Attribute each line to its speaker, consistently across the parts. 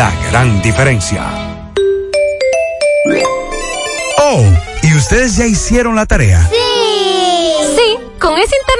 Speaker 1: la gran diferencia.
Speaker 2: Oh, ¿y ustedes ya hicieron la tarea?
Speaker 3: Sí. Sí, con ese internet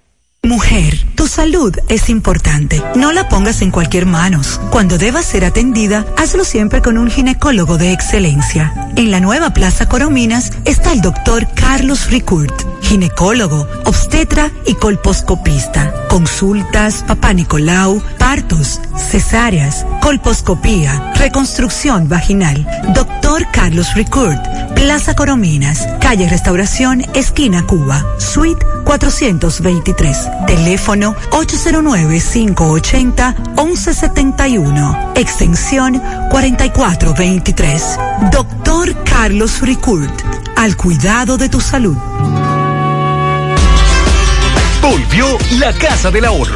Speaker 4: Mujer, tu salud es importante. No la pongas en cualquier manos. Cuando debas ser atendida, hazlo siempre con un ginecólogo de excelencia. En la nueva Plaza Corominas está el doctor Carlos Ricourt, ginecólogo, obstetra y colposcopista. Consultas, papá Nicolau, partos, cesáreas, colposcopía, reconstrucción vaginal. Doctor Carlos Ricourt, Plaza Corominas, calle Restauración, esquina Cuba, suite 423. Teléfono 809-580-1171. Extensión 4423. Doctor Carlos Ricourt. Al cuidado de tu salud.
Speaker 1: Volvió la Casa del Ahorro.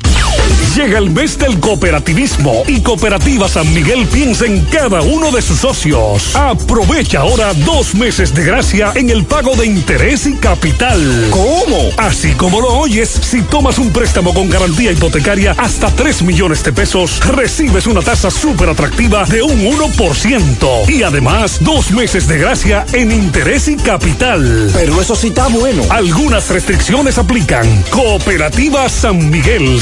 Speaker 5: Llega el mes del cooperativismo y Cooperativa San Miguel piensa en cada uno de sus socios. Aprovecha ahora dos meses de gracia en el pago de interés y capital. ¿Cómo? Así como lo oyes, si tomas un préstamo con garantía hipotecaria hasta 3 millones de pesos, recibes una tasa súper atractiva de un 1%. Y además, dos meses de gracia en interés y capital.
Speaker 6: Pero eso sí está bueno.
Speaker 5: Algunas restricciones aplican. Cooperativa San Miguel,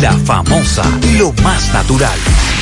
Speaker 7: La famosa, lo más natural.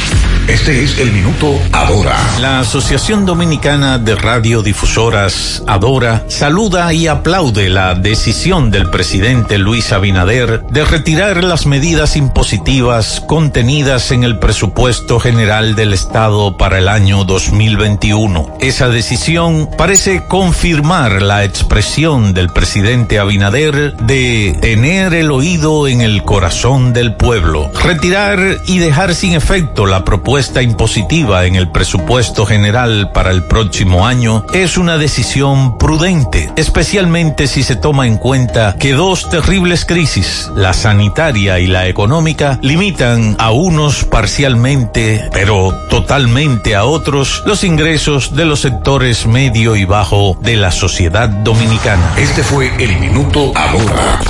Speaker 1: Este es el minuto Adora.
Speaker 8: La Asociación Dominicana de Radiodifusoras Adora saluda y aplaude la decisión del presidente Luis Abinader de retirar las medidas impositivas contenidas en el presupuesto general del Estado para el año 2021. Esa decisión parece confirmar la expresión del presidente Abinader de tener el oído en el corazón del pueblo, retirar y dejar sin efecto la propuesta impositiva en el presupuesto general para el próximo año es una decisión prudente, especialmente si se toma en cuenta que dos terribles crisis, la sanitaria y la económica, limitan a unos parcialmente, pero totalmente a otros, los ingresos de los sectores medio y bajo de la sociedad dominicana.
Speaker 1: Este fue el minuto ahora.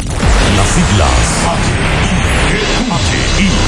Speaker 1: Las siglas.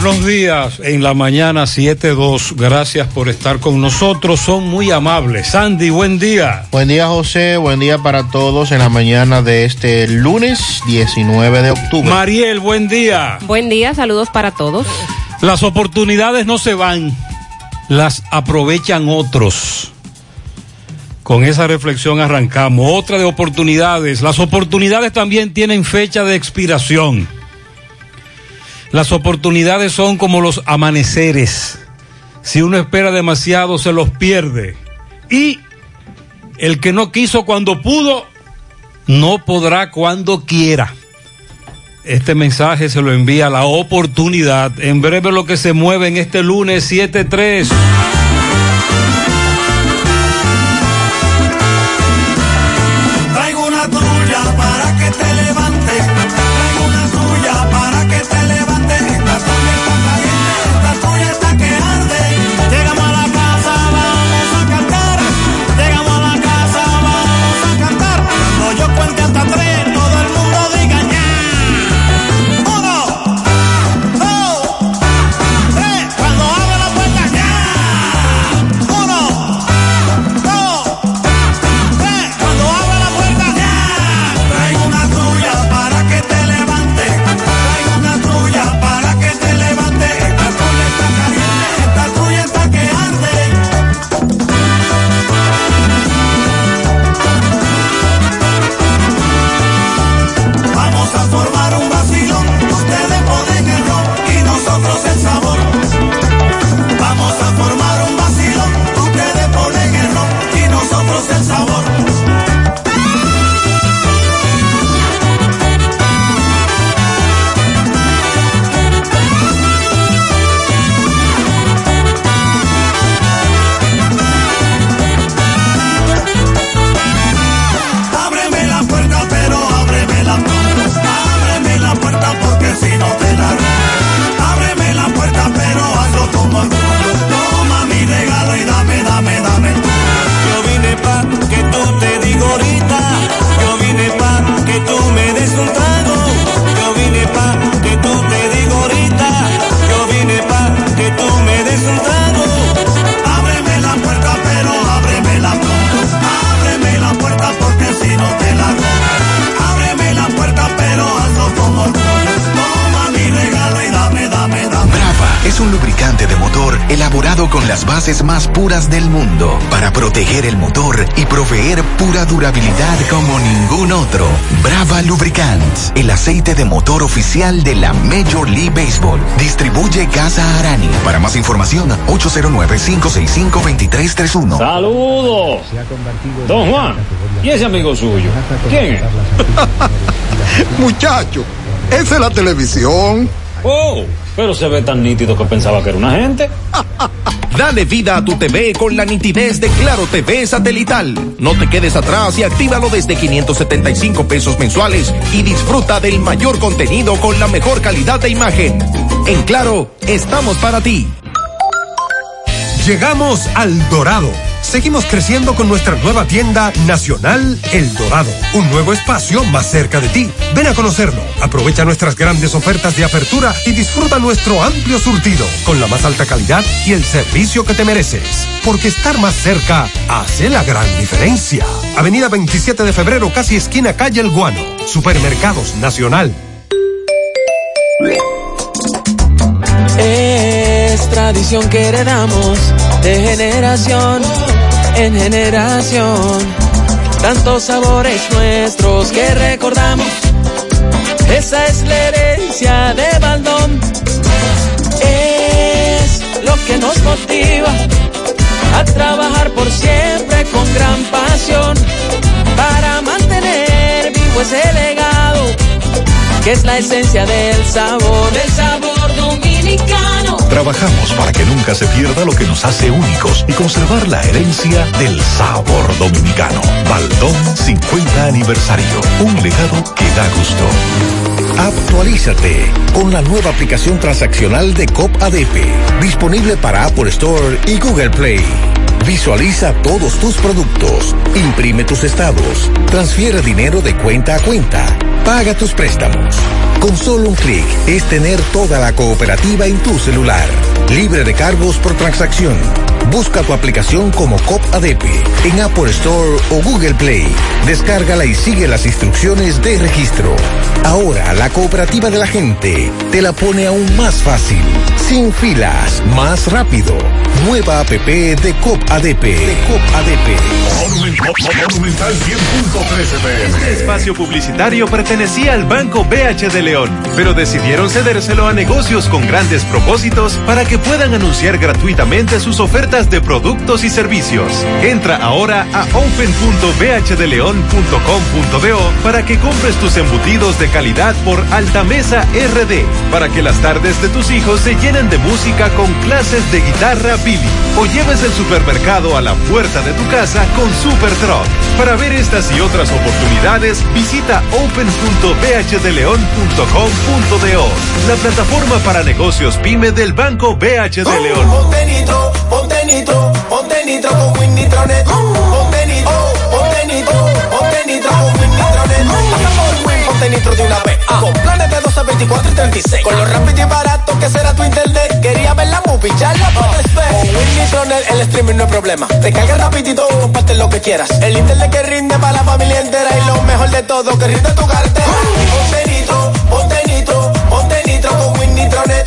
Speaker 9: Buenos días, en la mañana 7.2, gracias por estar con nosotros, son muy amables. Sandy, buen día.
Speaker 10: Buen día José, buen día para todos en la mañana de este lunes 19 de octubre.
Speaker 9: Mariel, buen día.
Speaker 11: Buen día, saludos para todos.
Speaker 9: Las oportunidades no se van, las aprovechan otros. Con esa reflexión arrancamos. Otra de oportunidades. Las oportunidades también tienen fecha de expiración. Las oportunidades son como los amaneceres. Si uno espera demasiado, se los pierde. Y El que no quiso cuando pudo, no podrá cuando quiera. Este mensaje se lo envía la oportunidad. En breve lo que se mueve en este lunes 7-3.
Speaker 12: Aceite de motor oficial de la Major League Baseball. Distribuye Casa Arani. Para más información, 809-565-2331.
Speaker 13: Saludos. Don Juan, ¿y ese amigo suyo? ¿Quién es?
Speaker 14: Muchacho, esa es la televisión.
Speaker 13: Oh, pero se ve tan nítido que pensaba que era una gente.
Speaker 15: Dale vida a tu TV con la nitidez de Claro TV satelital. No te quedes atrás y actívalo desde 575 pesos mensuales y disfruta del mayor contenido con la mejor calidad de imagen. En Claro, estamos para ti.
Speaker 16: Llegamos al Dorado. Seguimos creciendo con nuestra nueva tienda nacional El Dorado, un nuevo espacio más cerca de ti. Ven a conocerlo, aprovecha nuestras grandes ofertas de apertura y disfruta nuestro amplio surtido con la más alta calidad y el servicio que te mereces. Porque estar más cerca hace la gran diferencia. Avenida 27 de febrero, casi esquina calle El Guano. Supermercados Nacional.
Speaker 17: Es tradición que heredamos de generación en generación. Tantos sabores nuestros que recordamos. Esa es la herencia de Baldón. Es lo que nos motiva a trabajar por siempre con gran pasión para mantener vivo ese legado que es la esencia del sabor, del sabor dominicano.
Speaker 18: Trabajamos para que nunca se pierda lo que nos hace únicos y conservar la herencia del sabor dominicano. Baldón 50 aniversario. Un legado que da gusto.
Speaker 15: Actualízate con la nueva aplicación transaccional de COP ADP, disponible para Apple Store y Google Play. Visualiza todos tus productos, imprime tus estados, transfiere dinero de cuenta a cuenta, paga tus préstamos. Con solo un clic es tener toda la cooperativa en tu celular, libre de cargos por transacción. Busca tu aplicación como COP ADP en Apple Store o Google Play. Descárgala y sigue las instrucciones de registro. Ahora la cooperativa de la gente te la pone aún más fácil, sin filas, más rápido. Nueva app de COP ADP. De COP ADP.
Speaker 18: Monumental 100.13
Speaker 19: Este espacio publicitario
Speaker 20: pertenecía al Banco BH de León, pero decidieron cedérselo a negocios con grandes propósitos para que puedan anunciar gratuitamente sus ofertas de productos y servicios. Entra ahora a open.bhdeleon.com.do para que compres tus embutidos de calidad por Altamesa RD, para que las tardes de tus hijos se llenen de música con clases de guitarra O lleves el supermercado a la puerta de tu casa con Super Truck. Para ver estas y otras oportunidades, visita open.bhdeleon.com.do, la plataforma para negocios pyme del Banco BH de León.
Speaker 21: Ponte nitro, ponte nitro, ponte nitro con Win Nitronet. Ponte nitro, ponte nitro, ponte nitro con Win Nitronet. Pasa por Win, ponte nitro de una vez. Con planes de 12, 24 y 36. Con lo rápido y barato que será tu internet. Quería ver la movie, ya la puedes ver. Con Win Nitronet el streaming no es problema. Te carga rapidito y comparte lo que quieras. El internet que rinde para la familia entera. Y lo mejor de todo, que rinde tu cartera. Ponte nitro, ponte nitro, ponte nitro con Win Nitronet.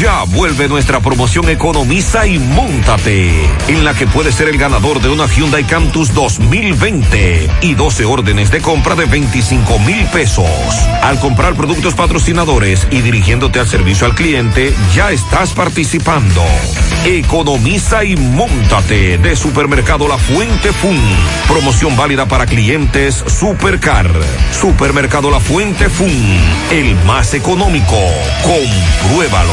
Speaker 22: Ya vuelve nuestra promoción Economiza y Móntate, en la que puedes ser el ganador de una Hyundai Cantus 2020 y 12 órdenes de compra de 25 mil pesos. Al comprar productos patrocinadores y dirigiéndote al servicio al cliente, ya estás participando. Economiza y Móntate de Supermercado La Fuente Fun. Promoción válida para clientes Supercar. Supermercado La Fuente Fun, el más económico. Compruébalo.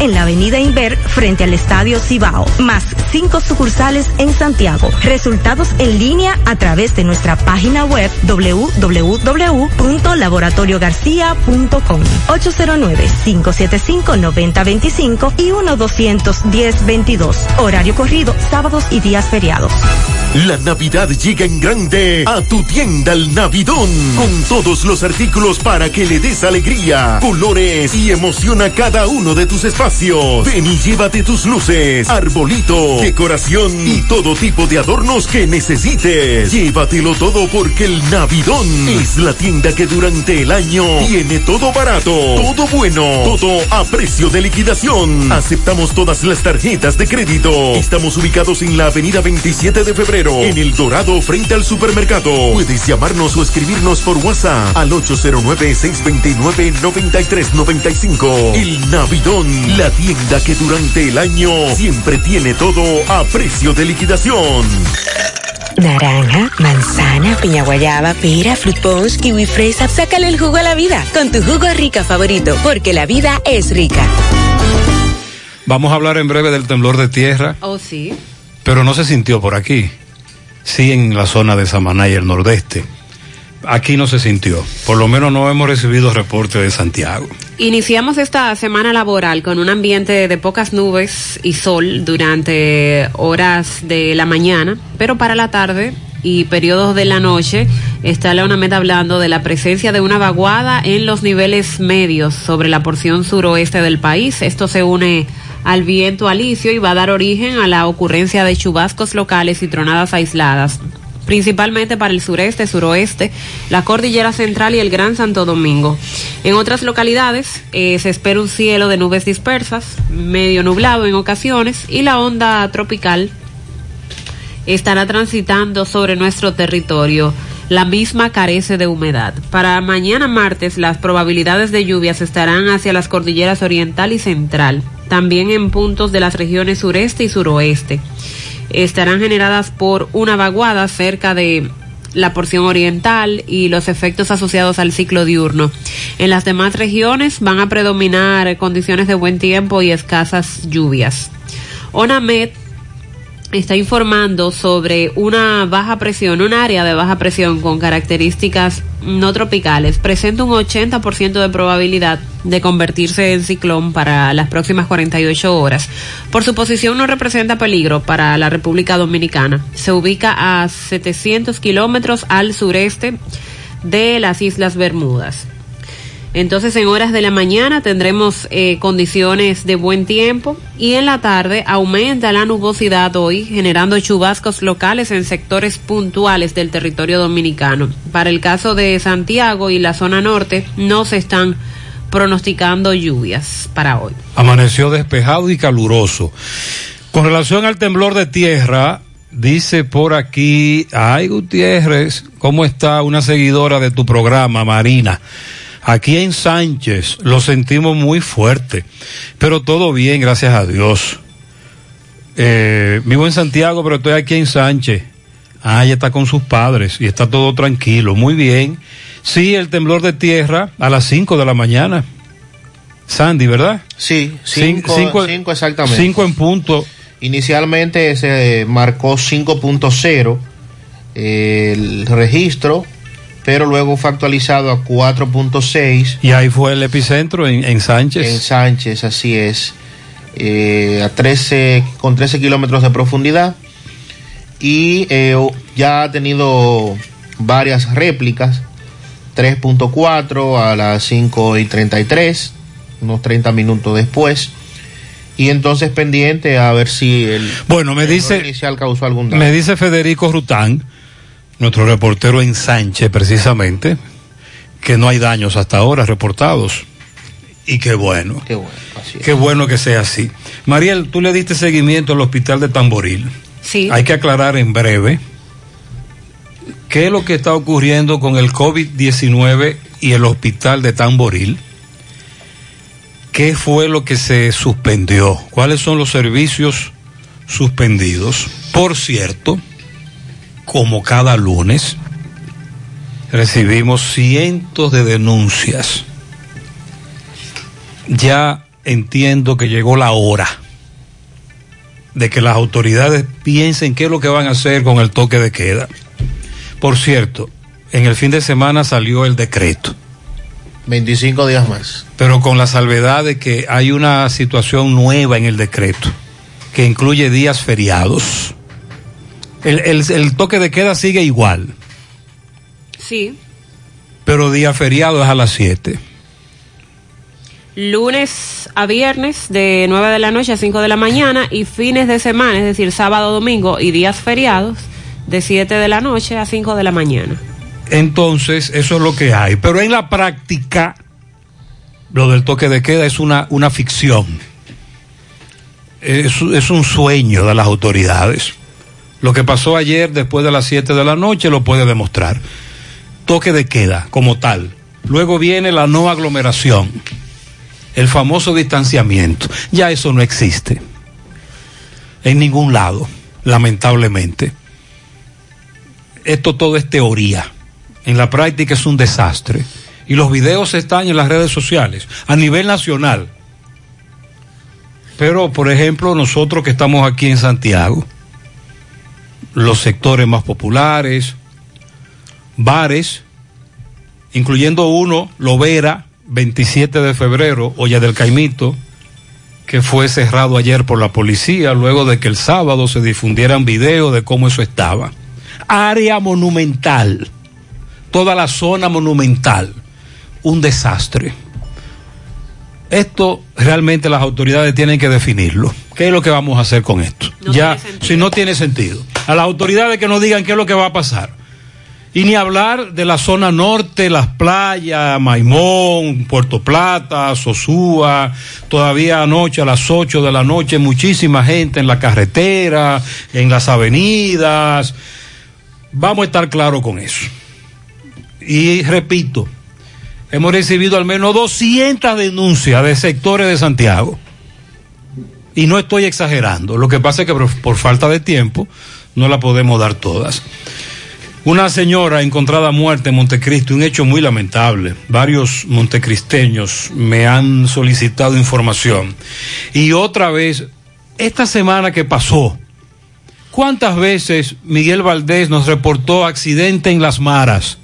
Speaker 23: en la avenida Inver frente al Estadio Cibao, más cinco sucursales en Santiago. Resultados en línea a través de nuestra página web www.laboratoriogarcia.com 809-575-9025 y 1-210-22. Horario corrido, sábados y días feriados.
Speaker 24: La Navidad llega en grande a tu tienda El Navidón, con todos los artículos para que le des alegría, colores y emoción a cada uno de tus espacios. Ven y llévate tus luces, arbolito, decoración y todo tipo de adornos que necesites. Llévatelo todo porque el Navidón es la tienda que durante el año tiene todo barato, todo bueno, todo a precio de liquidación. Aceptamos todas las tarjetas de crédito. Estamos ubicados en la avenida 27 de febrero, en El Dorado, frente al supermercado. Puedes llamarnos o escribirnos por WhatsApp al 809-629-9395. El Navidón, la tienda que durante el año siempre tiene todo a precio de liquidación.
Speaker 25: Naranja, manzana, piña guayaba, pera, fruit punch, kiwi fresa. Sácale el jugo a la vida con tu jugo rica favorito, porque la vida es rica.
Speaker 9: Vamos a hablar en breve del temblor de tierra,
Speaker 11: Oh, sí.
Speaker 9: pero no se sintió por aquí. Sí en la zona de Samaná y el nordeste. Aquí no se sintió. Por lo menos no hemos recibido reporte de Santiago.
Speaker 11: Iniciamos esta semana laboral con un ambiente de pocas nubes y sol durante horas de la mañana, pero para la tarde y periodos de la noche está la UNAMED hablando de la presencia de una vaguada en los niveles medios sobre la porción suroeste del país. Esto se une al viento alicio y va a dar origen a la ocurrencia de chubascos locales y tronadas aisladas principalmente para el sureste, suroeste, la cordillera central y el Gran Santo Domingo. En otras localidades eh, se espera un cielo de nubes dispersas, medio nublado en ocasiones, y la onda tropical estará transitando sobre nuestro territorio. La misma carece de humedad. Para mañana martes las probabilidades de lluvias estarán hacia las cordilleras oriental y central, también en puntos de las regiones sureste y suroeste estarán generadas por una vaguada cerca de la porción oriental y los efectos asociados al ciclo diurno. En las demás regiones van a predominar condiciones de buen tiempo y escasas lluvias. ONAMED está informando sobre una baja presión, un área de baja presión con características no tropicales. Presenta un 80% de probabilidad de convertirse en ciclón para las próximas 48 horas. Por su posición no representa peligro para la República Dominicana. Se ubica a 700 kilómetros al sureste de las Islas Bermudas. Entonces en horas de la mañana tendremos eh, condiciones de buen tiempo y en la tarde aumenta la nubosidad hoy generando chubascos locales en sectores puntuales del territorio dominicano. Para el caso de Santiago y la zona norte no se están pronosticando lluvias para hoy.
Speaker 9: Amaneció despejado y caluroso. Con relación al temblor de tierra, dice por aquí, ay Gutiérrez, ¿cómo está una seguidora de tu programa, Marina? Aquí en Sánchez lo sentimos muy fuerte, pero todo bien, gracias a Dios. Eh, vivo en Santiago, pero estoy aquí en Sánchez. Ah, ella está con sus padres y está todo tranquilo, muy bien. Sí, el temblor de tierra a las 5 de la mañana. Sandy, ¿verdad?
Speaker 26: Sí,
Speaker 9: Cin-
Speaker 26: 5 exactamente.
Speaker 9: 5 en punto.
Speaker 26: Inicialmente se marcó 5.0 eh, el registro, pero luego fue actualizado a 4.6.
Speaker 9: Y ahí fue el epicentro en, en Sánchez.
Speaker 26: En Sánchez, así es. Eh, a 13, con 13 kilómetros de profundidad. Y eh, ya ha tenido varias réplicas. 3.4 a las 5 y 33, unos 30 minutos después. Y entonces pendiente a ver si el,
Speaker 9: bueno, me
Speaker 26: el
Speaker 9: dice,
Speaker 26: inicial causó algún daño.
Speaker 9: Me dice Federico Rután, nuestro reportero en Sánchez precisamente, que no hay daños hasta ahora reportados. Y qué bueno.
Speaker 26: Qué bueno, así.
Speaker 9: Qué bueno que sea así. Mariel, tú le diste seguimiento al hospital de Tamboril.
Speaker 11: Sí.
Speaker 9: Hay que aclarar en breve qué es lo que está ocurriendo con el COVID-19 y el hospital de Tamboril. ¿Qué fue lo que se suspendió? ¿Cuáles son los servicios suspendidos? Por cierto, como cada lunes, recibimos cientos de denuncias. Ya entiendo que llegó la hora de que las autoridades piensen qué es lo que van a hacer con el toque de queda. Por cierto, en el fin de semana salió el decreto.
Speaker 26: 25 días más.
Speaker 9: Pero con la salvedad de que hay una situación nueva en el decreto, que incluye días feriados. El, el- el toque de queda sigue igual,
Speaker 11: Sí.
Speaker 9: pero día feriado es a las 7.
Speaker 11: Lunes a viernes de 9 de la noche a 5 de la mañana y fines de semana, es decir, sábado, domingo y días feriados de 7 de la noche a 5 de la mañana.
Speaker 9: Entonces, eso es lo que hay. Pero en la práctica, lo del toque de queda es una, una ficción. Es, es un sueño de las autoridades. Lo que pasó ayer después de las 7 de la noche lo puede demostrar. Toque de queda como tal. Luego viene la no aglomeración. El famoso distanciamiento. Ya eso no existe. En ningún lado, lamentablemente. Esto todo es teoría. En la práctica es un desastre. Y los videos están en las redes sociales, a nivel nacional. Pero, por ejemplo, nosotros que estamos aquí en Santiago, los sectores más populares, bares, incluyendo uno, Lovera, 27 de febrero, Olla del Caimito, que fue cerrado ayer por la policía, luego de que el sábado se difundieran videos de cómo eso estaba. Área monumental, toda la zona monumental, un desastre. Esto realmente las autoridades tienen que definirlo. ¿Qué es lo que vamos a hacer con esto? ya, si no tiene sentido. A las autoridades que nos digan qué es lo que va a pasar. Y ni hablar de la zona norte, las playas, Maimón, Puerto Plata, Sosúa, todavía anoche a las 8 de la noche muchísima gente en la carretera, en las avenidas. Vamos a estar claros con eso. Y repito, hemos recibido al menos 200 denuncias de sectores de Santiago. Y no estoy exagerando. Lo que pasa es que por, por falta de tiempo no la podemos dar todas. Una señora encontrada muerta en Montecristo, un hecho muy lamentable. Varios montecristeños me han solicitado información. Y otra vez, esta semana que pasó, ¿cuántas veces Miguel Valdés nos reportó accidente en Las Maras?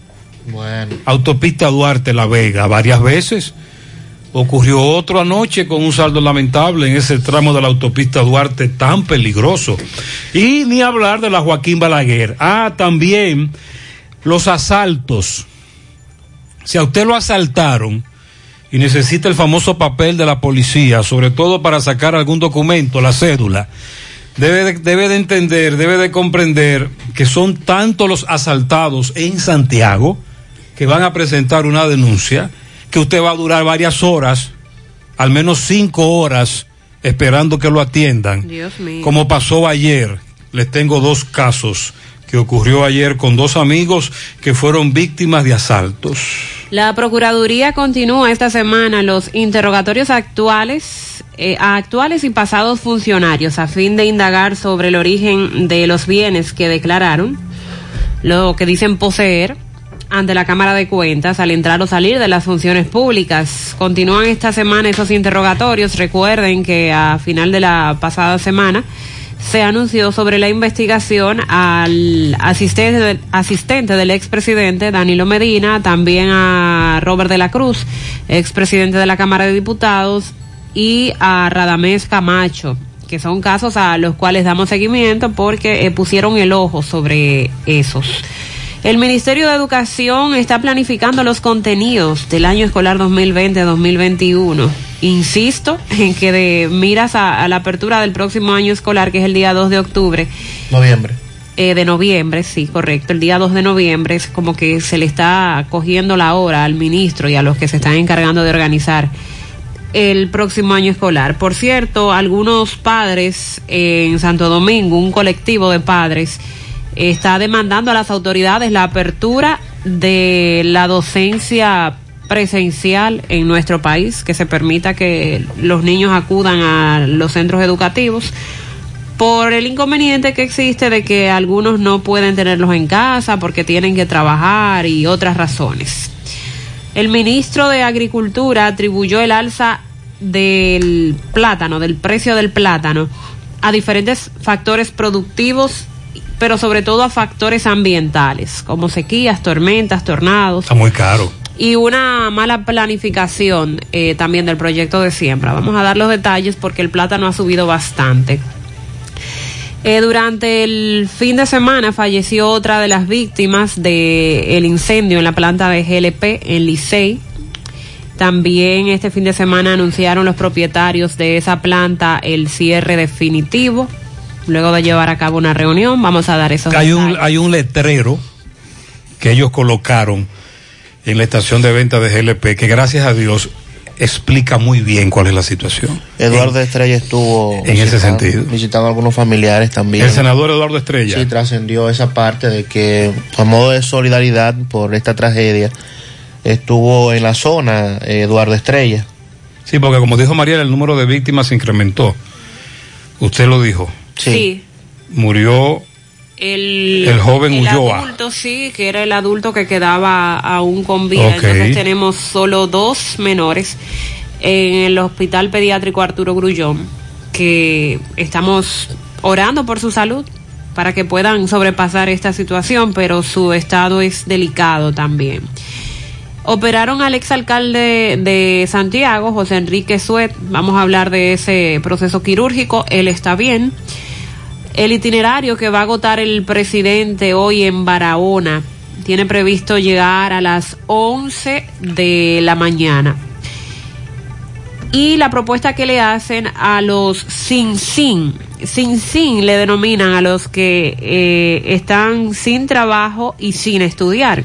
Speaker 26: Bueno.
Speaker 9: Autopista Duarte La Vega, varias veces. Ocurrió otro anoche con un saldo lamentable en ese tramo de la autopista Duarte tan peligroso. Y ni hablar de la Joaquín Balaguer. Ah, también los asaltos. Si a usted lo asaltaron y necesita el famoso papel de la policía, sobre todo para sacar algún documento, la cédula, debe de, debe de entender, debe de comprender que son tantos los asaltados en Santiago que van a presentar una denuncia que usted va a durar varias horas, al menos cinco horas, esperando que lo atiendan.
Speaker 11: Dios mío.
Speaker 9: Como pasó ayer, les tengo dos casos que ocurrió ayer con dos amigos que fueron víctimas de asaltos.
Speaker 11: La Procuraduría continúa esta semana los interrogatorios actuales eh, a actuales y pasados funcionarios a fin de indagar sobre el origen de los bienes que declararon, lo que dicen poseer ante la Cámara de Cuentas al entrar o salir de las funciones públicas. Continúan esta semana esos interrogatorios. Recuerden que a final de la pasada semana se anunció sobre la investigación al asistente, del- asistente del expresidente Danilo Medina, también a Robert de la Cruz, expresidente de la Cámara de Diputados, y a Radamés Camacho, que son casos a los cuales damos seguimiento porque eh, pusieron el ojo sobre esos. El Ministerio de Educación está planificando los contenidos del año escolar 2020-2021. Insisto en que de miras a, a la apertura del próximo año escolar, que es el día 2 de octubre,
Speaker 26: Noviembre.
Speaker 11: eh, de noviembre, sí, correcto, el día 2 de noviembre es como que se le está cogiendo la hora al ministro y a los que se están encargando de organizar el próximo año escolar. Por cierto, algunos padres en Santo Domingo, un colectivo de padres, está demandando a las autoridades la apertura de la docencia presencial en nuestro país, que se permita que los niños acudan a los centros educativos por el inconveniente que existe de que algunos no pueden tenerlos en casa porque tienen que trabajar y otras razones. El ministro de Agricultura atribuyó el alza del plátano, del precio del plátano, a diferentes factores productivos, pero sobre todo a factores ambientales, como sequías, tormentas, tornados
Speaker 9: Está muy caro.
Speaker 11: y una mala planificación eh, también del proyecto de siembra. Vamos a dar los detalles porque el plátano ha subido bastante. Eh, durante el fin de semana falleció otra de las víctimas del incendio en la planta de GLP en Licey. También este fin de semana anunciaron los propietarios de esa planta el cierre definitivo. Luego de llevar a cabo una reunión, vamos a dar esos
Speaker 9: Hay un, hay un letrero que ellos colocaron en la estación de venta de GLP que gracias a Dios explica muy bien cuál es la situación.
Speaker 26: Eduardo Estrella estuvo
Speaker 9: en ese
Speaker 26: visitando-
Speaker 9: sentido.
Speaker 26: visitando a algunos familiares también.
Speaker 9: El senador Eduardo Estrella.
Speaker 26: Sí, trascendió esa parte de que a modo de solidaridad por esta tragedia estuvo en la zona eh, Eduardo Estrella.
Speaker 9: Sí, porque como dijo Mariela, el número de víctimas se incrementó. Usted lo dijo.
Speaker 11: Sí.
Speaker 9: Murió
Speaker 11: El,
Speaker 9: El joven
Speaker 11: el
Speaker 9: Ulloa.
Speaker 11: adulto, sí, que era el adulto que quedaba aún con vida. Entonces tenemos solo dos menores en el Hospital Pediátrico Arturo Grullón, que estamos orando por su salud para que puedan sobrepasar esta situación, pero su estado es delicado también. Operaron al exalcalde de Santiago, José Enrique Suet. Vamos a hablar de ese proceso quirúrgico. Él está bien. El itinerario que va a agotar el presidente hoy en Barahona tiene previsto llegar a las 11 de la mañana. Y la propuesta que le hacen a los sin sin, sin sin le denominan a los que eh, están sin trabajo y sin estudiar.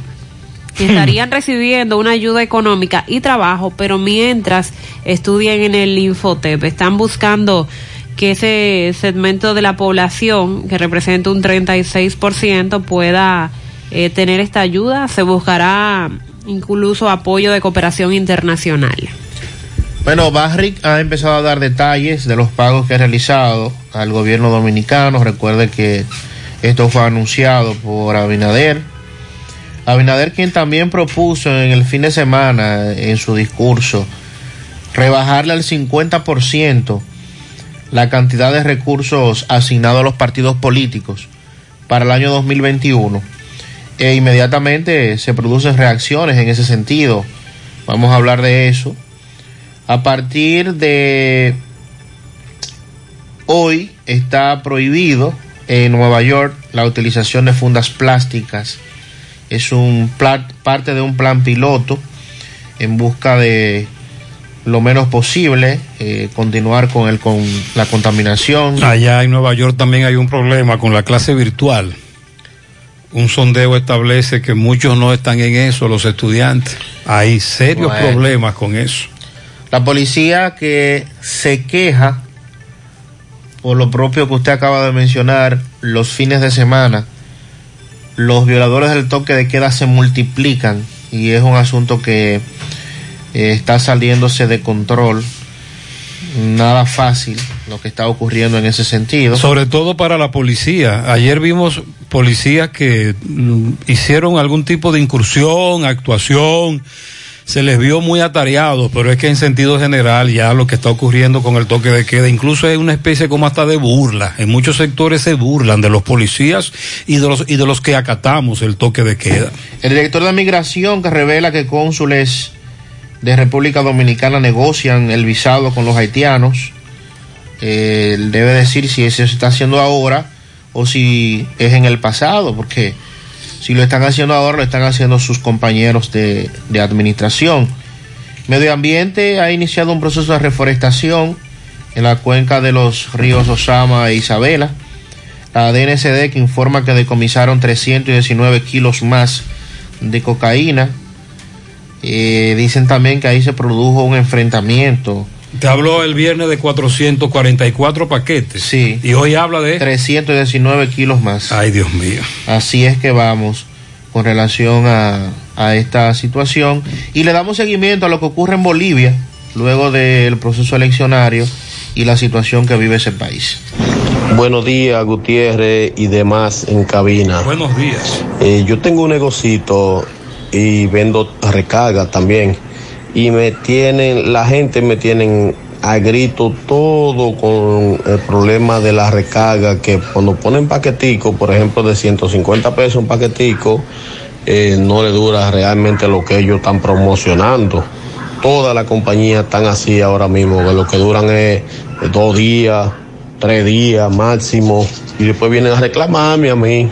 Speaker 11: Que estarían recibiendo una ayuda económica y trabajo, pero mientras estudian en el Infotep, están buscando que ese segmento de la población, que representa un 36%, pueda eh, tener esta ayuda. Se buscará incluso apoyo de cooperación internacional.
Speaker 26: Bueno, Barrick ha empezado a dar detalles de los pagos que ha realizado al gobierno dominicano. Recuerde que esto fue anunciado por Abinader
Speaker 10: Abinader quien también propuso en el fin de semana en su discurso rebajarle al 50% la cantidad de recursos asignados a los partidos políticos para el año 2021 e inmediatamente se producen reacciones en ese sentido. Vamos a hablar de eso. A partir de hoy está prohibido en Nueva York la utilización de fundas plásticas. Es un parte de un plan piloto en busca de lo menos posible eh, continuar con el con la contaminación.
Speaker 9: Allá en Nueva York también hay un problema con la clase virtual. Un sondeo establece que muchos no están en eso, los estudiantes. Hay serios
Speaker 10: Bueno.
Speaker 9: problemas con eso.
Speaker 10: La policía que se queja por lo propio que usted acaba de mencionar, los fines de semana, los violadores del toque de queda se multiplican y es un asunto que eh, está saliéndose de control. Nada fácil lo que está ocurriendo en ese sentido.
Speaker 9: Sobre todo para la policía. Ayer vimos policías que mm, hicieron algún tipo de incursión, actuación. Se les vio muy atareados, pero es que en sentido general ya lo que está ocurriendo con el toque de queda, incluso es una especie como hasta de burla. En muchos sectores se burlan de los policías y de los, y de los que acatamos el toque de queda.
Speaker 10: El director de migración que revela que cónsules de República Dominicana negocian el visado con los haitianos. Eh, debe decir si eso se está haciendo ahora o si es en el pasado, porque si lo están haciendo ahora, lo están haciendo sus compañeros de, de administración. Medio Ambiente ha iniciado un proceso de reforestación en la cuenca de los ríos Osama e Isabela. La DNCD que informa que decomisaron 319 kilos más de cocaína. Eh, dicen también que ahí se produjo un enfrentamiento.
Speaker 9: Te habló el viernes de 444 paquetes.
Speaker 10: Sí.
Speaker 9: Y hoy habla de
Speaker 10: 319 kilos más.
Speaker 9: Ay, Dios mío.
Speaker 10: Así es que vamos con relación a, a esta situación. Y le damos seguimiento a lo que ocurre en Bolivia luego del proceso eleccionario y la situación que vive ese país.
Speaker 27: Buenos días, Gutiérrez y demás en cabina.
Speaker 9: Buenos días.
Speaker 27: Eh, yo tengo un negocito y vendo recarga también. Y me tienen, la gente me tienen a grito todo con el problema de la recarga, que cuando ponen paquetico, por ejemplo, de 150 pesos un paquetico, eh, no le dura realmente lo que ellos están promocionando. Todas las compañías están así ahora mismo, que lo que duran es dos días, tres días máximo, y después vienen a reclamarme a mí.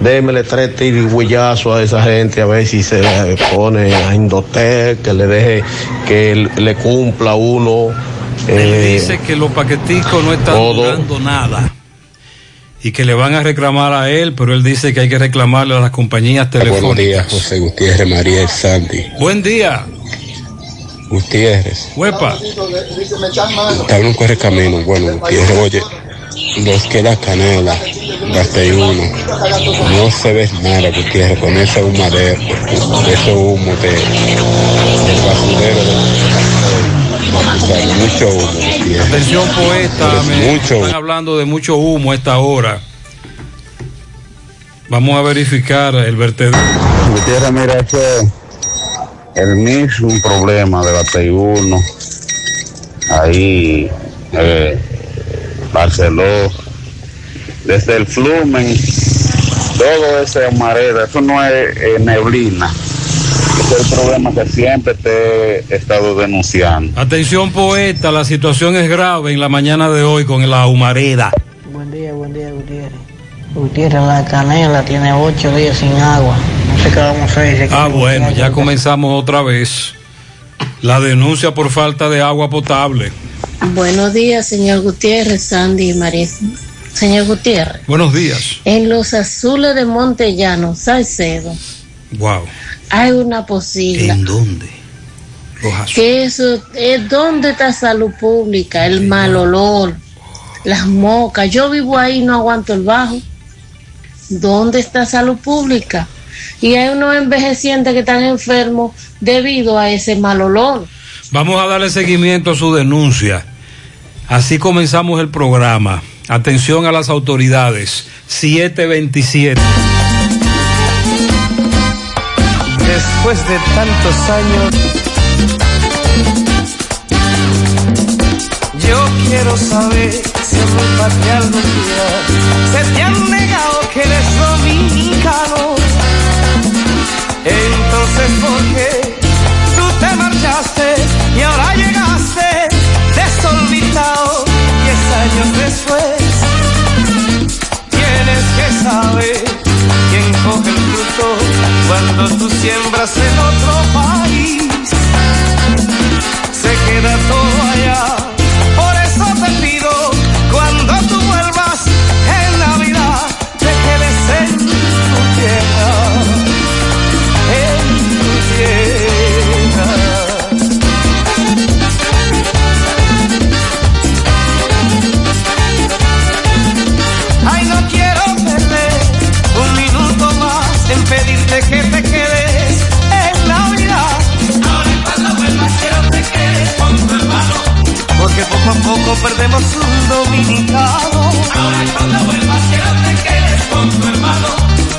Speaker 27: Démele tres tirigüeyazos a esa gente a ver si se le pone a Indotec, que le deje, que le cumpla uno.
Speaker 9: Él
Speaker 27: eh,
Speaker 9: dice que los paqueticos no están
Speaker 27: todo.
Speaker 9: durando nada y que le van a reclamar a él, pero él dice que hay que reclamarle a las compañías
Speaker 28: Buenos días,
Speaker 9: telefónicas.
Speaker 28: José Gutiérrez, María Sandy.
Speaker 9: Buen día,
Speaker 28: Gutiérrez,
Speaker 9: huepa.
Speaker 28: te hablo un correcamino. Bueno, Gutiérrez, oye, los que la canela, gasté uno. No se ve nada, Gutiérrez, con ese humadero, ese humo de, del basurero. De, sea, mucho humo, Gutiérrez.
Speaker 9: Atención poeta,
Speaker 28: Pero
Speaker 9: me
Speaker 28: mucho
Speaker 9: están hablando de mucho humo a esta hora. Vamos a verificar el vertedero.
Speaker 28: Gutiérrez, mira, ese el mismo problema de la T1, ahí, eh, Barceló, desde el Flumen, todo ese mareda, eso no es eh, neblina. Ese es el problema que siempre te he estado denunciando.
Speaker 9: Atención poeta, la situación es grave en la mañana de hoy con la humareda.
Speaker 29: Buen día, buen día, Gutiérrez. Gutiérrez, la canela tiene ocho días sin agua. No sé qué vamos a hacer.
Speaker 9: Ah, bueno, ya comenzamos otra vez. La denuncia por falta de agua potable.
Speaker 30: Buenos días, señor Gutiérrez, Sandy y Maris. Señor Gutiérrez,
Speaker 9: Buenos días.
Speaker 30: en los azules de Montellano, Salcedo,
Speaker 9: Wow.
Speaker 30: hay una posible.
Speaker 9: ¿En dónde? Los azules.
Speaker 30: Que eso es donde está salud pública, el mal olor, las mocas. Yo vivo ahí, no aguanto el bajo. ¿Dónde está salud pública? Y hay unos envejecientes que están enfermos debido a ese mal olor.
Speaker 9: Vamos a darle seguimiento a su denuncia. Así comenzamos el programa. Atención a las autoridades. 727.
Speaker 31: después de tantos años. Yo quiero saber si patria algún día se te han negado que eres dominicano. Entonces, ¿por qué cuando tú siembras en otro país. Se queda todo allá. Porque poco a poco perdemos un dominicano. Ahora cuando vuelvas quiero que te quedes con tu hermano.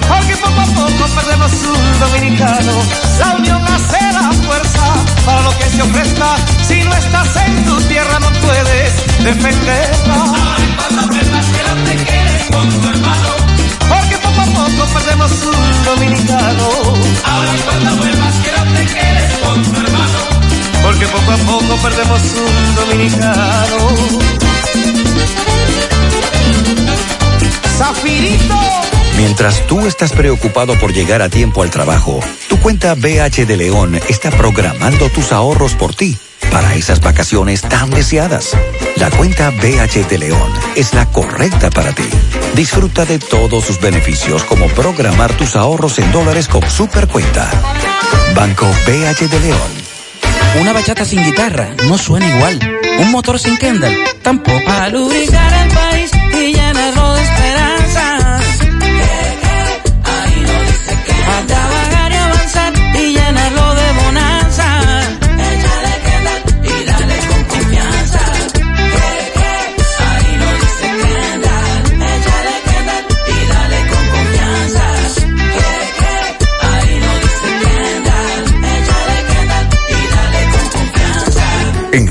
Speaker 31: Porque poco a poco perdemos un dominicano. La unión hace la fuerza para lo que se ofrezca. Si no estás en tu tierra no puedes defenderla. Ahora cuando vuelvas quiero que te quedes con tu hermano. Porque poco a poco perdemos un dominicano. Ahora cuando vuelvas quiero que te quedes con tu hermano. Porque poco a poco perdemos un dominicano. Zafirito.
Speaker 7: Mientras tú estás preocupado por llegar a tiempo al trabajo, tu cuenta BH de León está programando tus ahorros por ti para esas vacaciones tan deseadas. La cuenta BH de León es la correcta para ti. Disfruta de todos sus beneficios como programar tus ahorros en dólares con Supercuenta. Banco BH de León.
Speaker 32: Una bachata sin guitarra no suena igual. Un motor sin Kendall tampoco.
Speaker 33: Para lubricar el país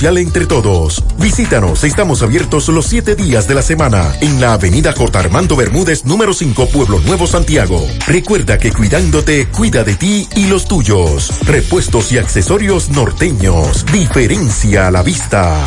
Speaker 24: entre todos. Visítanos, estamos abiertos los siete días de la semana en la avenida J. Armando Bermúdez, número 5, Pueblo Nuevo, Santiago. Recuerda que cuidándote, cuida de ti y los tuyos. Repuestos y accesorios norteños. Diferencia a la vista.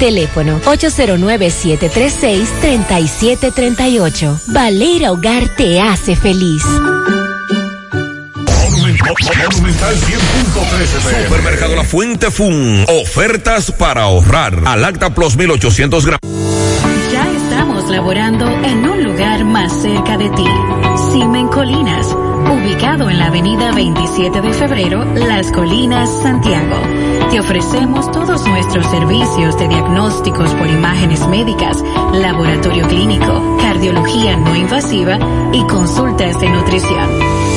Speaker 25: Teléfono 809-736-3738. Baleira Hogar te hace feliz.
Speaker 27: Monumental 100.13
Speaker 22: Supermercado La Fuente Fun. Ofertas para ahorrar. Al acta Plus 1800 gramos.
Speaker 34: Ya estamos laborando en un lugar más cerca de ti. Simen Colinas, ubicado en la avenida 27 de febrero, Las Colinas, Santiago. Te ofrecemos todos nuestros servicios de diagnósticos por imágenes médicas, laboratorio clínico, cardiología no invasiva y consultas de nutrición.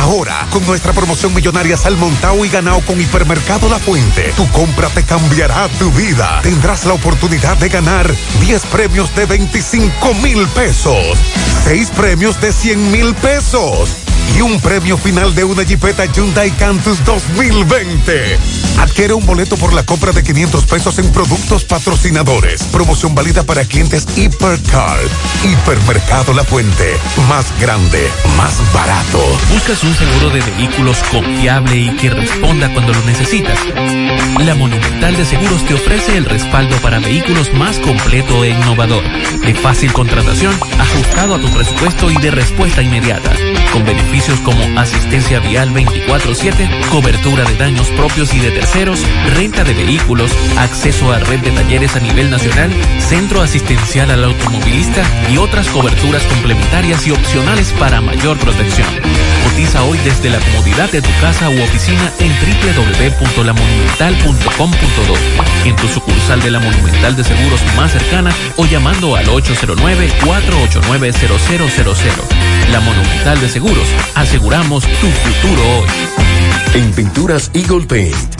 Speaker 18: Ahora, con nuestra promoción millonaria Salmontao y ganado con Hipermercado La Fuente, tu compra te cambiará tu vida. Tendrás la oportunidad de ganar 10 premios de 25 mil pesos, 6 premios de 100 mil pesos y un premio final de una Jeepeta Hyundai Cantus 2020. Adquiere un boleto por la compra de 500 pesos en productos patrocinadores. Promoción válida para clientes Hipercar. Hipermercado La Fuente. Más grande, más barato.
Speaker 35: ¿Buscas un seguro de vehículos confiable y que responda cuando lo necesitas? La Monumental de Seguros te ofrece el respaldo para vehículos más completo e innovador, de fácil contratación, ajustado a tu presupuesto y de respuesta inmediata, con beneficios como asistencia vial 24/7, cobertura de daños propios y de terceros, renta de vehículos, acceso a red de talleres a nivel nacional, centro asistencial al automovilista y otras coberturas complementarias y opcionales para mayor protección. Cotiza hoy desde la comodidad de tu casa u oficina en www.lamonumental.com.do, en tu sucursal de la Monumental de Seguros más cercana o llamando al 809-489-0000. La Monumental de Seguros, aseguramos tu futuro hoy.
Speaker 24: En Pinturas Eagle Paint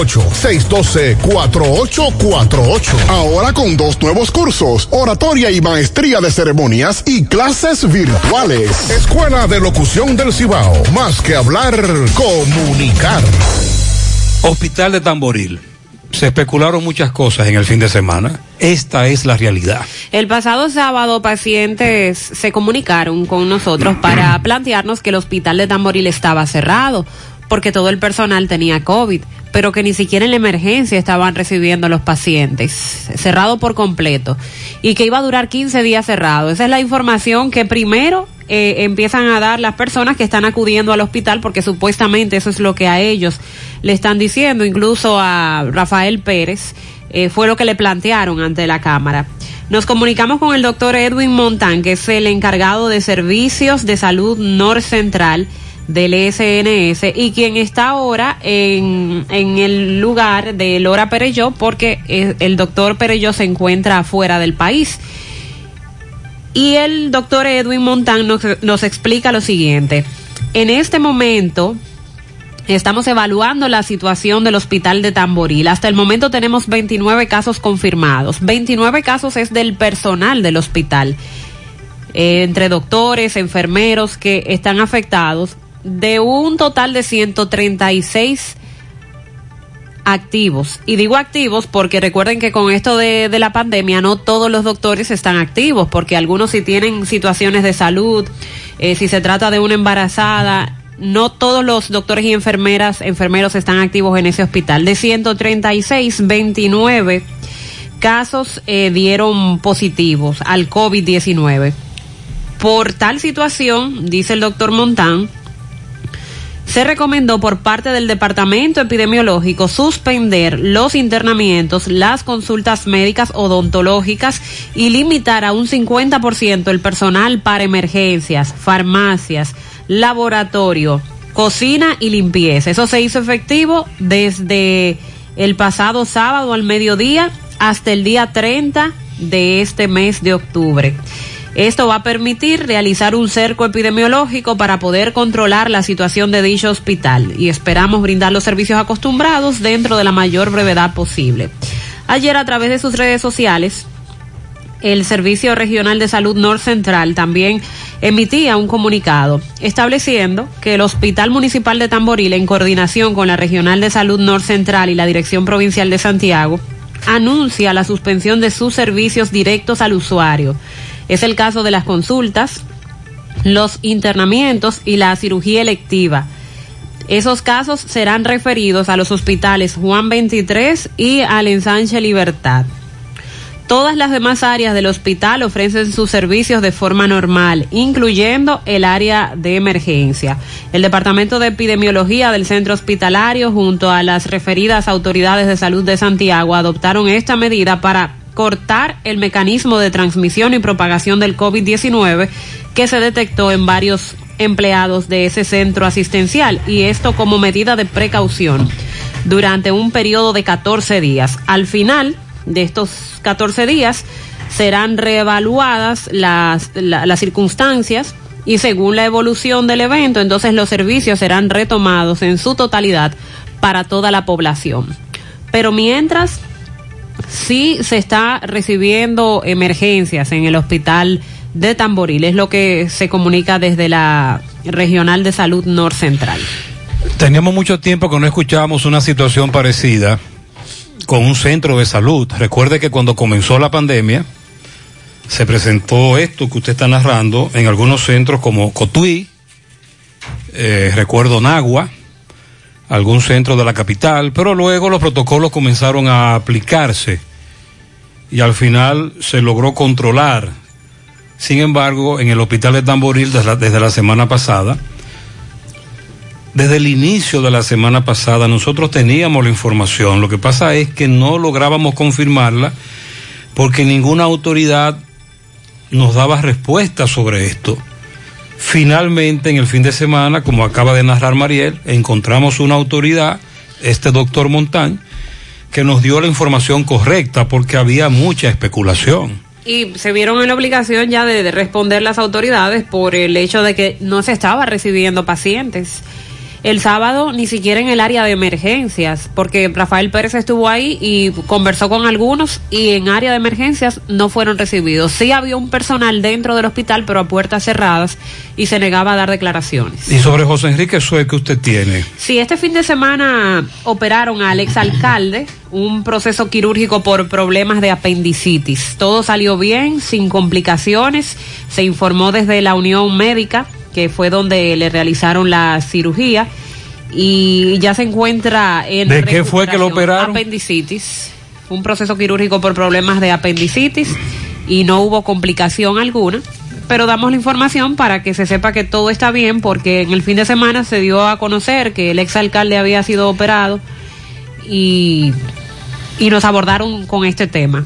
Speaker 27: 612-4848. Ahora con dos nuevos cursos, oratoria y maestría de ceremonias y clases virtuales. Escuela de Locución del Cibao. Más que hablar, comunicar.
Speaker 9: Hospital de Tamboril. Se especularon muchas cosas en el fin de semana. Esta es la realidad.
Speaker 11: El pasado sábado pacientes se comunicaron con nosotros para plantearnos que el hospital de Tamboril estaba cerrado porque todo el personal tenía COVID, pero que ni siquiera en la emergencia estaban recibiendo los pacientes, cerrado por completo, y que iba a durar 15 días cerrado. Esa es la información que primero eh, empiezan a dar las personas que están acudiendo al hospital, porque supuestamente eso es lo que a ellos le están diciendo, incluso a Rafael Pérez, eh, fue lo que le plantearon ante la Cámara. Nos comunicamos con el doctor Edwin Montán, que es el encargado de servicios de salud norcentral del SNS y quien está ahora en, en el lugar de Lora Pereyó porque el, el doctor Pereyó se encuentra afuera del país. Y el doctor Edwin Montán nos, nos explica lo siguiente. En este momento, Estamos evaluando la situación del hospital de Tamboril. Hasta el momento tenemos 29 casos confirmados. 29 casos es del personal del hospital, eh, entre doctores, enfermeros que están afectados, de un total de 136 activos. Y digo activos porque recuerden que con esto de, de, la pandemia no todos los doctores están activos, porque algunos si tienen situaciones de salud, eh, si se trata de una embarazada, no todos los doctores y enfermeras, enfermeros están activos en ese hospital. De 136, 29 casos eh, dieron positivos al COVID-19. Por tal situación, dice el doctor Montán, se recomendó por parte del Departamento Epidemiológico suspender los internamientos, las consultas médicas odontológicas y limitar a un 50% el personal para emergencias, farmacias, laboratorio, cocina y limpieza. Eso se hizo efectivo desde el pasado sábado al mediodía hasta el día 30 de este mes de octubre. Esto va a permitir realizar un cerco epidemiológico para poder controlar la situación de dicho hospital y esperamos brindar los servicios acostumbrados dentro de la mayor brevedad posible. Ayer a través de sus redes sociales, el Servicio Regional de Salud North Central también emitía un comunicado estableciendo que el Hospital Municipal de Tamboril, en coordinación con la Regional de Salud North Central y la Dirección Provincial de Santiago, anuncia la suspensión de sus servicios directos al usuario. Es el caso de las consultas, los internamientos y la cirugía electiva. Esos casos serán referidos a los hospitales Juan 23 y al Ensanche Libertad. Todas las demás áreas del hospital ofrecen sus servicios de forma normal, incluyendo el área de emergencia. El Departamento de Epidemiología del Centro Hospitalario, junto a las referidas autoridades de salud de Santiago, adoptaron esta medida para cortar el mecanismo de transmisión y propagación del COVID-19 que se detectó en varios empleados de ese centro asistencial y esto como medida de precaución durante un periodo de 14 días. Al final de estos 14 días serán reevaluadas las, la- las circunstancias y según la evolución del evento, entonces los servicios serán retomados en su totalidad para toda la población. Pero mientras sí se está recibiendo emergencias en el hospital de Tamboril, es lo que se comunica desde la Regional de Salud North Central.
Speaker 9: Teníamos mucho tiempo que no escuchábamos una situación parecida con un centro de salud. Recuerde que cuando comenzó la pandemia se presentó esto que usted está narrando en algunos centros como Cotuí, eh, recuerdo Nagua, algún centro de la capital, pero luego los protocolos comenzaron a aplicarse y al final se logró controlar. Sin embargo, en el hospital de Tamboril desde la, desde la semana pasada, desde el inicio de la semana pasada nosotros teníamos la información. Lo que pasa es que no lográbamos confirmarla porque ninguna autoridad nos daba respuesta sobre esto. Finalmente, en el fin de semana, como acaba de narrar Mariel, encontramos una autoridad, este doctor Montán, que nos dio la información correcta porque había mucha especulación.
Speaker 11: Y se vieron en la obligación ya de, de responder las autoridades por el hecho de que no se estaba recibiendo pacientes. El sábado ni siquiera en el área de emergencias, porque Rafael Pérez estuvo ahí y conversó con algunos y en área de emergencias no fueron recibidos. Sí había un personal dentro del hospital, pero a puertas cerradas y se negaba a dar declaraciones.
Speaker 9: Y sobre José Enrique Sue que usted tiene.
Speaker 11: Sí, este fin de semana operaron al exalcalde un proceso quirúrgico por problemas de apendicitis. Todo salió bien, sin complicaciones. Se informó desde la Unión Médica, que fue donde le realizaron la cirugía, y ya se encuentra en...
Speaker 9: ¿De qué fue que lo operaron?
Speaker 11: Apendicitis. Un proceso quirúrgico por problemas de apendicitis y no hubo complicación alguna. Pero damos la información para que se sepa que todo está bien, porque en el fin de semana se dio a conocer que el exalcalde había sido operado y, y nos abordaron con este tema.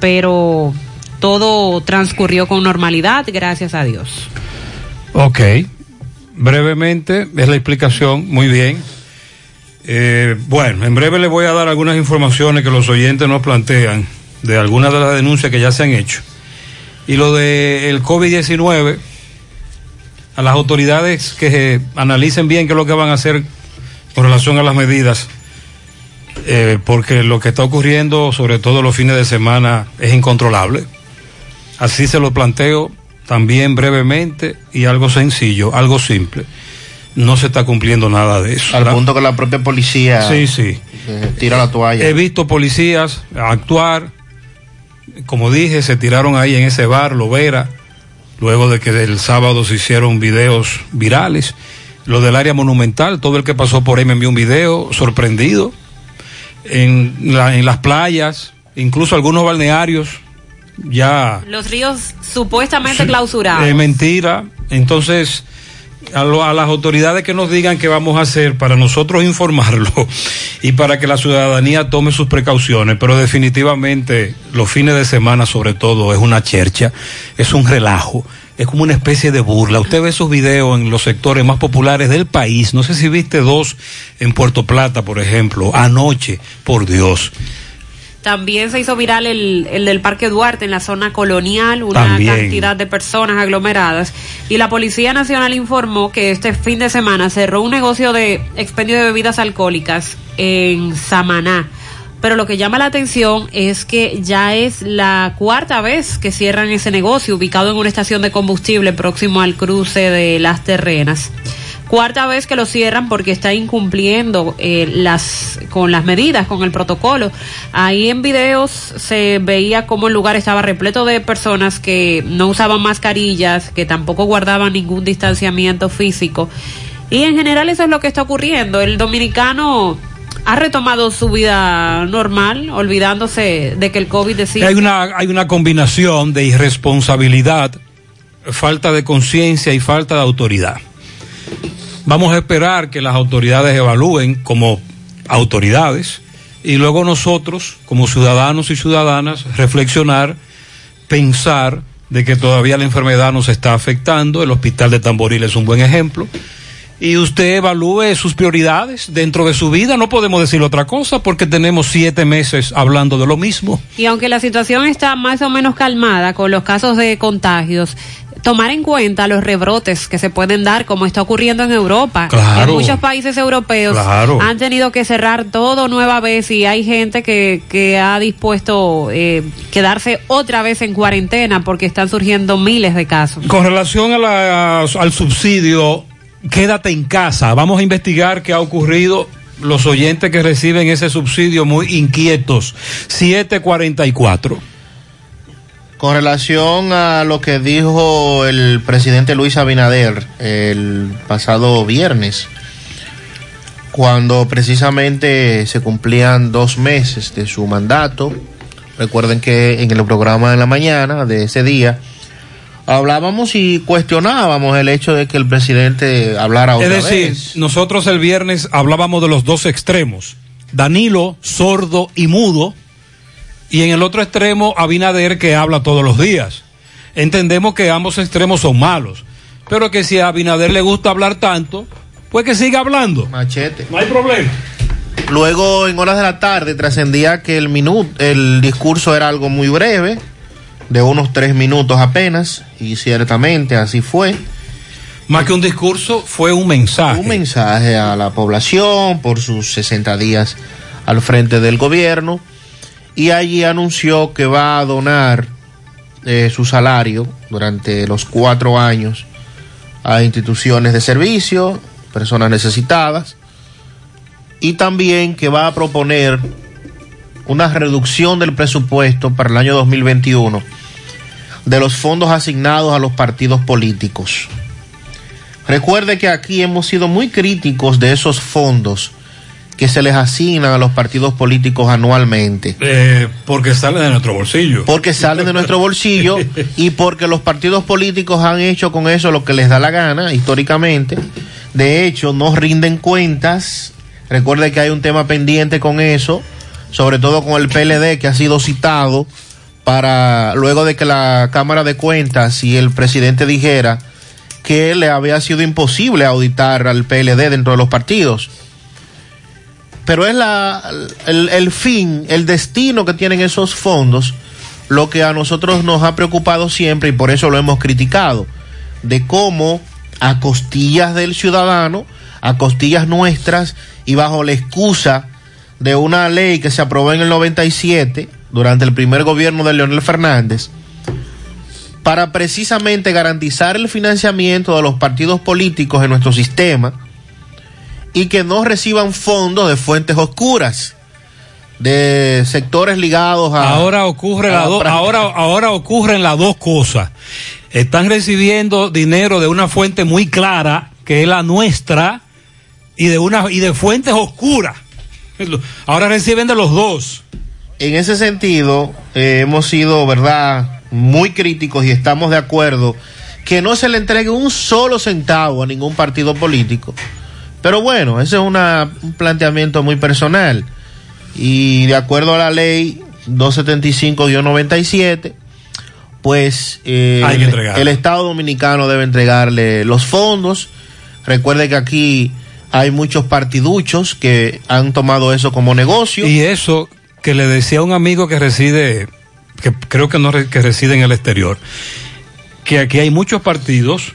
Speaker 11: Pero todo transcurrió con normalidad, gracias a Dios.
Speaker 9: Ok, brevemente es la explicación, muy bien. Eh, bueno, en breve le voy a dar algunas informaciones que los oyentes nos plantean de algunas de las denuncias que ya se han hecho. Y lo del COVID-19, a las autoridades que analicen bien qué es lo que van a hacer con relación a las medidas, eh, porque lo que está ocurriendo, sobre todo los fines de semana, es incontrolable. Así se lo planteo también brevemente y algo sencillo, algo simple. No se está cumpliendo nada de eso.
Speaker 36: Al punto que la propia policía
Speaker 9: Sí, sí.
Speaker 36: tira la toalla.
Speaker 9: He visto policías actuar, como dije, se tiraron ahí en ese bar, Lovera, luego de que el sábado se hicieron videos virales. Lo del área monumental, todo el que pasó por ahí me envió un video sorprendido. En, la- en las playas, incluso algunos balnearios ya
Speaker 11: Los ríos supuestamente clausurados.
Speaker 9: es mentira. Entonces, a, lo- a las autoridades que nos digan qué vamos a hacer para nosotros informarlo y para que la ciudadanía tome sus precauciones, pero definitivamente los fines de semana sobre todo es una chercha, es un relajo. Es como una especie de burla. Usted ve esos videos en los sectores más populares del país. No sé si viste dos en Puerto Plata, por ejemplo, anoche, por Dios.
Speaker 11: También se hizo viral el, el del Parque Duarte en la zona colonial, una
Speaker 9: También.
Speaker 11: cantidad de personas aglomeradas. Y la Policía Nacional informó que este fin de semana cerró un negocio de expendio de bebidas alcohólicas en Samaná. Pero lo que llama la atención es que ya es la cuarta vez que cierran ese negocio ubicado en una estación de combustible próximo al cruce de las terrenas. Cuarta vez que lo cierran porque está incumpliendo eh, las con las medidas, con el protocolo. Ahí en videos se veía como el lugar estaba repleto de personas que no usaban mascarillas, que tampoco guardaban ningún distanciamiento físico. Y en general eso es lo que está ocurriendo. El dominicano ha retomado su vida normal, olvidándose de que el COVID decía...
Speaker 9: Hay una, hay una combinación de irresponsabilidad, falta de conciencia y falta de autoridad. Vamos a esperar que las autoridades evalúen como autoridades y luego nosotros, como ciudadanos y ciudadanas, reflexionar, pensar de que todavía la enfermedad nos está afectando. El hospital de Tamboril es un buen ejemplo. Y usted evalúe sus prioridades dentro de su vida. No podemos decir otra cosa porque tenemos siete meses hablando de lo mismo.
Speaker 11: Y aunque la situación está más o menos calmada con los casos de contagios, tomar en cuenta los rebrotes que se pueden dar, como está ocurriendo en Europa.
Speaker 9: Claro.
Speaker 11: En muchos países europeos
Speaker 9: Claro.
Speaker 11: han tenido que cerrar todo nueva vez y hay gente que, que ha dispuesto eh, quedarse otra vez en cuarentena porque están surgiendo miles de casos.
Speaker 9: Con relación a la- al subsidio, quédate en casa. Vamos a investigar qué ha ocurrido. Los oyentes que reciben ese subsidio muy inquietos. 744.
Speaker 10: Con relación a lo que dijo el presidente Luis Abinader el pasado viernes, cuando precisamente se cumplían dos meses de su mandato, recuerden que en el programa de la mañana de ese día, hablábamos y cuestionábamos el hecho de que el presidente hablara otra
Speaker 9: Es decir,
Speaker 10: vez.
Speaker 9: nosotros el viernes hablábamos de los dos extremos. Danilo, sordo y mudo. Y en el otro extremo, Abinader, que habla todos los días. Entendemos que ambos extremos son malos. Pero que si a Abinader le gusta hablar tanto, pues que siga hablando.
Speaker 10: Machete.
Speaker 9: No hay problema.
Speaker 10: Luego, en horas de la tarde, trascendía que el minuto, el discurso era algo muy breve, de unos tres minutos apenas, y ciertamente así fue.
Speaker 9: Más que un discurso, fue un mensaje.
Speaker 10: Un mensaje a la población por sus 60 días al frente del gobierno, y allí anunció que va a donar eh, su salario durante los cuatro años a instituciones de servicio, personas necesitadas, y también que va a proponer una reducción del presupuesto para el año 2021 de los fondos asignados a los partidos políticos. Recuerde que aquí hemos sido muy críticos de esos fondos que se les asignan a los partidos políticos anualmente.
Speaker 9: Eh, porque sale de nuestro bolsillo.
Speaker 10: Porque salen de nuestro bolsillo y porque los partidos políticos han hecho con eso lo que les da la gana históricamente. De hecho, no rinden cuentas. Recuerde que hay un tema pendiente con eso, sobre todo con el PLD que ha sido citado para luego de que la Cámara de Cuentas y el presidente dijera que le había sido imposible auditar al PLD dentro de los partidos pero es la, el, el fin, el destino que tienen esos fondos, lo que a nosotros nos ha preocupado siempre y por eso lo hemos criticado, de cómo a costillas del ciudadano, a costillas nuestras y bajo la excusa de una ley que se aprobó en el 97 durante el primer gobierno de Leonel Fernández, para precisamente garantizar el financiamiento de los partidos políticos en nuestro sistema, y que no reciban fondos de fuentes oscuras de sectores ligados a
Speaker 9: ahora ocurre
Speaker 10: a
Speaker 9: la do- ahora ahora ocurren las dos cosas están recibiendo dinero de una fuente muy clara que es la nuestra y de una y de fuentes oscuras ahora reciben de los dos
Speaker 10: en ese sentido, eh, hemos sido, ¿verdad?, muy críticos y estamos de acuerdo que no se le entregue un solo centavo a ningún partido político. Pero bueno, ese es una, un planteamiento muy personal. Y de acuerdo a la ley 275-97, pues eh,
Speaker 9: Hay que
Speaker 10: el, Estado Dominicano debe entregarle los fondos. Recuerde que aquí hay muchos partiduchos que han tomado eso como negocio.
Speaker 9: Y eso que le decía a un amigo que reside, que creo que no que reside en el exterior, que aquí hay muchos partidos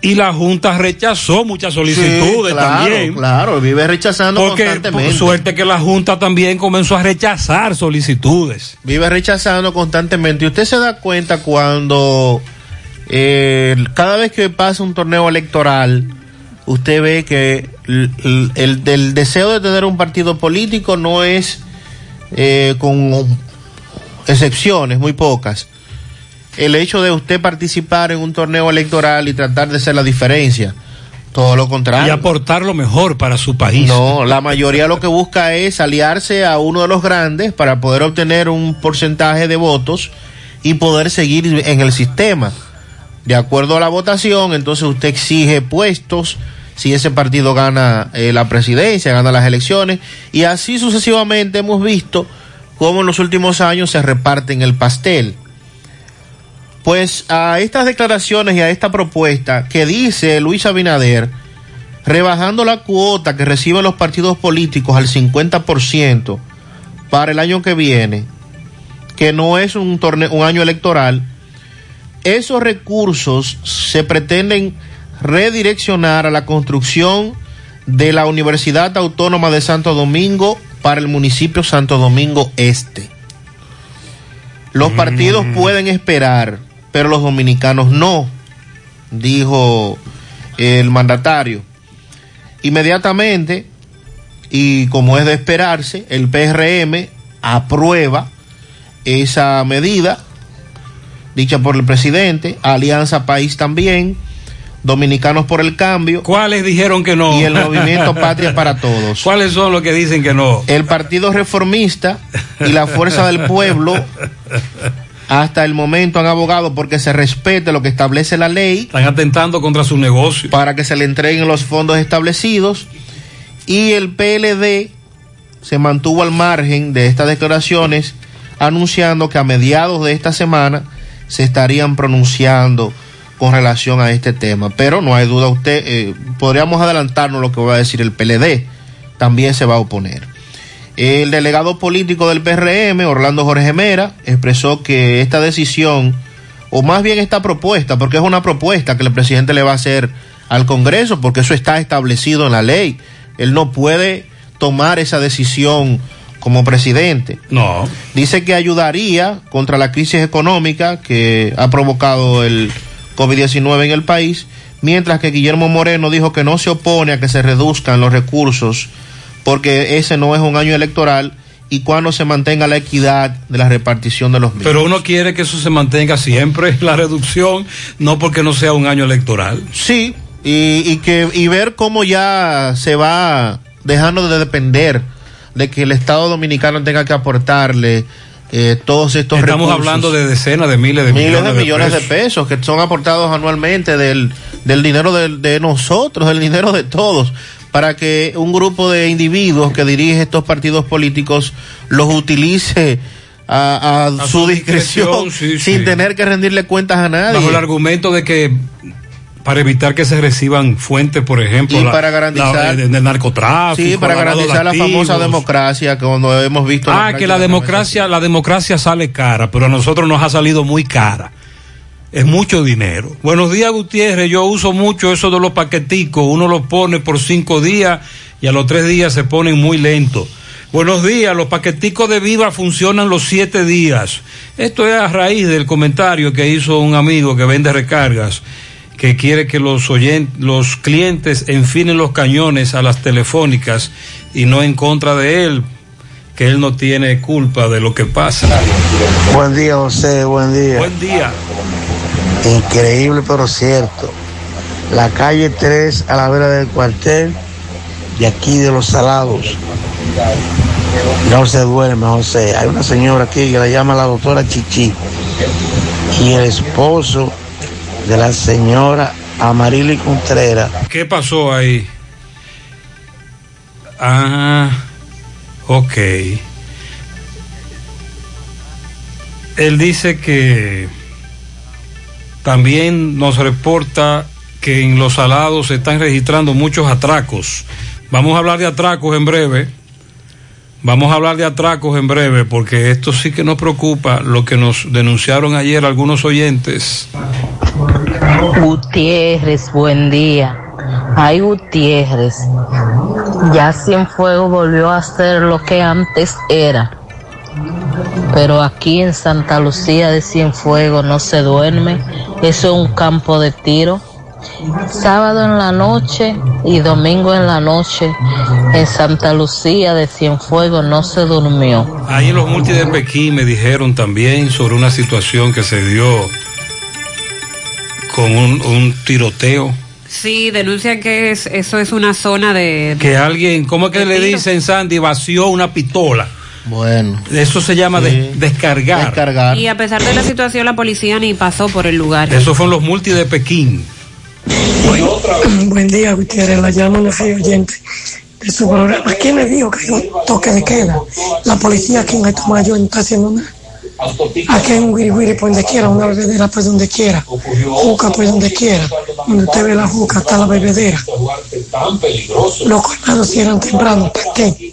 Speaker 9: y la Junta rechazó muchas solicitudes
Speaker 10: Sí, claro,
Speaker 9: también.
Speaker 10: Claro, vive rechazando
Speaker 9: Porque por suerte que la Junta también comenzó a rechazar solicitudes.
Speaker 10: Vive rechazando constantemente. Y usted se da cuenta cuando eh, cada vez que pasa un torneo electoral, usted ve que el- el deseo de tener un partido político no es eh, con excepciones, muy pocas. El hecho de usted participar en un torneo electoral y tratar de ser la diferencia, todo lo contrario.
Speaker 9: Y aportar lo mejor para su país.
Speaker 10: No, la mayoría lo que busca es aliarse a uno de los grandes para poder obtener un porcentaje de votos y poder seguir en el sistema. De acuerdo a la votación, entonces usted exige puestos si ese partido gana eh, la presidencia, gana las elecciones y así sucesivamente hemos visto cómo en los últimos años se reparten el pastel. Pues a estas declaraciones y a esta propuesta que dice Luis Abinader, rebajando la cuota que reciben los partidos políticos al 50% para el año que viene, que no es un, torneo, un año electoral, esos recursos se pretenden redireccionar a la construcción de la Universidad Autónoma de Santo Domingo para el municipio Santo Domingo Este. Los partidos pueden esperar, pero los dominicanos no, dijo el mandatario. Inmediatamente, y como es de esperarse, el PRM aprueba esa medida dicha por el presidente, Alianza País también, Dominicanos por el Cambio.
Speaker 9: ¿Cuáles dijeron que no?
Speaker 10: Y el Movimiento Patria para Todos.
Speaker 9: ¿Cuáles son los que dicen que no?
Speaker 10: El Partido Reformista y la Fuerza del Pueblo hasta el momento han abogado porque se respete lo que establece la ley.
Speaker 9: Están atentando contra su negocio.
Speaker 10: Para que se le entreguen los fondos establecidos. Y el PLD se mantuvo al margen de estas declaraciones, anunciando que a mediados de esta semana se estarían pronunciando con relación a este tema. Pero no hay duda, usted, eh, podríamos adelantarnos lo que va a decir el PLD, también se va a oponer. El delegado político del PRM, Orlando Jorge Mera, expresó que esta decisión, o más bien esta propuesta, porque es una propuesta que el presidente le va a hacer al Congreso, porque eso está establecido en la ley. Él no puede tomar esa decisión como presidente.
Speaker 9: No.
Speaker 10: Dice que ayudaría contra la crisis económica que ha provocado el COVID-19 en el país, mientras que Guillermo Moreno dijo que no se opone a que se reduzcan los recursos porque ese no es un año electoral y cuando se mantenga la equidad de la repartición de los mismos.
Speaker 9: Pero uno quiere que eso se mantenga siempre, la reducción, no porque no sea un año electoral.
Speaker 10: Sí, y, y que y ver cómo ya se va dejando de depender de que el Estado Dominicano tenga que aportarle eh, todos estos
Speaker 9: Estamos
Speaker 10: recursos.
Speaker 9: hablando de decenas de miles de
Speaker 10: miles
Speaker 9: millones,
Speaker 10: de millones de
Speaker 9: pesos.
Speaker 10: pesos. que son aportados anualmente del, del dinero de, de nosotros, del dinero de todos, para que un grupo de individuos que dirige estos partidos políticos los utilice a, a
Speaker 9: A
Speaker 10: su
Speaker 9: su
Speaker 10: discreción,
Speaker 9: discreción, sí,
Speaker 10: sin
Speaker 9: sí.
Speaker 10: tener que rendirle cuentas a nadie.
Speaker 9: Bajo el argumento de que para evitar que se reciban fuentes, por ejemplo,
Speaker 10: Y
Speaker 9: la-
Speaker 10: para garantizar-
Speaker 9: la- de- del narcotráfico,
Speaker 10: Sí, para garantizar la famosa democracia que cuando hemos visto.
Speaker 9: Ah, que la democracia, la democracia sale cara, pero a nosotros nos ha salido muy cara. Es mucho dinero. Buenos días, Gutiérrez. Yo uso mucho eso de los paqueticos. Uno los pone por cinco días y a los tres días se ponen muy lentos. Buenos días, los paqueticos de Viva funcionan los siete días. Esto es a raíz del comentario que hizo un amigo que vende recargas, que quiere que los, oyen- los clientes enfinen los cañones a las telefónicas y no en contra de él, que él no tiene culpa de lo que pasa.
Speaker 37: Buen día, José, buen día.
Speaker 9: Buen día.
Speaker 37: Increíble, pero cierto. La calle 3 a la vera del cuartel de aquí de los salados. No se duerme, José. Hay una señora aquí que la llama la doctora Chichi. Y el esposo de la señora Amarili Contreras.
Speaker 9: ¿Qué pasó ahí? Ah, ok. Él dice que también nos reporta que en los salados se están registrando muchos atracos. Vamos a hablar de atracos en breve. Vamos a hablar de atracos en breve porque esto sí que nos preocupa lo que nos denunciaron ayer algunos oyentes.
Speaker 38: Gutiérrez, buen día. Ay, Gutiérrez, ya Cienfuegos volvió a ser lo que antes era. Pero aquí en Santa Lucía de Cienfuegos no se duerme. Eso es un campo de tiro. Sábado en la noche y domingo en la noche en Santa Lucía de Cienfuegos no se durmió.
Speaker 9: Ahí en los multi de Pekín me dijeron también sobre una situación que se dio con un, un tiroteo.
Speaker 11: Sí, denuncian que es, eso es una zona de...
Speaker 9: Que alguien, ¿cómo es que le dicen, Sandy? Vació una pistola.
Speaker 36: Bueno.
Speaker 9: Eso se llama de- descargar.
Speaker 36: Descargar.
Speaker 11: Y a pesar de la situación, la policía ni pasó por el lugar.
Speaker 9: Eso fueron los multi de Pekín.
Speaker 39: Buen día, Gutiérrez. La llamo una fiel oyente de su programa. ¿Quién le dijo que hay un toque de queda? La policía aquí en Alto Mayor no está haciendo nada. Aquí hay un guiri guiri por donde quiera, una bebedera por donde quiera, juca por donde quiera. Donde usted ve la juca está la bebedera. Los colmados cierran temprano. ¿Para qué?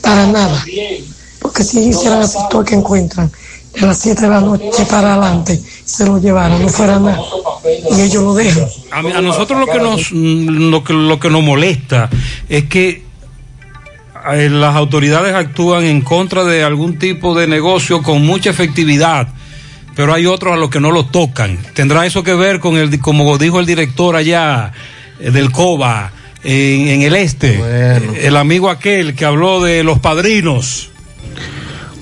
Speaker 39: Para nada. Porque si hicieran el que encuentran, de las 7 de la noche para adelante, se lo llevaron, no fuera nada. Y ellos lo dejan.
Speaker 9: A, nosotros lo que nos lo que, lo que nos molesta es que eh, las autoridades actúan en contra de algún tipo de negocio con mucha efectividad, pero hay otros a los que no lo tocan. ¿Tendrá eso que ver con el, como dijo el director allá eh, del COBA en, en el este? El amigo aquel que habló de los padrinos.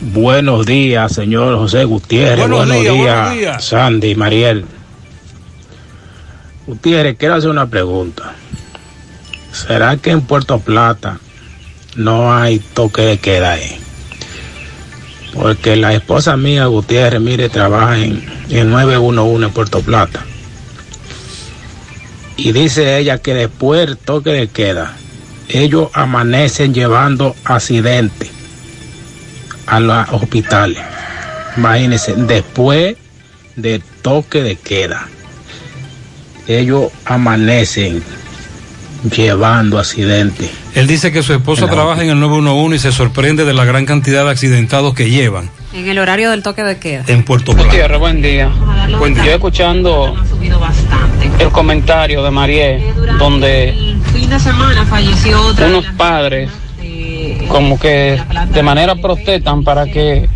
Speaker 40: Buenos días, señor José Gutiérrez.
Speaker 9: Buenos
Speaker 40: Buenos,
Speaker 9: días,
Speaker 40: días,
Speaker 9: buenos días.
Speaker 40: Sandy, Mariel. Gutiérrez, quiero hacer una pregunta. ¿Será que en Puerto Plata no hay toque de queda ahí? Porque la esposa mía, Gutiérrez, mire, trabaja en, en 911 en Puerto Plata. Y dice ella que después del toque de queda, ellos amanecen llevando accidentes a los hospitales. Imagínense, después de toque de queda, ellos amanecen llevando accidentes.
Speaker 9: Él dice que su esposa
Speaker 40: En
Speaker 9: trabaja en el 911 y se sorprende de la gran cantidad de accidentados que llevan
Speaker 11: En el horario del toque de queda.
Speaker 9: en Puerto Plata.
Speaker 41: Buen día.
Speaker 9: Buen día.
Speaker 41: Yo escuchando el comentario de Mariel, donde
Speaker 11: Fin de semana falleció otra.
Speaker 41: unos padres como que de manera protestan para que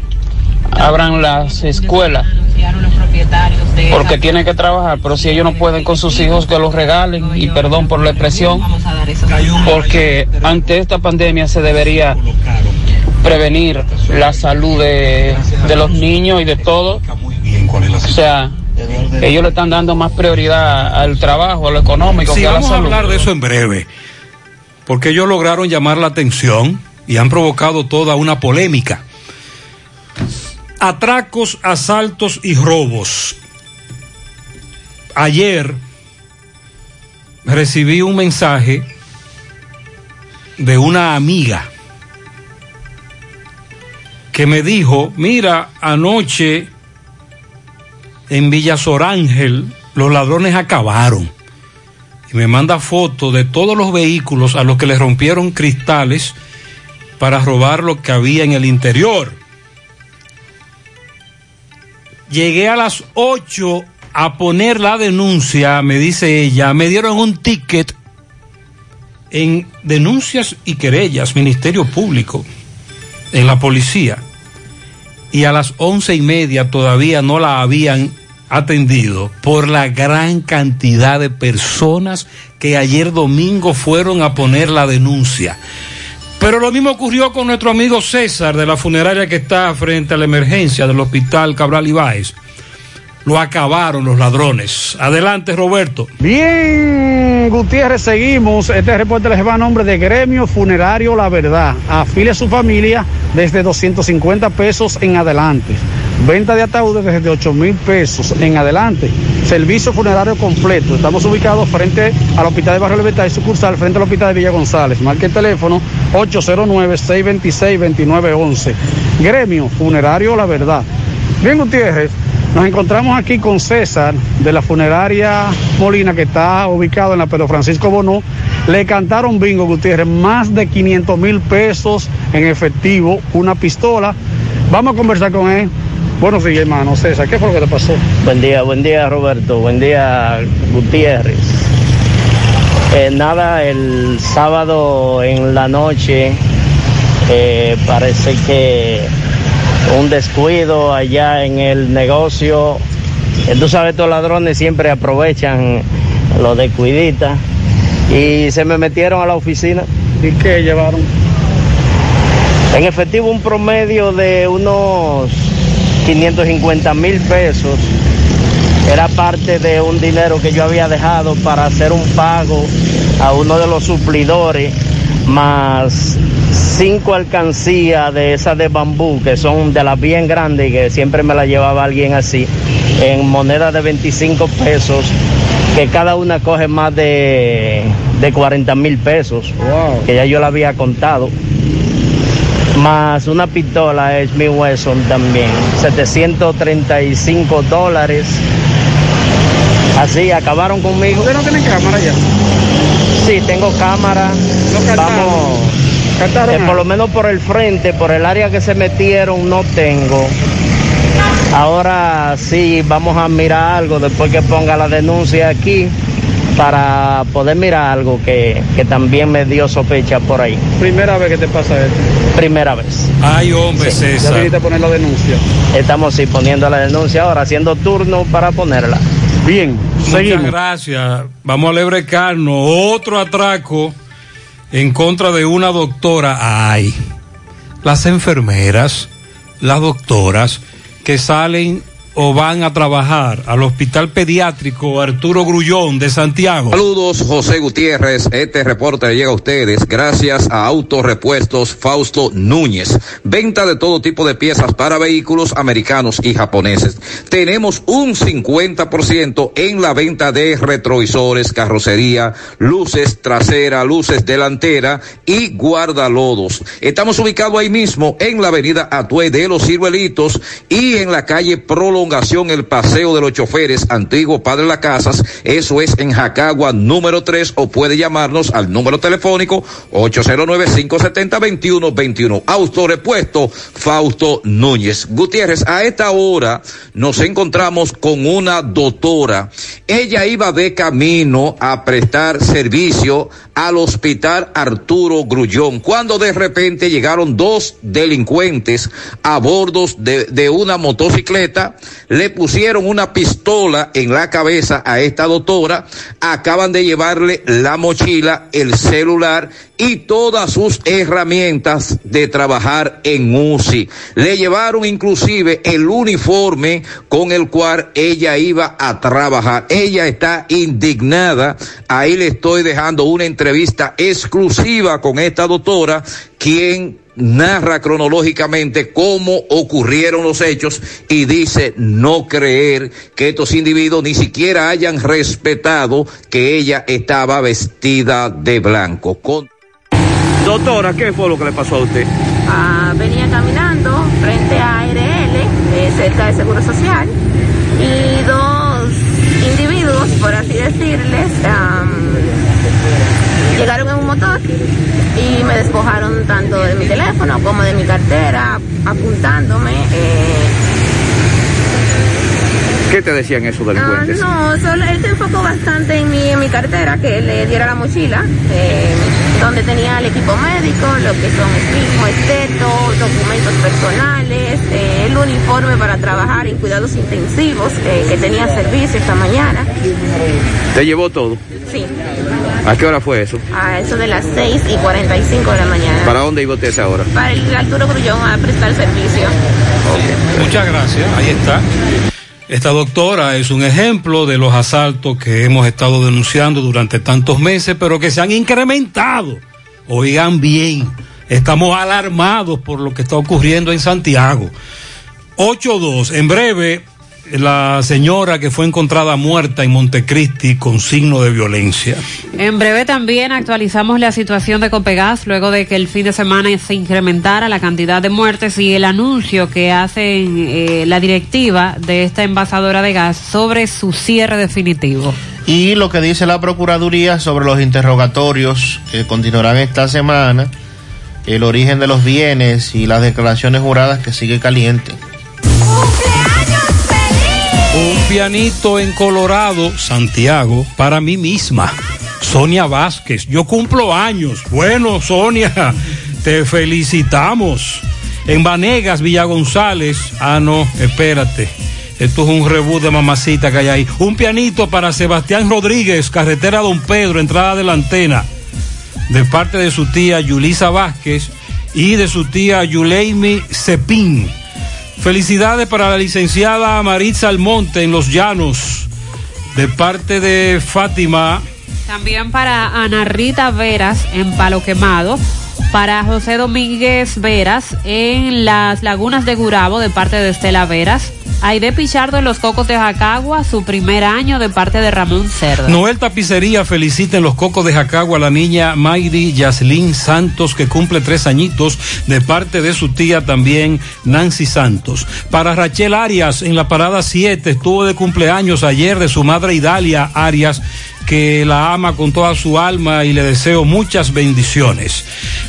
Speaker 41: abran las escuelas porque tienen que trabajar, pero si ellos no pueden con sus hijos que los regalen y perdón por la expresión, porque ante esta pandemia se debería prevenir la salud de, de los niños y de todos. O sea, ellos le están dando más prioridad al trabajo, a lo económico
Speaker 9: Sí,
Speaker 41: que a la
Speaker 9: vamos a
Speaker 41: salud.
Speaker 9: hablar de eso en breve. Porque ellos lograron llamar la atención y han provocado toda una polémica. Atracos, asaltos y robos. Ayer recibí un mensaje de una amiga que me dijo, mira, anoche en Villa Sorángel los ladrones acabaron y me manda fotos de todos los vehículos a los que les rompieron cristales para robar lo que había en el interior. Llegué a las 8 a poner la denuncia, me dice ella, me dieron un ticket en denuncias y querellas, Ministerio Público, en la policía, y a las once y media todavía no la habían atendido por la gran cantidad de personas que ayer domingo fueron a poner la denuncia. Pero lo mismo ocurrió con nuestro amigo César de la funeraria que está frente a la emergencia del hospital Cabral Ibáez. lo acabaron los ladrones. Adelante, Roberto.
Speaker 42: Bien, Gutiérrez, seguimos. Este reporte les va a nombre de Gremio Funerario La Verdad. Afile a su familia desde 250 pesos en adelante. Venta de ataúdes desde 8 mil pesos en adelante. Servicio funerario completo. Estamos ubicados frente al Hospital de Barrio Libertad y sucursal frente al Hospital de Villa González. Marque el teléfono 809-626-2911. Gremio Funerario La Verdad. Bien, Gutiérrez. Nos encontramos aquí con César de la funeraria Molina que está ubicado en la Pedro Francisco Bonó. Le cantaron bingo Gutiérrez, más de 500 mil pesos en efectivo, una pistola. Vamos a conversar con él. Buenos días, hermano César. ¿Qué fue lo que te pasó?
Speaker 43: Buen día, buen día Roberto, buen día Gutiérrez. Eh, nada, el sábado en la noche eh, parece que un descuido allá en el negocio. Eh, tú sabes, estos ladrones siempre aprovechan los descuiditas y se me metieron a la oficina.
Speaker 42: ¿Y qué llevaron?
Speaker 43: En efectivo un promedio de unos 550 mil pesos. Era parte de un dinero que yo había dejado para hacer un pago a uno de los suplidores, más cinco alcancías de esas de bambú, que son de las bien grandes y que siempre me la llevaba alguien así, en moneda de 25 pesos, que cada una coge más de, de 40 mil pesos, que ya yo la había contado. Más una pistola es mi Wesson también, 735 dólares. Así, acabaron conmigo.
Speaker 42: ¿Usted no tiene cámara ya?
Speaker 43: Sí, tengo cámara. Vamos. Eh, por lo menos por el frente, por el área que se metieron, no tengo. Ahora sí, vamos a mirar algo después que ponga la denuncia aquí para poder mirar algo que, que también me dio sospecha por ahí.
Speaker 42: Primera vez que te pasa esto.
Speaker 43: Primera vez.
Speaker 9: Ay, hombre,
Speaker 43: Sí.
Speaker 9: César.
Speaker 42: Ya viniste a poner la denuncia.
Speaker 43: Estamos sí poniendo la denuncia ahora, haciendo turno para ponerla.
Speaker 42: Bien,
Speaker 9: Muchas gracias. Vamos a lebrecarnos. Otro atraco en contra de una doctora. Ay, las enfermeras, las doctoras que salen o van a trabajar al Hospital Pediátrico Arturo Grullón de Santiago.
Speaker 44: Saludos, José Gutiérrez. Este reporte llega a ustedes gracias a Autorepuestos Fausto Núñez. Venta de todo tipo de piezas para vehículos americanos y japoneses. Tenemos un 50% en la venta de retrovisores, carrocería, luces trasera, luces delantera y guardalodos. Estamos ubicados ahí mismo en la avenida Atue de los Ciruelitos y en la calle Prolongación, el Paseo de los Choferes, antiguo Padre Las Casas. Eso es en Jacagua número 3 o puede llamarnos al número telefónico 809-570-2121. Autorepuesto Fausto Núñez. Gutiérrez, a esta hora nos encontramos con una doctora. Ella iba de camino a prestar servicio al hospital Arturo Grullón, cuando de repente llegaron dos delincuentes a bordo de, de una motocicleta, le pusieron una pistola en la cabeza a esta doctora, acaban de llevarle la mochila, el celular y todas sus herramientas de trabajar en UCI. Le llevaron inclusive el uniforme con el cual ella iba a trabajar. Ella está indignada. Ahí le estoy dejando una entrevista exclusiva con esta doctora, quien narra cronológicamente cómo ocurrieron los hechos y dice no creer que estos individuos ni siquiera hayan respetado que ella estaba vestida de blanco. Con...
Speaker 45: Doctora, ¿qué fue lo que le pasó a usted?
Speaker 46: Ah, venía caminando frente a ARL, eh, cerca de Seguro Social, y dos individuos, por así decirles, llegaron en un motor me despojaron tanto de mi teléfono como de mi cartera, apuntándome. eh,
Speaker 45: ¿Qué te decían esos
Speaker 46: Ah,
Speaker 45: delincuentes?
Speaker 46: no, solo él se enfocó bastante en mi, en mi cartera, que le diera la mochila, eh, donde tenía el equipo médico, lo que son mismo esteto, documentos personales, eh, el uniforme para trabajar en cuidados intensivos, eh, que tenía servicio esta mañana.
Speaker 45: ¿Te llevó todo?
Speaker 46: Sí,
Speaker 45: ¿A qué hora fue eso?
Speaker 46: a eso de las 6 y 45 de la mañana.
Speaker 45: ¿Para dónde iba usted a esa hora?
Speaker 46: Para el Arturo Grullón a prestar servicio.
Speaker 9: Muchas gracias, ahí está. Esta doctora es un ejemplo de los asaltos que hemos estado denunciando durante tantos meses, pero que se han incrementado. Oigan bien, estamos alarmados por lo que está ocurriendo en Santiago. 8-2, en breve, la señora que fue encontrada muerta en Montecristi con signo de violencia.
Speaker 11: En breve también actualizamos la situación de Copegas luego de que el fin de semana se incrementara la cantidad de muertes y el anuncio que hace eh, la directiva de esta envasadora de gas sobre su cierre definitivo.
Speaker 36: Y lo que dice la Procuraduría sobre los interrogatorios que continuarán esta semana, el origen de los bienes y las declaraciones juradas que sigue caliente.
Speaker 9: Pianito en Colorado, Santiago, para mí misma. Sonia Vázquez, yo cumplo años. Bueno, Sonia, te felicitamos. En Vanegas, Villa González. Ah, no, espérate. Esto es un reboot de mamacita que hay ahí. Un pianito para Sebastián Rodríguez, carretera Don Pedro, entrada de la antena. De parte de su tía Yulisa Vázquez y de su tía Yuleimi Cepín. Felicidades para la licenciada Maritza Almonte en Los Llanos, de parte de Fátima.
Speaker 11: También para Ana Rita Veras en Palo Quemado. Para José Domínguez Veras en las Lagunas de Gurabo de parte de Estela Veras. Aide Pichardo en Los Cocos de Jacagua, su primer año de parte de Ramón Cerda.
Speaker 9: Noel Tapicería felicita en Los Cocos de Jacagua a la niña Mayri Yaslin Santos, que cumple tres añitos, de parte de su tía también Nancy Santos. Para Rachel Arias en la parada 7, estuvo de cumpleaños ayer de su madre Idalia Arias, que la ama con toda su alma y le deseo muchas bendiciones.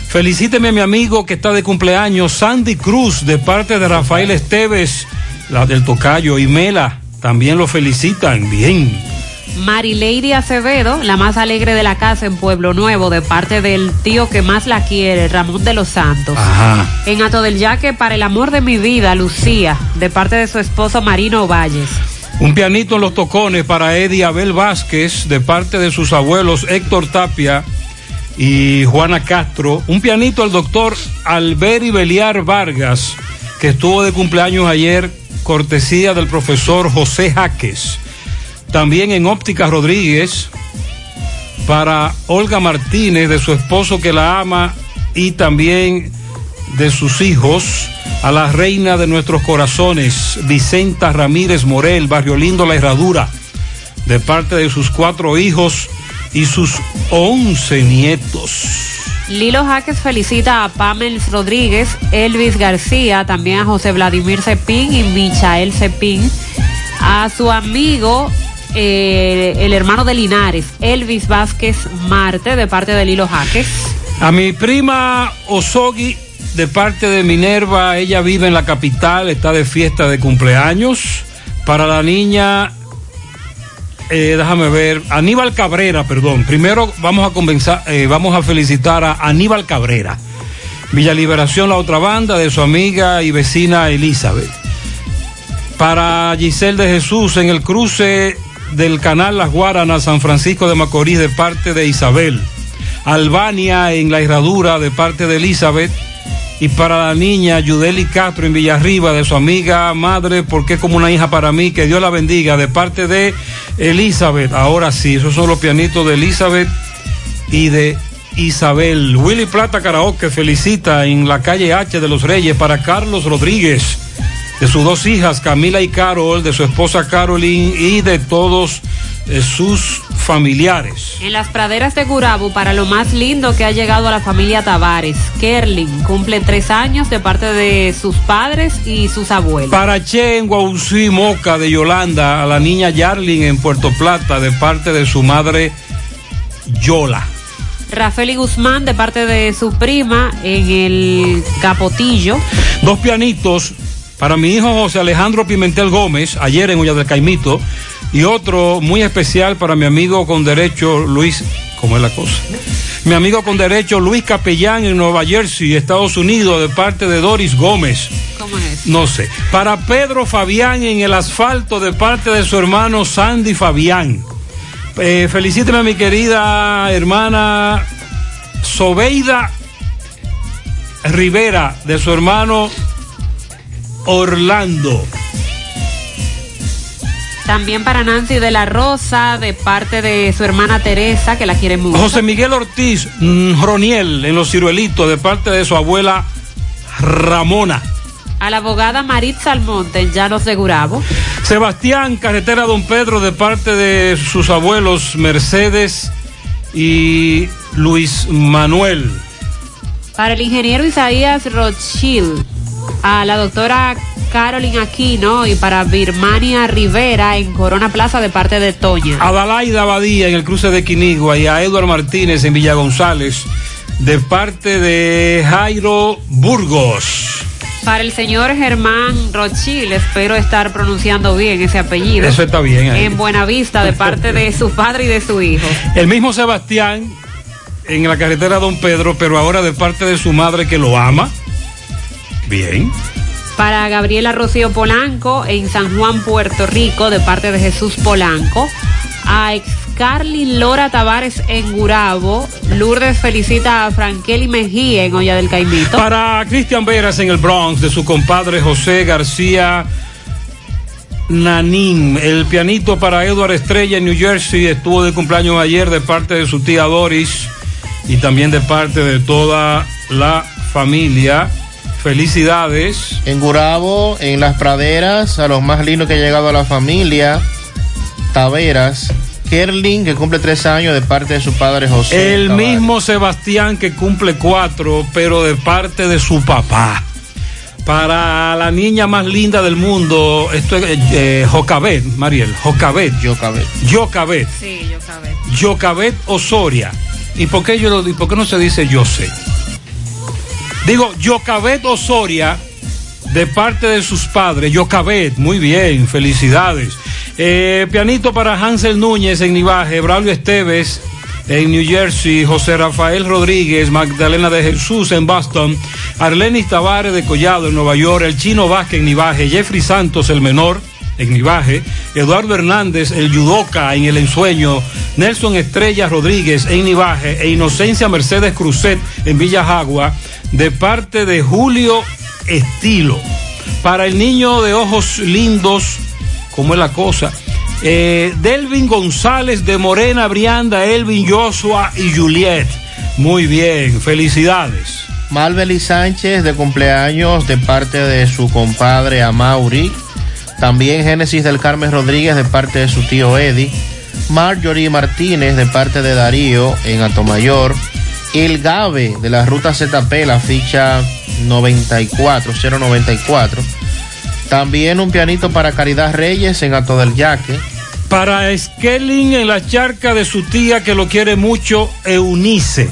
Speaker 9: Felicíteme a mi amigo que está de cumpleaños, Sandy Cruz, de parte de Rafael Esteves la del Tocayo y Mela también lo felicitan. Bien.
Speaker 11: Marileidi Acevedo, la más alegre de la casa en Pueblo Nuevo, de parte del tío que más la quiere, Ramón de los Santos.
Speaker 9: Ajá.
Speaker 11: En Ato del Yaque, para el amor de mi vida, Lucía, de parte de su esposo Marino Valles.
Speaker 9: Un pianito en los tocones para Eddie Abel Vázquez, de parte de sus abuelos Héctor Tapia y Juana Castro. Un pianito al doctor Alberi Beliar Vargas, que estuvo de cumpleaños ayer cortesía del profesor José Jaques. También en Óptica Rodríguez, para Olga Martínez, de su esposo que la ama, y también de sus hijos, a la reina de nuestros corazones, Vicenta Ramírez Morel, Barrio Lindo La Herradura, de parte de sus cuatro hijos y sus once nietos.
Speaker 11: Lilo Jaques felicita a Pamel Rodríguez, Elvis García, también a José Vladimir Cepín y Michael Cepín, a su amigo, eh, el hermano de Linares, Elvis Vázquez Marte, de parte de Lilo Jaques.
Speaker 9: A mi prima Osogi, de parte de Minerva, ella vive en la capital, está de fiesta de cumpleaños. Para la niña eh, déjame ver, Aníbal Cabrera, perdón. Primero vamos a eh, vamos a felicitar a Aníbal Cabrera. Villa Liberación, la otra banda de su amiga y vecina Elizabeth. Para Giselle de Jesús en el cruce del canal Las Guaranas, San Francisco de Macorís, de parte de Isabel. Albania en la Herradura, de parte de Elizabeth y para la niña Yudeli Castro en Villarriba de su amiga madre, porque es como una hija para mí, que Dios la bendiga, de parte de Elizabeth. Ahora sí, esos son los pianitos de Elizabeth y de Isabel. Willy Plata Karaoke felicita en la calle H de los Reyes para Carlos Rodríguez, de sus dos hijas, Camila y Carol, de su esposa Caroline y de todos eh, sus familiares.
Speaker 11: En las praderas de Gurabu, para lo más lindo que ha llegado a la familia Tavares, Kerlin cumple tres años de parte de sus padres y sus abuelos.
Speaker 9: Para Che en Guausí, Moca de Yolanda, a la niña Yarlin en Puerto Plata, de parte de su madre Yola.
Speaker 11: Rafael y Guzmán, de parte de su prima en el Capotillo.
Speaker 9: Dos pianitos para mi hijo José Alejandro Pimentel Gómez, ayer en Ulla del Caimito, y otro muy especial para mi amigo con derecho Luis, ¿cómo es la cosa? Mi amigo con derecho Luis Capellán en Nueva Jersey, Estados Unidos, de parte de Doris Gómez.
Speaker 11: ¿Cómo es?
Speaker 9: No sé. Para Pedro Fabián en el asfalto, de parte de su hermano Sandy Fabián. Eh, felicíteme a mi querida hermana Sobeida Rivera, de su hermano Orlando.
Speaker 11: También para Nancy de la Rosa, de parte de su hermana Teresa, que la quiere mucho.
Speaker 9: José Miguel Ortiz mm, Roniel en los ciruelitos de parte de su abuela Ramona.
Speaker 11: A la abogada Maritza Almonte, en Llanos de Gurabo.
Speaker 9: Sebastián, carretera Don Pedro, de parte de sus abuelos Mercedes y Luis Manuel.
Speaker 11: Para el ingeniero Isaías Rothschild, a la doctora Carolyn Aquino y para Birmania Rivera en Corona Plaza de parte de Toña.
Speaker 9: A Dalaida Badía en el cruce de Quinigua y a Eduardo Martínez en Villa González de parte de Jairo Burgos.
Speaker 11: Para el señor Germán Rothschild, espero estar pronunciando bien ese apellido.
Speaker 9: Eso está bien. ahí.
Speaker 11: En Buenavista, de parte de su padre y de su hijo.
Speaker 9: El mismo Sebastián en la carretera Don Pedro, pero ahora de parte de su madre que lo ama. Bien.
Speaker 11: Para Gabriela Rocío Polanco en San Juan, Puerto Rico, de parte de Jesús Polanco. A Excarly Lora Tavares en Gurabo. Lourdes felicita a Frankeli Mejía en Olla del Caimito.
Speaker 9: Para Cristian Veras en el Bronx, de su compadre José García Nanín. El pianito para Edward Estrella en New Jersey estuvo de cumpleaños ayer de parte de su tía Doris y también de parte de toda la familia. Felicidades.
Speaker 10: En Gurabo, en las praderas, a los más lindos que ha llegado a la familia, Taveras, Kerlin, que cumple tres años de parte de su padre José.
Speaker 9: El
Speaker 10: Tavares.
Speaker 9: mismo Sebastián que cumple cuatro, pero de parte de su papá. Para la niña más linda del mundo, esto es eh, Jocabet, Mariel, Jocabet.
Speaker 10: Jocabet.
Speaker 9: Jocabet.
Speaker 11: Sí, yo cabé.
Speaker 9: Jocabet Osoria. ¿Y por qué yo lo y por qué no se dice yo sé? Digo, Jocabet Osoria, de parte de sus padres. Jocabet, muy bien, felicidades. Eh, pianito para Hansel Núñez en Nivaje, Braulio Esteves en New Jersey, José Rafael Rodríguez, Magdalena de Jesús en Boston, Arlenis Tavares de Collado en Nueva York, el Chino Vázquez en Nivaje, Jeffrey Santos el menor en Nivaje, Eduardo Hernández el Yudoca en El Ensueño, Nelson Estrella Rodríguez en Nivaje e Inocencia Mercedes Cruzet en Villa Jagua, de parte de Julio Estilo. Para el niño de ojos lindos, ¿cómo es la cosa? Eh, Delvin González de Morena, Brianda, Elvin Joshua y Juliet. Muy bien, felicidades.
Speaker 10: Malveli Sánchez de cumpleaños de parte de su compadre Amauri. También Génesis del Carmen Rodríguez de parte de su tío Eddie. Marjorie Martínez de parte de Darío en Atomayor. El Gabe de la ruta ZP, la ficha 94, 094. También un pianito para Caridad Reyes en Ato del Yaque.
Speaker 9: Para Skelling en la charca de su tía que lo quiere mucho, Eunice.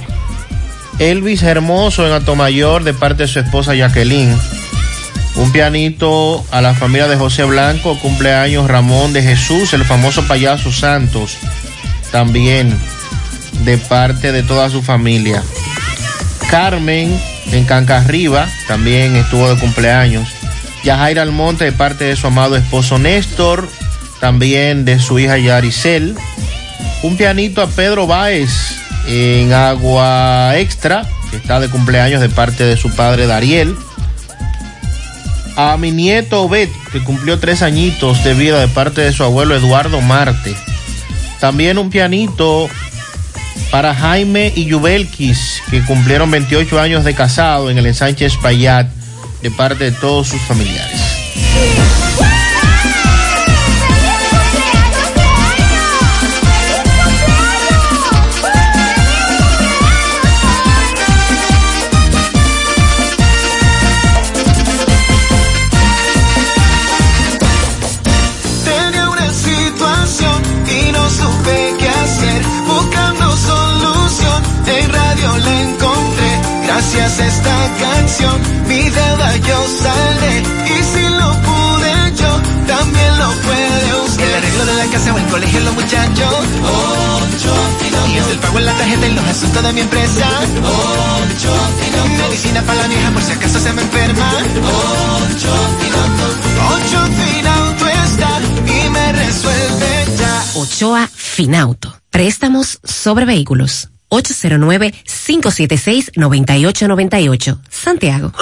Speaker 10: Elvis Hermoso en Atomayor de parte de su esposa Jacqueline. Un pianito a la familia de José Blanco, cumpleaños Ramón de Jesús, el famoso payaso Santos, también de parte de toda su familia. Carmen en Cancarriba, también estuvo de cumpleaños. Yajaira Almonte de parte de su amado esposo Néstor, también de su hija Yaricel. Un pianito a Pedro Báez en Agua Extra, que está de cumpleaños de parte de su padre Dariel. A mi nieto Obed, que cumplió tres añitos de vida de parte de su abuelo Eduardo Marte. También un pianito para Jaime y Yubelkis, que cumplieron 28 años de casado en el ensanche Espaillat, de parte de todos sus familiares.
Speaker 21: Gracias a esta canción, mi deuda yo saldré. Y si lo pude yo, también lo puede usted. El arreglo de la casa o el colegio, los muchachos. Ocho y es el pago en la tarjeta y los asuntos de mi empresa. Ocho Medicina para la vieja por si acaso se me enferma. Ocho Ocho Finauto está y me resuelve ya.
Speaker 25: Ochoa Finauto. Préstamos sobre vehículos.
Speaker 47: 809-576-9898. Santiago.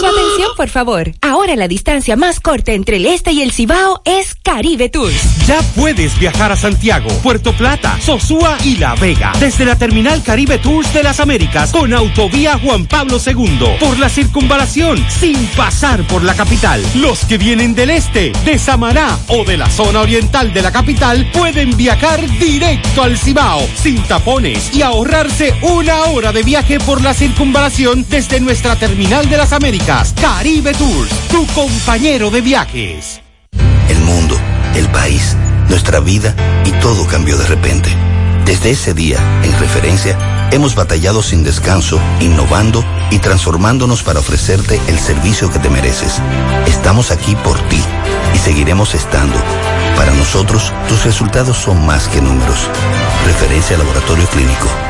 Speaker 25: Su atención, por favor. Ahora la distancia más corta entre el este y el Cibao es Caribe Tours.
Speaker 48: Ya puedes viajar a Santiago, Puerto Plata, Sosúa y La Vega. Desde la terminal Caribe Tours de las Américas con autovía Juan Pablo II. Por la circunvalación, sin pasar por la capital. Los que vienen del este, de Samaná o de la zona oriental de la capital pueden viajar directo al Cibao, sin tapones y ahorrarse una hora de viaje por la circunvalación desde nuestra terminal de las Américas. Caribe Tours, tu compañero de viajes.
Speaker 49: El mundo, el país, nuestra vida y todo cambió de repente. Desde ese día, en referencia, hemos batallado sin descanso, innovando y transformándonos para ofrecerte el servicio que te mereces. Estamos aquí por ti y seguiremos estando. Para nosotros, tus resultados son más que números. Referencia Laboratorio Clínico.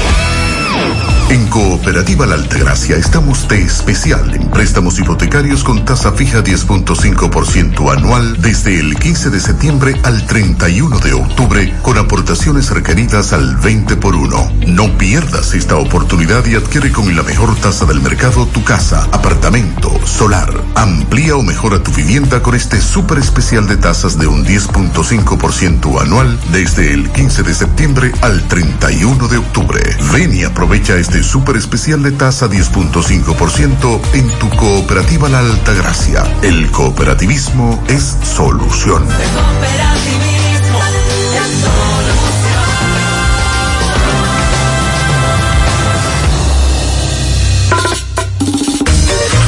Speaker 24: En Cooperativa La Altagracia estamos de especial en préstamos hipotecarios con tasa fija 10.5% anual desde el 15 de septiembre al 31 de octubre con aportaciones requeridas al 20 por 1. No pierdas esta oportunidad y adquiere con la mejor tasa del mercado tu casa, apartamento, solar. Amplía o mejora tu vivienda con este súper especial de tasas de un 10.5% anual desde el 15 de septiembre al 31 de octubre. Ven y aprovecha este súper especial de tasa 10.5% en tu cooperativa La Altagracia. El cooperativismo es solución.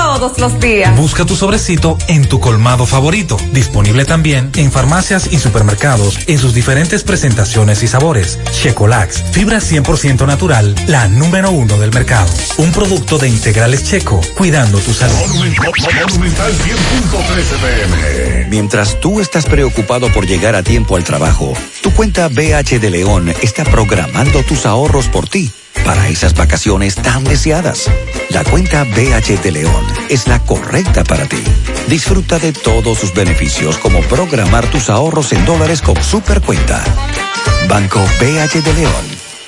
Speaker 50: todos los días.
Speaker 51: Busca tu sobrecito en tu colmado favorito. Disponible también en farmacias y supermercados en sus diferentes presentaciones y sabores. Checolax, fibra 100% natural, la número uno del mercado. Un producto de integrales checo, cuidando tu salud.
Speaker 52: Monumental 100.13 pm.
Speaker 7: Mientras tú estás preocupado por llegar a tiempo al trabajo, tu cuenta BH de León está programando tus ahorros por ti para esas vacaciones tan deseadas. La cuenta BH de León es la correcta para ti. Disfruta de todos sus beneficios como programar tus ahorros en dólares con Supercuenta. Banco BH de León.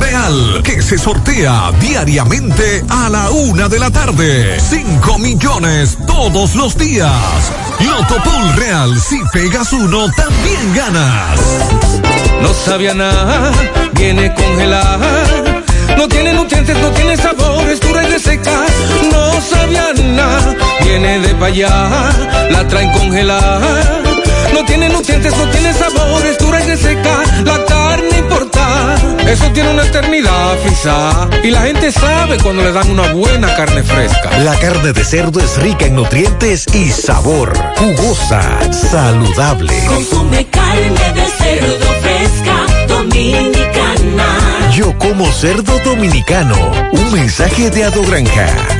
Speaker 53: Real que se sortea diariamente a la una de la tarde. 5 millones todos los días. Loto Pool Real, si pegas uno, también ganas.
Speaker 54: No sabía nada, viene congelada. No tiene nutrientes, no tiene sabor, es dura y reseca. No sabía nada, viene de pa' allá, la traen congelada. No tiene nutrientes, no tiene sabor, es dura y reseca. La carne importa, eso tiene una eternidad frisada. Y la gente sabe cuando le dan una buena carne fresca.
Speaker 18: La carne de cerdo es rica en nutrientes y sabor. Jugosa, saludable.
Speaker 55: Consume carne de cerdo fresca, dominicana.
Speaker 18: Yo como cerdo dominicano. Un mensaje de Ado Granja.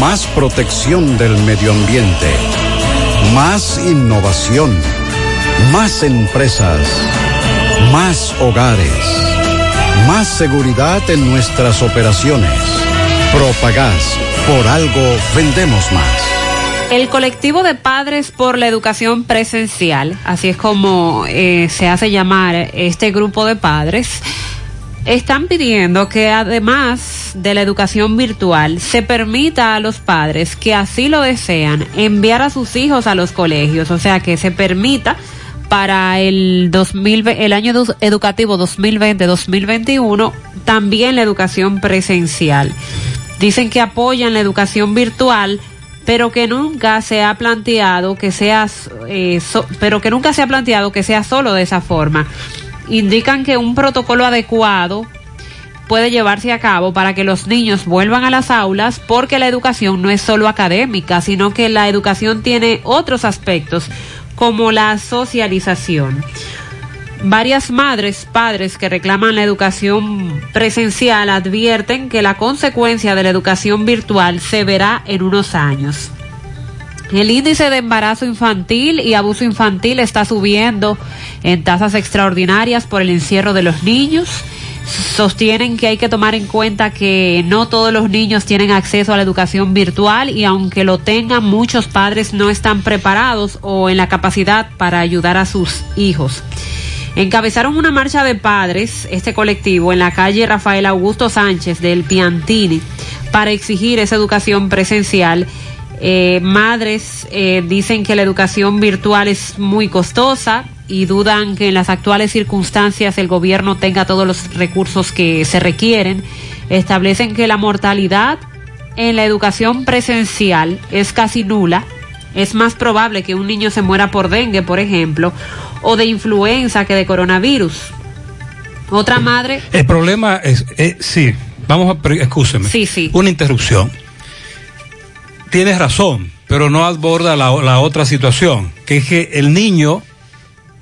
Speaker 54: Más protección del medio ambiente. Más innovación. Más empresas. Más hogares. Más seguridad en nuestras operaciones. Propagás. Por algo vendemos más.
Speaker 11: El colectivo de padres por la educación presencial, así es como eh, se hace llamar este grupo de padres, están pidiendo que además de la educación virtual se permita a los padres que así lo desean enviar a sus hijos a los colegios, o sea que se permita para el 2000, el año edu- educativo 2020-2021 también la educación presencial. Dicen que apoyan la educación virtual, pero que nunca se ha planteado que sea, eh, pero que nunca se ha planteado que sea solo de esa forma. Indican que un protocolo adecuado puede llevarse a cabo para que los niños vuelvan a las aulas porque la educación no es solo académica, sino que la educación tiene otros aspectos como la socialización. Varias madres, padres que reclaman la educación presencial advierten que la consecuencia de la educación virtual se verá en unos años. El índice de embarazo infantil y abuso infantil está subiendo en tasas extraordinarias por el encierro de los niños. Sostienen que hay que tomar en cuenta que no todos los niños tienen acceso a la educación virtual y aunque lo tengan, muchos padres no están preparados o en la capacidad para ayudar a sus hijos. Encabezaron una marcha de padres, este colectivo, en la calle Rafael Augusto Sánchez del Piantini para exigir esa educación presencial. Eh, madres eh, dicen que la educación virtual es muy costosa y dudan que en las actuales circunstancias el gobierno tenga todos los recursos que se requieren. Establecen que la mortalidad en la educación presencial es casi nula. Es más probable que un niño se muera por dengue, por ejemplo, o de influenza que de coronavirus. Otra madre,
Speaker 9: El problema es, eh, sí, vamos a, escúcheme.
Speaker 11: Sí, sí.
Speaker 9: Una interrupción. Tienes razón, pero no aborda la, la otra situación, que es que el niño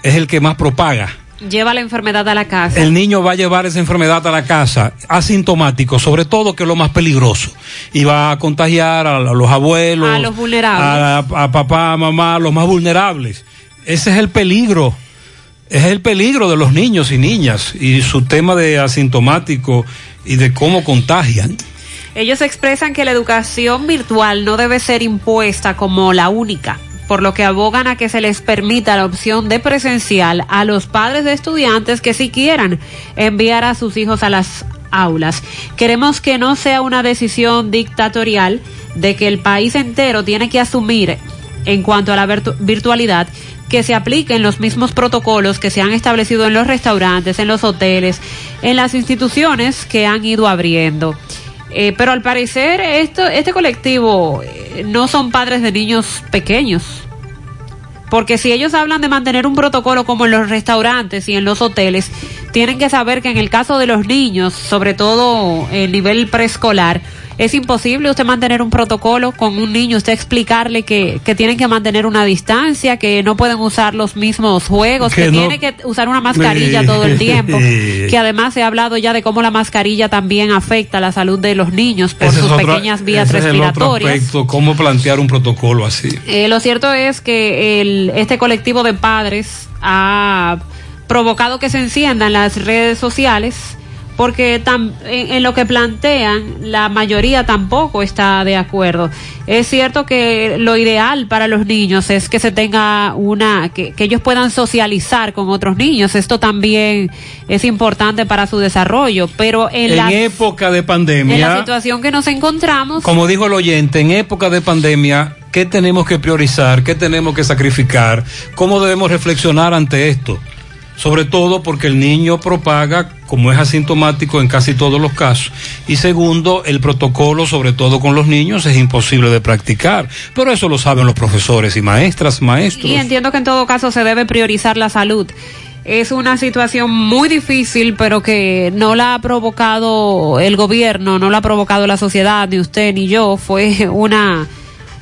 Speaker 9: es el que más propaga.
Speaker 11: lleva la enfermedad a la casa.
Speaker 9: El niño va a llevar esa enfermedad a la casa, asintomático, sobre todo que es lo más peligroso. Y va a contagiar a, los abuelos,
Speaker 11: A los vulnerables.
Speaker 9: a, a papá, a mamá, a los más vulnerables. Ese es el peligro. Es el peligro de los niños y niñas y su tema de asintomático y de cómo contagian.
Speaker 11: Ellos expresan que la educación virtual no debe ser impuesta como la única, por lo que abogan a que se les permita la opción de presencial a los padres de estudiantes que si quieran enviar a sus hijos a las aulas. Queremos que no sea una decisión dictatorial de que el país entero tiene que asumir en cuanto a la virtu- virtualidad que se apliquen los mismos protocolos que se han establecido en los restaurantes, en los hoteles, en las instituciones que han ido abriendo. Eh, pero al parecer esto, este colectivo eh, no son padres de niños pequeños. Porque si ellos hablan de mantener un protocolo como en los restaurantes y en los hoteles, tienen que saber que en el caso de los niños, sobre todo el nivel preescolar, Es imposible usted mantener un protocolo con un niño, usted explicarle que, que tienen que mantener una distancia, que no pueden usar los mismos juegos, que,
Speaker 9: Que no-
Speaker 11: tiene que usar una mascarilla todo el tiempo, que además se ha hablado ya de cómo la mascarilla también afecta la salud de los niños por
Speaker 9: Ese
Speaker 11: sus
Speaker 9: otro-
Speaker 11: pequeñas vías
Speaker 9: ese es el otro
Speaker 11: respiratorias.
Speaker 9: aspecto, cómo plantear un protocolo así.
Speaker 11: Eh, lo cierto es que el, este colectivo de padres ha provocado que se enciendan las redes sociales porque tam- en, en lo que plantean la mayoría tampoco está de acuerdo. Es cierto que lo ideal para los niños es que se tenga una, que, que ellos puedan socializar con otros niños. Esto también es importante para su desarrollo, pero en,
Speaker 9: En
Speaker 11: la,
Speaker 9: época de
Speaker 11: en la
Speaker 9: pandemia,
Speaker 11: situación que nos encontramos,
Speaker 9: como dijo el oyente, en época de pandemia, ¿qué tenemos que priorizar? ¿Qué tenemos que sacrificar? ¿Cómo debemos reflexionar ante esto? Sobre todo porque el niño propaga, como es asintomático en casi todos los casos. Y segundo, el protocolo, sobre todo con los niños, es imposible de practicar. Pero eso lo saben los profesores y maestras, maestros.
Speaker 11: Y entiendo que en todo caso se debe priorizar la salud. Es una situación muy difícil, pero que no la ha provocado el gobierno, no la ha provocado la sociedad, ni usted ni yo. Fue una,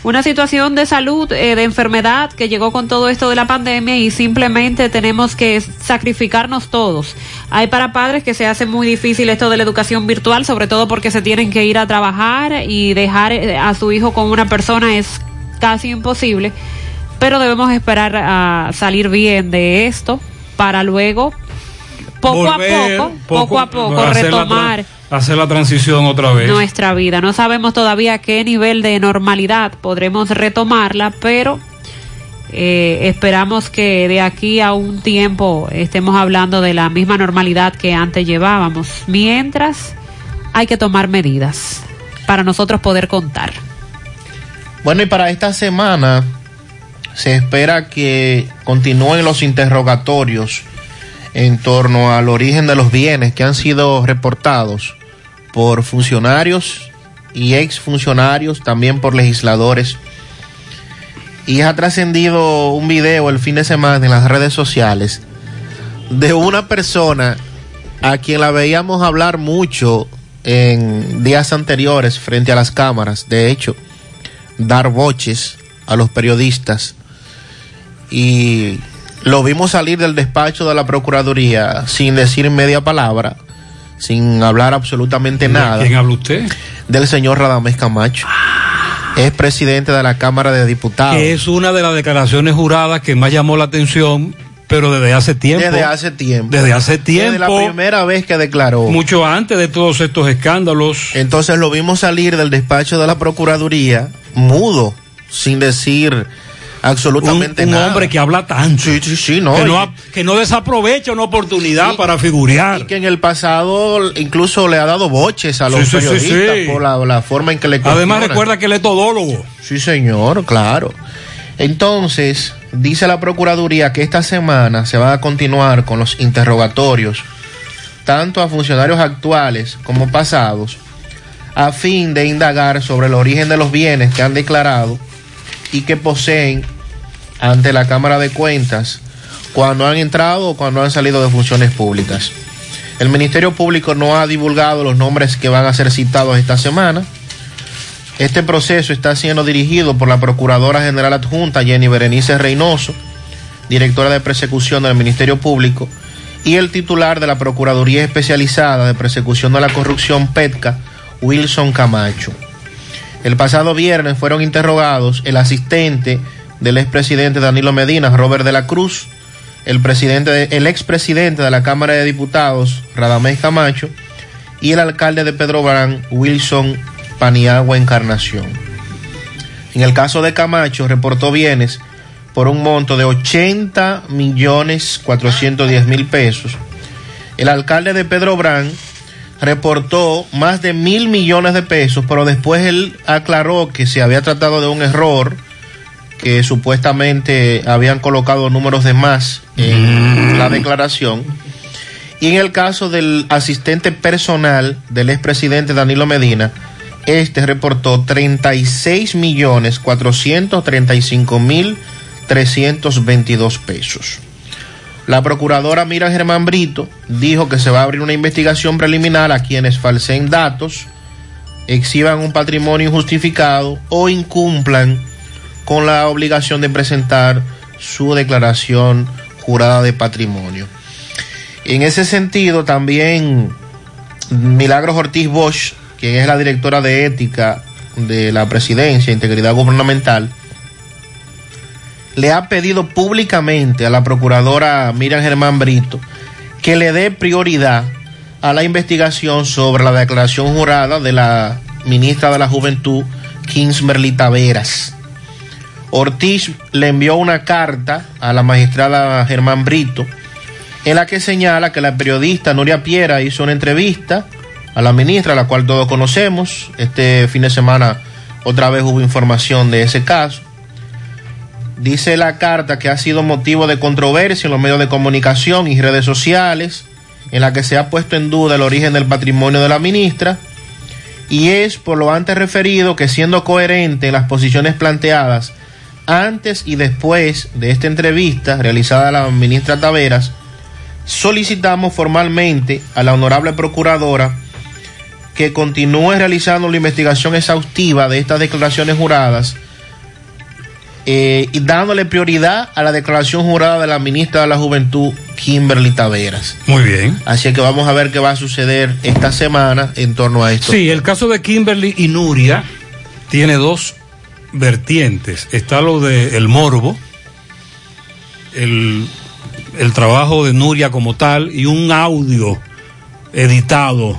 Speaker 11: una situación de salud, eh, de enfermedad que llegó con todo esto de la pandemia y simplemente tenemos que sacrificarnos todos. Hay para padres que se hace muy difícil esto de la educación virtual, sobre todo porque se tienen que ir a trabajar y dejar eh, a su hijo con una persona es casi imposible pero debemos esperar a salir bien de esto para luego poco
Speaker 9: Volver,
Speaker 11: a poco, poco a poco
Speaker 9: hacer la
Speaker 11: retomar
Speaker 9: hacer la transición otra vez.
Speaker 11: nuestra vida. No sabemos todavía a qué nivel de normalidad podremos retomarla, pero eh, esperamos que de aquí a un tiempo estemos hablando de la misma normalidad que antes llevábamos. Mientras hay que tomar medidas para nosotros poder contar.
Speaker 10: Bueno, y para esta semana se espera que continúen los interrogatorios en torno al origen de los bienes que han sido reportados por funcionarios y exfuncionarios, también por legisladores. Y ha trascendido un video el fin de semana en las redes sociales de una persona a quien la veíamos hablar mucho en días anteriores frente a las cámaras. De hecho, dar voces a los periodistas y lo vimos salir del despacho de la Procuraduría sin decir media palabra, sin hablar absolutamente nada.
Speaker 9: ¿Quién habla usted?
Speaker 10: Del señor Radamés Camacho. Es presidente de la Cámara de Diputados.
Speaker 9: Que es una de las declaraciones juradas que más llamó la atención, pero desde hace tiempo.
Speaker 10: Desde hace tiempo.
Speaker 9: Desde hace tiempo.
Speaker 10: Desde la primera vez que declaró.
Speaker 9: Mucho antes de todos estos escándalos.
Speaker 10: Entonces lo vimos salir del despacho de la Procuraduría mudo, sin decir absolutamente
Speaker 9: un, un
Speaker 10: nada.
Speaker 9: hombre que habla tanto.
Speaker 10: Sí, sí, sí, no.
Speaker 9: Que no, que no desaprovecha una oportunidad para figurear.
Speaker 10: Y que en el pasado incluso le ha dado boches a los
Speaker 9: Sí,
Speaker 10: periodistas
Speaker 9: sí.
Speaker 10: por la, la forma en que le
Speaker 9: Además,
Speaker 10: cuestionan.
Speaker 9: recuerda que él es todólogo.
Speaker 10: Sí, señor, claro. Entonces, dice la Procuraduría que esta semana se va a continuar con los interrogatorios, tanto a funcionarios actuales como pasados, a fin de indagar sobre el origen de los bienes que han declarado y que poseen ante la Cámara de Cuentas cuando han entrado o cuando han salido de funciones públicas. El Ministerio Público no ha divulgado los nombres que van a ser citados esta semana. Este proceso está siendo dirigido por la Procuradora General Adjunta Jenny Berenice Reynoso, directora de persecución del Ministerio Público, y el titular de la Procuraduría Especializada de Persecución de la Corrupción PETCA, Wilson Camacho. El pasado viernes fueron interrogados el asistente del expresidente Danilo Medina, Robert de la Cruz, el, presidente de- expresidente de la Cámara de Diputados, Radamés Camacho, y el alcalde de Pedro Brán, Wilson Paniagua Encarnación. En el caso de Camacho, reportó bienes por un monto de 80 millones 410 mil pesos. El alcalde de Pedro Brán reportó más de mil millones de pesos, pero después él aclaró que se había tratado de un error, que supuestamente habían colocado números de más en la declaración. Y en el caso del asistente personal del expresidente Danilo Medina, este reportó 36 millones 435 mil 322 pesos. La procuradora Mira Germán Brito dijo que se va a abrir una investigación preliminar a quienes falseen datos exhiban un patrimonio injustificado o incumplan con la obligación de presentar su declaración jurada de patrimonio. En ese sentido, también Milagros Ortiz Bosch, quien es la directora de ética de la presidencia, integridad gubernamental, le ha pedido públicamente a la procuradora Miriam Germán Brito que le dé prioridad a la investigación sobre la declaración jurada de la ministra de la Juventud, Kingsmerly Taveras. Ortiz le envió una carta a la magistrada Germán Brito en la que señala que la periodista Nuria Piera hizo una entrevista a la ministra, la cual todos conocemos. Este fin de semana otra vez hubo información de ese caso. Dice la carta que ha sido motivo de controversia en los medios de comunicación y redes sociales, en la que se ha puesto en duda el origen del patrimonio de la ministra, y es por lo antes referido que siendo coherente en las posiciones planteadas antes y después de esta entrevista realizada a la ministra Taveras, solicitamos formalmente a la honorable procuradora que continúe realizando la investigación exhaustiva de estas declaraciones juradas eh, y dándole prioridad a la declaración jurada de la ministra de la Juventud, Kimberly Taveras.
Speaker 9: Muy bien.
Speaker 10: Así que vamos a ver qué va a suceder esta semana en torno a esto.
Speaker 9: Sí, el caso de Kimberly y Nuria tiene dos vertientes. Está lo de el morbo, el, el trabajo de Nuria como tal y un audio editado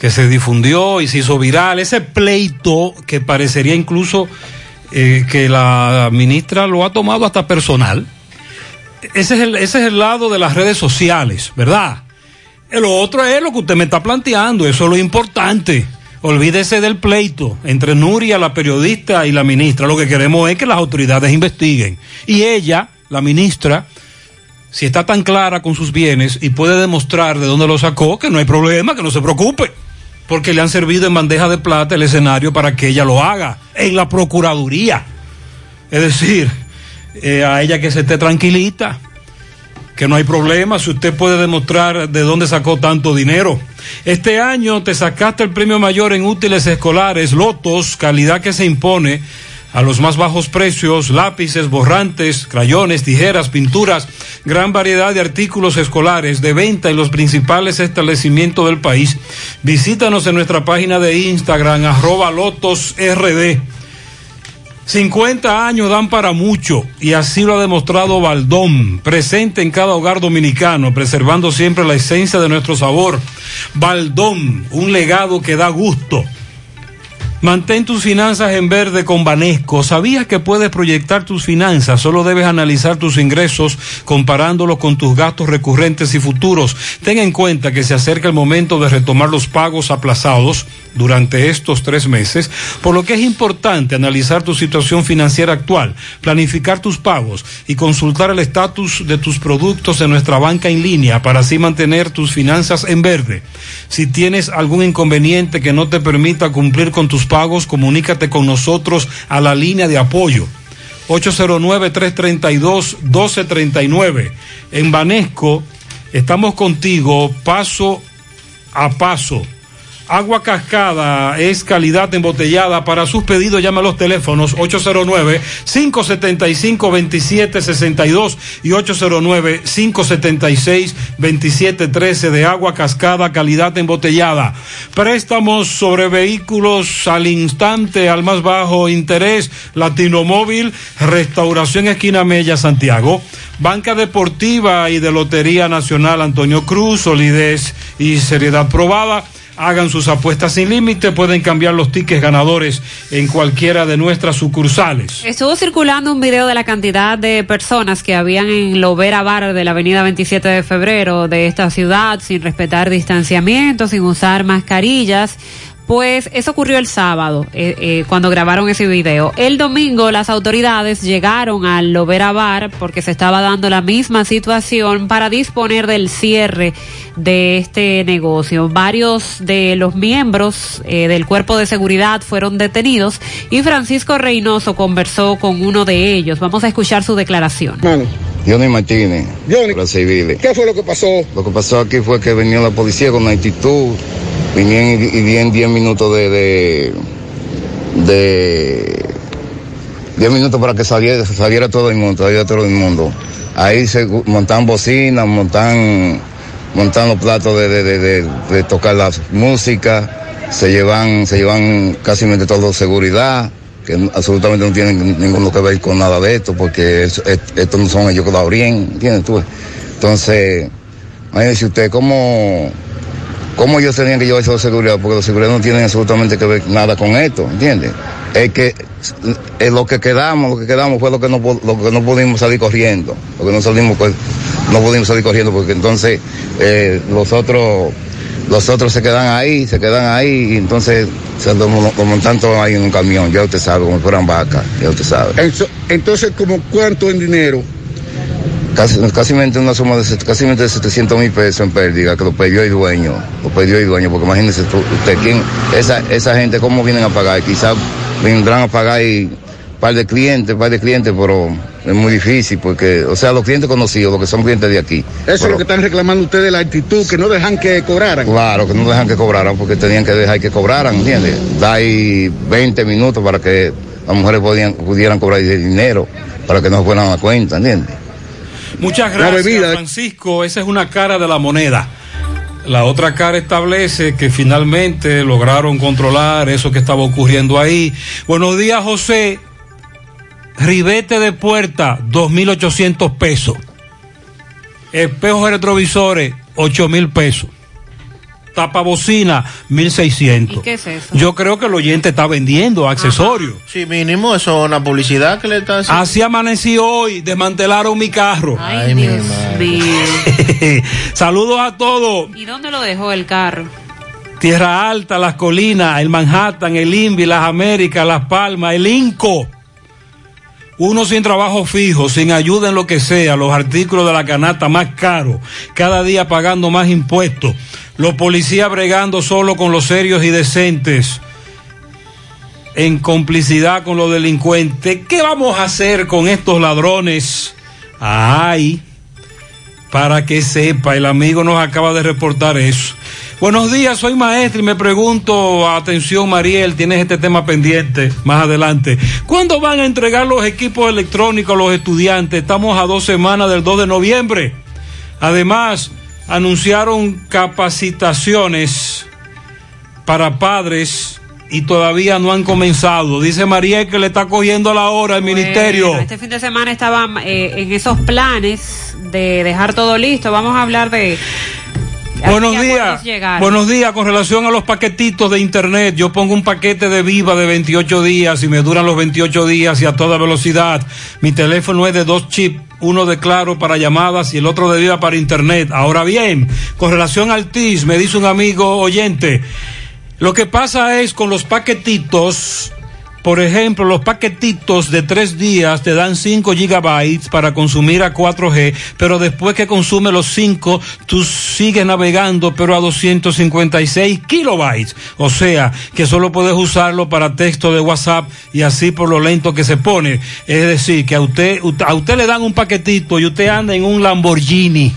Speaker 9: que se difundió y se hizo viral. Ese pleito que parecería incluso eh, que la ministra lo ha tomado hasta personal. Ese es, el, ese es el lado de las redes sociales, ¿verdad? El otro es lo que usted me está planteando, eso es lo importante. Olvídese del pleito entre Nuria, la periodista, y la ministra. Lo que queremos es que las autoridades investiguen. Y ella, la ministra, si está tan clara con sus bienes y puede demostrar de dónde lo sacó, que no hay problema, que no se preocupe. Porque le han servido en bandeja de plata el escenario para que ella lo haga en la Procuraduría. Es decir, eh, a ella que se esté tranquilita, que no hay problema si usted puede demostrar de dónde sacó tanto dinero. Este año te sacaste el premio mayor en útiles escolares, Lotos, calidad que se impone a los más bajos precios, lápices, borrantes, crayones, tijeras, pinturas, gran variedad de artículos escolares de venta en los principales establecimientos del país. Visítanos en nuestra página de Instagram, arroba lotosrd. 50 años dan para mucho y así lo ha demostrado Baldón, presente en cada hogar dominicano, preservando siempre la esencia de nuestro sabor. Baldón, un legado que da gusto. Mantén tus finanzas en verde con Banesco. ¿Sabías que puedes proyectar tus finanzas? Solo debes analizar tus ingresos comparándolos con tus gastos recurrentes y futuros. Ten en cuenta que se acerca el momento de retomar los pagos aplazados durante estos tres meses, por lo que es importante analizar tu situación financiera actual, planificar tus pagos y consultar el estatus de tus productos en nuestra banca en línea para así mantener tus finanzas en verde. Si tienes algún inconveniente que no te permita cumplir con tus pagos, comunícate con nosotros a la línea de apoyo. 809-332-1239. En Banesco estamos contigo paso a paso. Agua Cascada es calidad embotellada. Para sus pedidos llama a los teléfonos 809-575-2762 y 809-576-2713 de Agua Cascada, calidad embotellada. Préstamos sobre vehículos al instante, al más bajo interés. Latino Móvil, Restauración Esquina Mella, Santiago. Banca Deportiva y de Lotería Nacional Antonio Cruz, solidez y seriedad probada. Hagan sus apuestas sin límite, pueden cambiar los tickets ganadores en cualquiera de nuestras sucursales.
Speaker 11: Estuvo circulando un video de la cantidad de personas que habían en Lovera Bar de la avenida 27 de febrero de esta ciudad sin respetar distanciamiento, sin usar mascarillas. Pues eso ocurrió el sábado, eh, eh, cuando grabaron ese video. El domingo las autoridades llegaron al Lovera Bar porque se estaba dando la misma situación para disponer del cierre de este negocio. Varios de los miembros eh, del cuerpo de seguridad fueron detenidos y Francisco Reynoso conversó con uno de ellos. Vamos a escuchar su declaración.
Speaker 56: Johnny Martínez,
Speaker 42: Johnny,
Speaker 56: civiles.
Speaker 42: ¿Qué fue lo que pasó?
Speaker 56: Lo que pasó aquí fue que venía la policía con una actitud vinieron y, y dieron 10 minutos de, de, de 10 minutos para que saliera, saliera todo el mundo, saliera todo el mundo. Ahí se montan bocinas, montan, montan los platos de, de, de, de- tocar la música, se llevan, se llevan casi todo seguridad, que absolutamente no tienen ninguno que ver con nada de esto, porque estos no son ellos que lo abrían, ¿entiendes tú? Entonces, imagínese usted cómo, cómo ellos tenían que llevar eso de seguridad, porque los seguridad no tienen absolutamente que ver nada con esto, ¿entiendes? Es que lo que quedamos, lo que quedamos fue lo que no, lo que no pudimos salir corriendo, lo que no salimos, co- no pudimos salir corriendo, porque entonces eh, los otros, los otros se quedan ahí, se quedan ahí, y entonces se lo, lo- montan todo ahí en un camión, ya usted sabe, como fueran vacas, ya usted sabe.
Speaker 57: Entonces, ¿como cuánto en dinero?
Speaker 56: Casi, casi una suma de, casi de 700 mil pesos en pérdida, que lo perdió el dueño, lo perdió el dueño, porque imagínese usted, ¿quién, esa, esa gente, ¿cómo vienen a pagar? Quizás vendrán a pagar y par de clientes, par de clientes, pero es muy difícil, porque, o sea, los clientes conocidos, los que son clientes de aquí.
Speaker 57: Eso es lo que están reclamando ustedes, la actitud, que no dejan que cobraran.
Speaker 56: Claro, que no dejan que cobraran, porque tenían que dejar que cobraran, ¿entiendes? Da ahí 20 minutos para que las mujeres podían, pudieran cobrar el dinero, para que no fueran a cuenta, ¿entiendes?
Speaker 9: Muchas gracias. Francisco. Esa es una cara de la moneda. La otra cara establece que finalmente lograron controlar eso que estaba ocurriendo ahí. Buenos días, José. Ribete de puerta, 2.800 pesos. Espejos retrovisores, 8.000 pesos. Tapabocina, 1.600.
Speaker 11: ¿Y qué es eso?
Speaker 9: Yo creo que el oyente está vendiendo accesorios.
Speaker 10: Sí, mínimo, eso es una publicidad que le está haciendo.
Speaker 9: Así amanecí hoy, desmantelaron mi carro.
Speaker 11: Ay, Dios mío.
Speaker 9: Saludos a todos.
Speaker 11: ¿Y dónde lo dejó el carro?
Speaker 9: Tierra Alta, Las Colinas, el Manhattan, el Invi, Las Américas, Las Palmas, el Inco. Uno sin trabajo fijo, sin ayuda en lo que sea, los artículos de la canasta más caros, cada día pagando más impuestos, los policías bregando solo con los serios y decentes, en complicidad con los delincuentes. ¿Qué vamos a hacer con estos ladrones? Ay, para que sepa, el amigo nos acaba de reportar eso. Buenos días, soy maestro y me pregunto, atención Mariel, tienes este tema pendiente más adelante. ¿Cuándo van a entregar los equipos electrónicos a los estudiantes? Estamos a dos semanas del 2 de noviembre. Además, anunciaron capacitaciones para padres y todavía no han comenzado. Dice Mariel que le está cogiendo la hora al ministerio.
Speaker 11: Bueno, este fin de semana estaban eh, en esos planes de dejar todo listo. Vamos a hablar de.
Speaker 9: Buenos días. Buenos días. Con relación a los paquetitos de internet, yo pongo un paquete de Viva de 28 días y me duran los 28 días y a toda velocidad. Mi teléfono es de dos chips, uno de claro para llamadas y el otro de Viva para internet. Ahora bien, con relación al TIS, me dice un amigo oyente, lo que pasa es con los paquetitos, por ejemplo, los paquetitos de tres días te dan 5 gigabytes para consumir a 4G, pero después que consume los 5, tú sigues navegando, pero a 256 kilobytes. O sea, que solo puedes usarlo para texto de WhatsApp y así por lo lento que se pone. Es decir, que a usted, a usted le dan un paquetito y usted anda en un Lamborghini,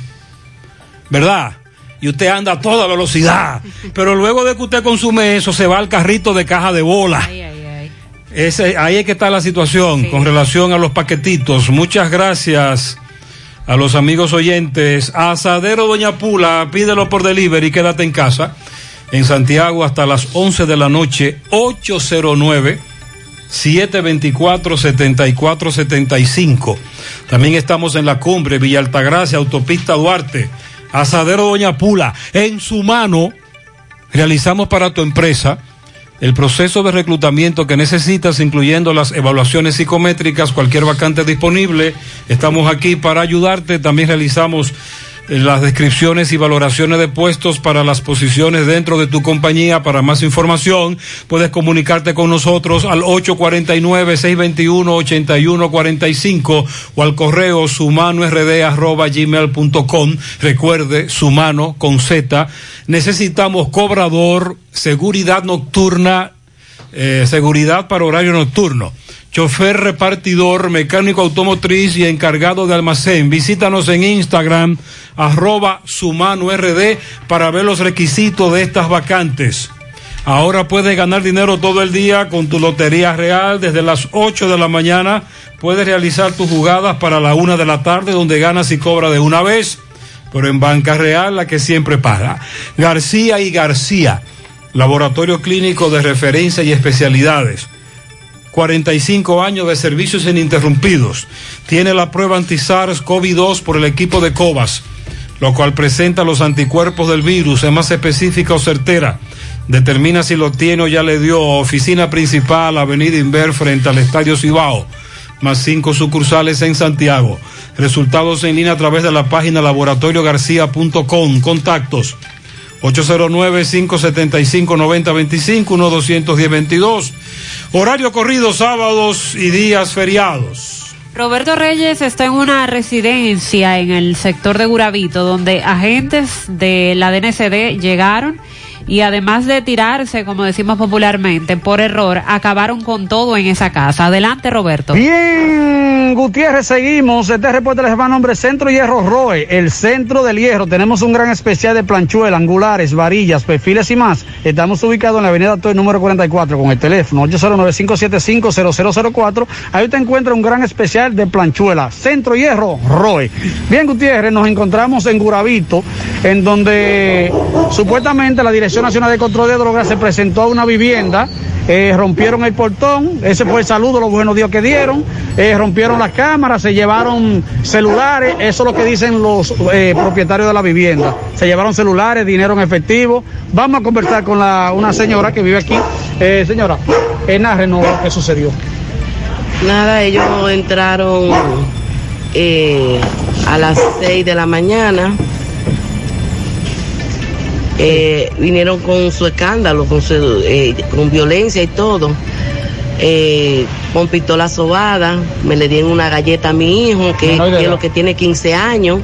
Speaker 9: ¿verdad? y usted anda a toda velocidad. Pero luego de que usted consume eso, se va al carrito de caja de bola. Ese, ahí es que está la situación con relación a los paquetitos. Muchas gracias a los amigos oyentes. Asadero Doña Pula, pídelo por delivery, quédate en casa. En Santiago hasta las 11 de la noche, 809. 724-7475. También estamos en la cumbre, Villa Altagracia, Autopista Duarte. Asadero Doña Pula, en su mano realizamos para tu empresa el proceso de reclutamiento que necesitas, incluyendo las evaluaciones psicométricas, cualquier vacante disponible. Estamos aquí para ayudarte. También realizamos las descripciones y valoraciones de puestos para las posiciones dentro de tu compañía. Para más información, puedes comunicarte con nosotros al 849-621-8145 o al correo sumanord.gmail.com. Recuerde, sumano con Z. Necesitamos cobrador, seguridad nocturna, eh, seguridad para horario nocturno chofer repartidor, mecánico automotriz y encargado de almacén. Visítanos en Instagram, arroba sumano rd, para ver los requisitos de estas vacantes. Ahora puedes ganar dinero todo el día con tu Lotería Real. Desde las 8 de la mañana puedes realizar tus jugadas para la 1 de la tarde, donde ganas y cobras de una vez. Pero en Banca Real, la que siempre paga. García y García, laboratorio clínico de referencia y especialidades. 45 años de servicios ininterrumpidos. Tiene la prueba anti-SARS-CoV-2 por el equipo de COVAS, lo cual presenta los anticuerpos del virus, es más específica o certera. Determina si lo tiene o ya le dio. Oficina principal, Avenida Inver, frente al Estadio Cibao. Más cinco sucursales en Santiago. Resultados en línea a través de la página laboratoriogarcía.com. Contactos 809-575-9025, 1-210-22. Horario corrido sábados y días feriados.
Speaker 11: Roberto Reyes está en una residencia en el sector de Guravito, donde agentes de la DNCD llegaron y además de tirarse, como decimos popularmente, por error, acabaron con todo en esa casa. Adelante, Roberto.
Speaker 42: Bien, Gutiérrez, seguimos. Este reporte les va a nombre Centro Hierro Roe, el centro del hierro. Tenemos un gran especial de planchuela, angulares, varillas, perfiles y más. Estamos ubicados en la avenida Toy número 44 con el teléfono 809-575-0004. Ahí te encuentra un gran especial de planchuela, Centro Hierro Roe. Bien, Gutiérrez, nos encontramos en Guravito, en donde supuestamente la Dirección Nacional de Control de Drogas se presentó a una vivienda. eh, rompieron el portón, ese fue el saludo, los buenos días que dieron, eh, rompieron las cámaras, se llevaron celulares, eso es lo que dicen los eh, propietarios de la vivienda, se llevaron celulares, dinero en efectivo. Vamos a conversar con la, una señora que vive aquí. Señora, eh, nárrenos lo que sucedió.
Speaker 58: Nada, ellos entraron a las 6 de la mañana. Eh, vinieron con su escándalo, con, su, eh, con violencia y todo. Eh, con pistola sobada, me le dieron una galleta a mi hijo, que, es lo que tiene 15 años.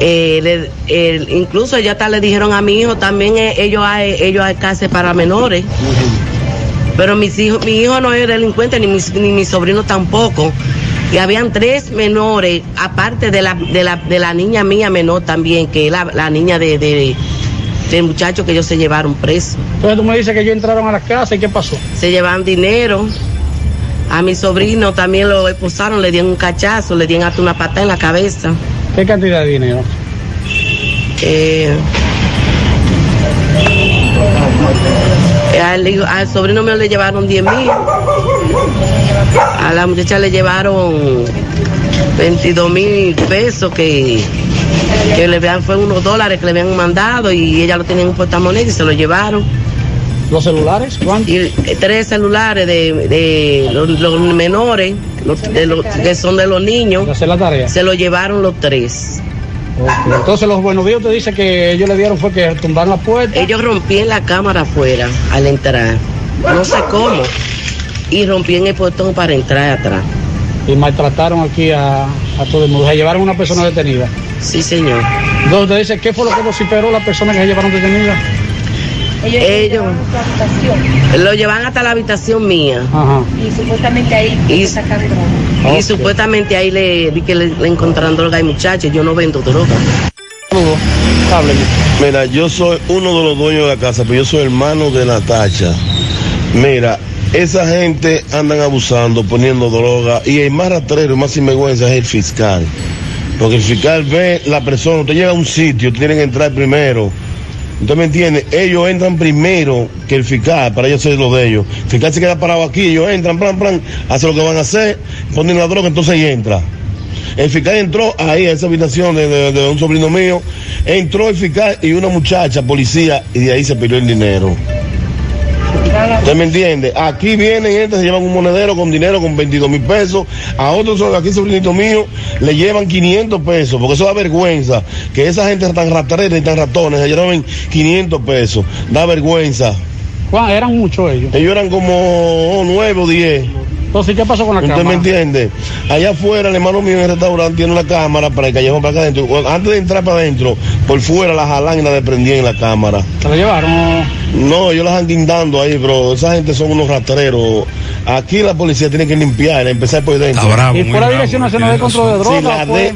Speaker 58: Eh, le- incluso ya hasta le dijeron a mi hijo, también eh, ellos hay, ellos hay cárcel para menores. Pero mis hijos, mi hijo no es delincuente, ni, mis- ni mi sobrino tampoco. Y habían tres menores, aparte de la, de la, de la niña mía menor también, que es la, la niña de, de- del muchacho que ellos se llevaron preso.
Speaker 42: Entonces tú me dices que ellos entraron a la casa y qué pasó.
Speaker 58: Se llevaban dinero. A mi sobrino también lo expulsaron, le dieron un cachazo, le dieron hasta una patada en la cabeza.
Speaker 42: ¿Qué cantidad de dinero?
Speaker 58: Eh, al, al sobrino mío le llevaron 10 mil. A la muchacha le llevaron 22 mil pesos que, que le habían, fue unos dólares que le habían mandado y ella lo tenía en un portamoneda y se lo llevaron.
Speaker 42: ¿Los celulares? ¿Cuántos?
Speaker 58: Y, eh, tres celulares de, de los, los menores, los- de los- que son de los niños.
Speaker 42: hacer la tarea.
Speaker 58: Se lo llevaron los tres.
Speaker 42: Entonces los buenos días te dice que ellos le dieron fue que tumbaron la puerta.
Speaker 58: Ellos rompían la cámara afuera al entrar. No sé cómo. Y rompían el portón para entrar atrás.
Speaker 42: Y maltrataron aquí a, a todo el mundo. Se llevaron una persona detenida.
Speaker 58: Sí, señor.
Speaker 42: Entonces te dice, ¿qué fue lo que vociferó la persona que se llevaron detenida?
Speaker 58: Ellos lo llevan hasta la habitación mía.
Speaker 59: Y supuestamente ahí
Speaker 58: Y,
Speaker 59: sacan droga.
Speaker 58: y supuestamente ahí le vi que le, le encontraron droga y muchachos. Yo no vendo droga.
Speaker 60: Mira, yo soy uno de los dueños de la casa, pero yo soy hermano de Natacha. Mira, esa gente andan abusando, poniendo droga, y el más rastrero, el más sinvergüenza es el fiscal. Porque el fiscal ve la persona, usted llega a un sitio, usted tiene que entrar primero. ¿Usted me entiende? Ellos entran primero que el fiscal, para ellos hacer lo de ellos. El fiscal se queda parado aquí, ellos entran, plan, plan, hacen lo que van a hacer, ponen la droga, entonces ahí entra. El fiscal entró ahí a esa habitación de, de- de un sobrino mío, entró el fiscal y una muchacha, policía, y de ahí se pidió el dinero. ¿Usted me entiende? Aquí vienen, entran, se llevan un monedero con dinero, con 22 mil pesos. A otros, aquí sobrinito mío, le llevan 500 pesos, porque eso da vergüenza. Que esa gente tan rastrera y tan ratones, se llevan 500 pesos. Da vergüenza.
Speaker 42: Juan, eran muchos ellos.
Speaker 60: Ellos eran como 9 o 10.
Speaker 42: Entonces, ¿qué pasó con la
Speaker 60: ¿Usted
Speaker 42: cámara?
Speaker 60: me entiende? Allá afuera, el hermano mío en el restaurante tiene una cámara para el callejón para acá adentro. Antes de entrar para adentro, por fuera la jalan y la desprendían en la cámara.
Speaker 42: ¿Se la llevaron?
Speaker 60: No, ellos las han guindando ahí, bro. Esa gente son unos rastreros.
Speaker 61: Aquí la policía tiene que limpiar, empezar por dentro.
Speaker 9: Está bravo,
Speaker 42: Y fue la Dirección Nacional de Control de
Speaker 61: Sí,
Speaker 42: Drogas.
Speaker 61: la
Speaker 42: fue-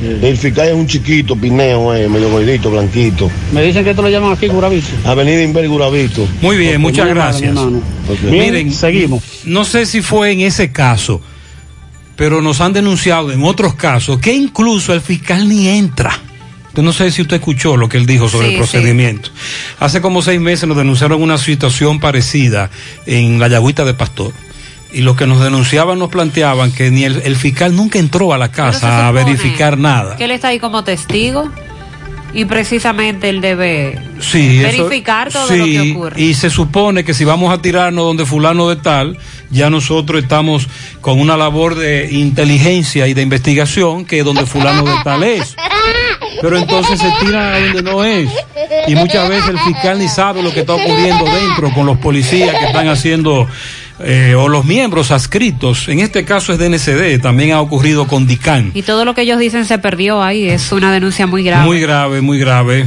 Speaker 61: El fiscal es un chiquito, pineo, eh, medio gordito, blanquito.
Speaker 42: Me dicen que esto lo llaman aquí Guravito.
Speaker 61: Avenida Inver Guravito.
Speaker 9: Muy bien, muchas
Speaker 42: muy
Speaker 9: gracias.
Speaker 42: hermano.
Speaker 9: Miren,
Speaker 42: seguimos.
Speaker 9: No sé si fue en ese caso, pero nos han denunciado en otros casos que incluso el fiscal ni entra. Yo no sé si usted escuchó lo que él dijo sobre
Speaker 11: Sí,
Speaker 9: el procedimiento. Hace como seis meses nos denunciaron una situación parecida en la Yagüita de Pastor. Y los que nos denunciaban nos planteaban que ni el, el fiscal nunca entró a la casa a verificar nada.
Speaker 11: Que él está ahí como testigo y precisamente él debe
Speaker 9: Sí, eso-
Speaker 11: verificar todo lo que ocurre.
Speaker 9: Y se supone que si vamos a tirarnos donde fulano de tal, ya nosotros estamos con una labor de inteligencia y de investigación que donde fulano de tal es. Pero entonces se tira a donde no es. Y muchas veces el fiscal ni sabe lo que está ocurriendo dentro con los policías que están haciendo eh, o los miembros adscritos. En este caso es DNCD, también ha ocurrido con DICAN.
Speaker 11: Y todo lo que ellos dicen se perdió ahí, es una denuncia muy grave.
Speaker 9: Muy grave, muy grave.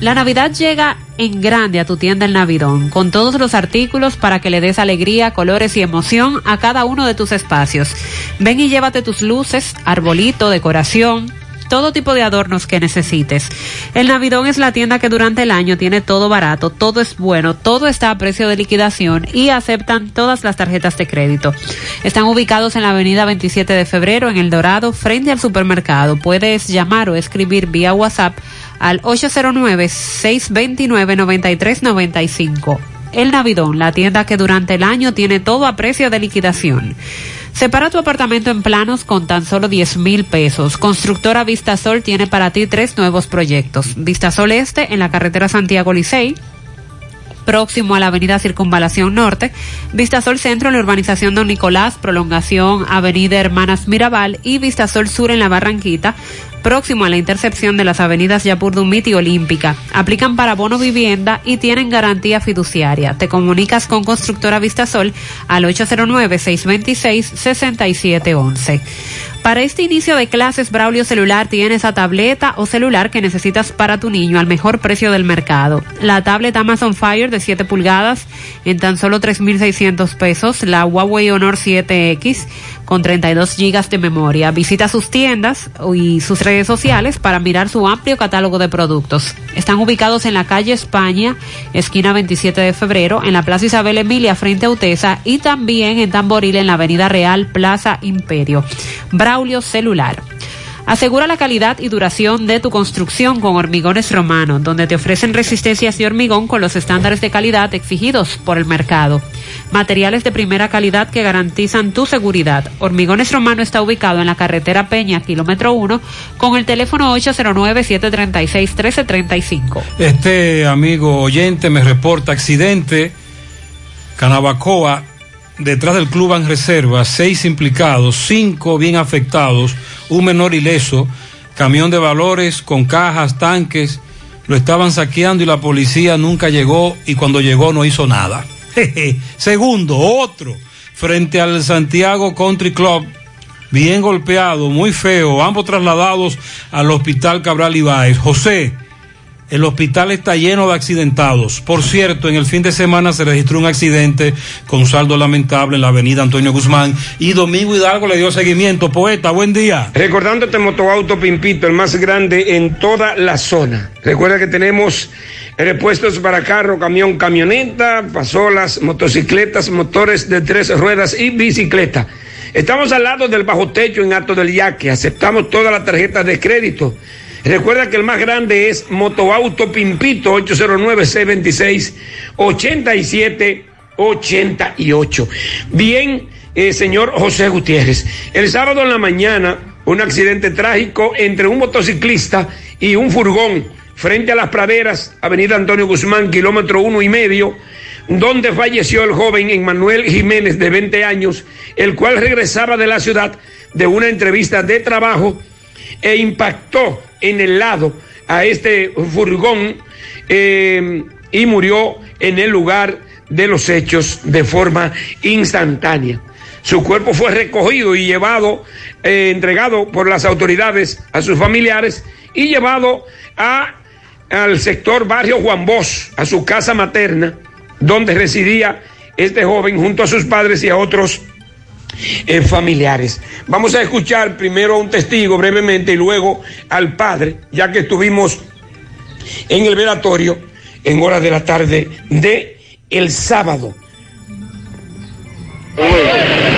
Speaker 11: La Navidad llega en grande a tu tienda El Navidón, con todos los artículos para que le des alegría, colores y emoción a cada uno de tus espacios. Ven y llévate tus luces, arbolito, decoración, todo tipo de adornos que necesites. El Navidón es la tienda que durante el año tiene todo barato, todo es bueno, todo está a precio de liquidación y aceptan todas las tarjetas de crédito. Están ubicados en la avenida 27 de febrero en El Dorado, frente al supermercado. Puedes llamar o escribir vía WhatsApp al 809-629-9395. El Navidón, la tienda que durante el año tiene todo a precio de liquidación. Separa tu apartamento en planos con tan solo 10 mil pesos. Constructora Vistasol tiene para ti tres nuevos proyectos. Vistasol Este en la carretera Santiago Licey, próximo a la avenida Circunvalación Norte, Vistasol Centro en la urbanización Don Nicolás, prolongación Avenida Hermanas Mirabal y Vistasol Sur en la Barranquita, próximo a la intercepción de las avenidas Yapurdumit y Olímpica. Aplican para bono vivienda y tienen garantía fiduciaria. Te comunicas con Constructora Vistasol al 809-626-6711. Para este inicio de clases, Braulio Celular tiene esa tableta o celular que necesitas para tu niño al mejor precio del mercado. La tablet Amazon Fire de 7 pulgadas en tan solo 3.600 pesos. La Huawei Honor 7X con 32 gigas de memoria. Visita sus tiendas y sus redes sociales para mirar su amplio catálogo de productos. Están ubicados en la calle España, esquina 27 de febrero, en la Plaza Isabel Emilia frente a Utesa y también en Tamboril en la Avenida Real Plaza Imperio. Braulio Celular. Asegura la calidad y duración de tu construcción con Hormigones Romano, donde te ofrecen resistencias de hormigón con los estándares de calidad exigidos por el mercado. Materiales de primera calidad que garantizan tu seguridad. Hormigones Romano está ubicado en la carretera Peña, kilómetro 1, con el teléfono 809-736-1335.
Speaker 9: Este amigo oyente me reporta accidente Canabacoa detrás del club en reserva, seis implicados, cinco bien afectados, un menor ileso, camión de valores con cajas, tanques, lo estaban saqueando y la policía nunca llegó y cuando llegó no hizo nada. Segundo, otro, frente al Santiago Country Club, bien golpeado, muy feo, ambos trasladados al hospital Cabral Ibáez. José, el hospital está lleno de accidentados. Por cierto, en el fin de semana se registró un accidente con saldo lamentable en la avenida Antonio Guzmán y Domingo Hidalgo le dio seguimiento. Poeta, buen día.
Speaker 62: Recordándote Motoauto Pimpito, el más grande en toda la zona. Recuerda que tenemos repuestos para carro, camión, camioneta, pasolas, motocicletas, motores de tres ruedas y bicicleta. Estamos al lado del bajo techo en Alto del Yaque. Aceptamos todas las tarjetas de crédito. Recuerda que el más grande es Motoauto Pimpito 809-626-8788. Bien, eh, señor José Gutiérrez. El sábado en la mañana, un accidente trágico entre un motociclista y un furgón frente a las praderas, Avenida Antonio Guzmán, kilómetro uno y medio. donde falleció el joven Emmanuel Jiménez de 20 años, el cual regresaba de la ciudad de una entrevista de trabajo e impactó en el lado a este furgón eh, y murió en el lugar de los hechos de forma instantánea. Su cuerpo fue recogido y llevado, eh, entregado por las autoridades a sus familiares y llevado a, al sector barrio Juan Bosch, a su casa materna, donde residía este joven junto a sus padres y a otros eh, familiares. Vamos a escuchar primero a un testigo brevemente y luego al padre, ya que estuvimos en el velatorio en horas de la tarde de el sábado.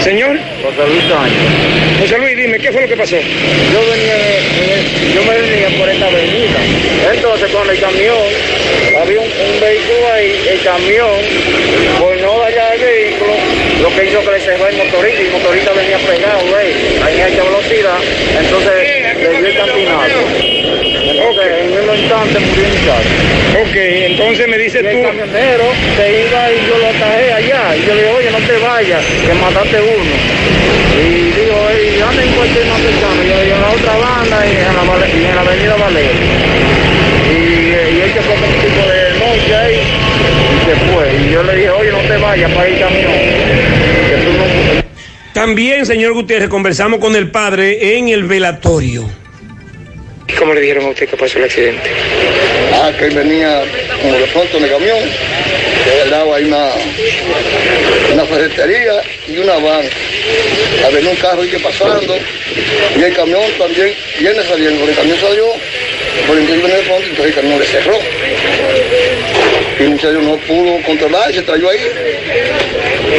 Speaker 62: Señor.
Speaker 63: José Luis Sánchez.
Speaker 62: José Luis, dime, ¿qué fue lo que pasó?
Speaker 63: Yo venía, eh, yo me venía por esta avenida. Entonces con el camión, había un, un vehículo ahí, el camión, por no vehículo, lo que hizo que le cerró el motorista y el motorista venía pegado, güey, ahí alta velocidad, entonces le dio el cantinazo. Entonces en un instante murió el muchacho.
Speaker 62: Ok, entonces me dice
Speaker 63: Y el
Speaker 62: tú.
Speaker 63: camionero se iba y yo lo atajé allá. Y yo le dije, oye, no te vayas, que mataste uno. Y digo, hey, anda en cualquier más cercano. Yo digo, en la otra banda y en la, Vale- y en la avenida Valero. Y, y él se fue con un tipo de noche ahí y se fue. Y yo le dije, oye, no te vayas para el camión. Que tú no...
Speaker 62: También, señor Gutiérrez, conversamos con el padre en el velatorio.
Speaker 64: ¿Y cómo le dijeron a usted que pasó el accidente?
Speaker 65: Ah, que él venía como de pronto en el camión, que al lado hay una, una ferretería y una van. Había un carro ahí que pasando, y el camión también viene saliendo, el camión salió, por viene de pronto, entonces el camión le cerró. Y el muchacho no pudo controlar, se trayó ahí.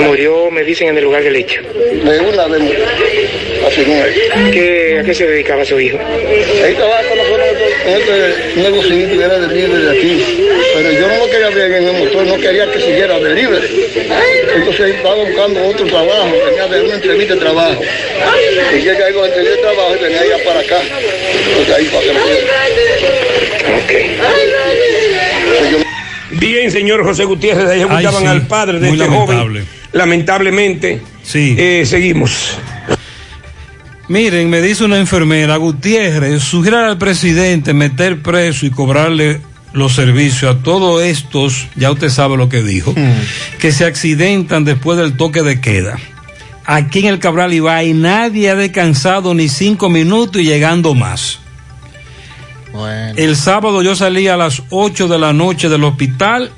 Speaker 64: Murió, me dicen, en el lugar del hecho.
Speaker 65: De una vez, así no es.
Speaker 64: ¿Qué, ¿A qué se dedicaba su hijo?
Speaker 65: Él trabaja con nosotros en este negocio que era de libre de aquí. Pero yo no lo quería ver en el motor, no quería que siguiera de libre. Entonces él estaba buscando otro trabajo, venía de una entrevista de trabajo. Y llega ahí con la entrevista de trabajo y venía allá para acá. Entonces ahí para que
Speaker 62: Bien, señor José Gutiérrez, ahí
Speaker 9: Ay,
Speaker 62: escuchaban
Speaker 9: sí,
Speaker 62: al padre de
Speaker 9: muy
Speaker 62: este
Speaker 9: lamentable.
Speaker 62: joven. Lamentablemente.
Speaker 9: Sí.
Speaker 62: Eh, seguimos.
Speaker 9: Miren, me dice una enfermera, Gutiérrez, sugiere al presidente meter preso y cobrarle los servicios a todos estos, ya usted sabe lo que dijo, que se accidentan después del toque de queda. Aquí en el Cabral Ibai nadie ha descansado ni cinco minutos y llegando más. El sábado yo salí a las 8 de la noche del hospital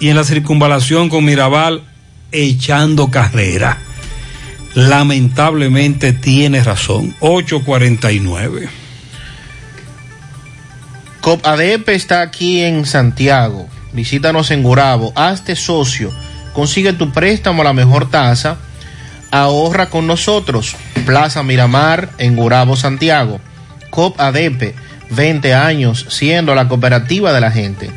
Speaker 9: y en la circunvalación con Mirabal echando carrera. Lamentablemente tiene razón. 849.
Speaker 10: COPADEP está aquí en Santiago. Visítanos en Gurabo. Hazte socio. Consigue tu préstamo a la mejor tasa. Ahorra con nosotros. Plaza Miramar en Gurabo, Santiago. COPADEP. 20 años siendo la cooperativa de la gente.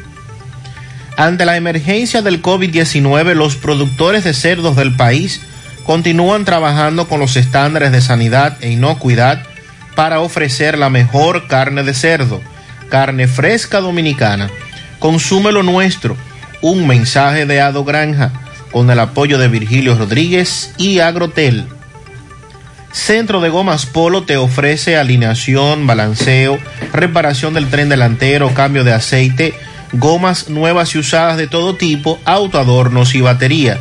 Speaker 10: Ante la emergencia del COVID-19, los productores de cerdos del país continúan trabajando con los estándares de sanidad e inocuidad para ofrecer la mejor carne de cerdo, carne fresca dominicana. Consume lo nuestro. Un mensaje de Ado Granja con el apoyo de Virgilio Rodríguez y Agrotel. Centro de Gomas Polo te ofrece alineación, balanceo, reparación del tren delantero, cambio de aceite, gomas nuevas y usadas de todo tipo, autoadornos y batería.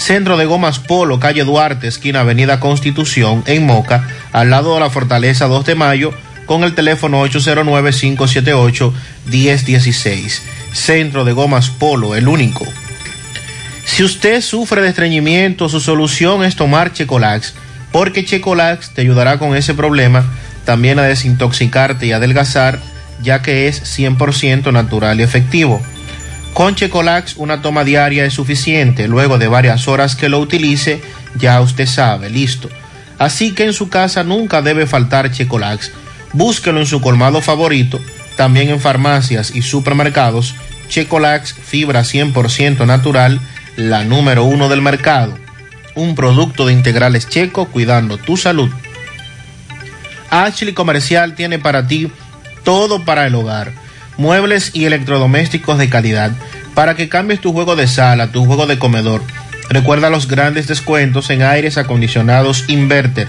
Speaker 10: Centro de Gomas Polo, calle Duarte, esquina Avenida Constitución, en Moca, al lado de la Fortaleza 2 de Mayo, con el teléfono 809-578-1016. Centro de Gomas Polo, el único. Si usted sufre de estreñimiento, su solución es tomar Checolax, porque Checolax te ayudará con ese problema, también a desintoxicarte y adelgazar, ya que es 100% natural y efectivo. Con Checolax una toma diaria es suficiente, luego de varias horas que lo utilice, ya usted sabe, listo. Así que en su casa nunca debe faltar Checolax. Búsquelo en su colmado favorito, también en farmacias y supermercados. Checolax, fibra 100% natural, la número uno del mercado. Un producto de integrales checo cuidando tu salud. Ashley Comercial tiene para ti todo para el hogar. Muebles y electrodomésticos de calidad. para que cambies tu juego de sala, tu juego de comedor. Recuerda los grandes descuentos en aires acondicionados Inverter.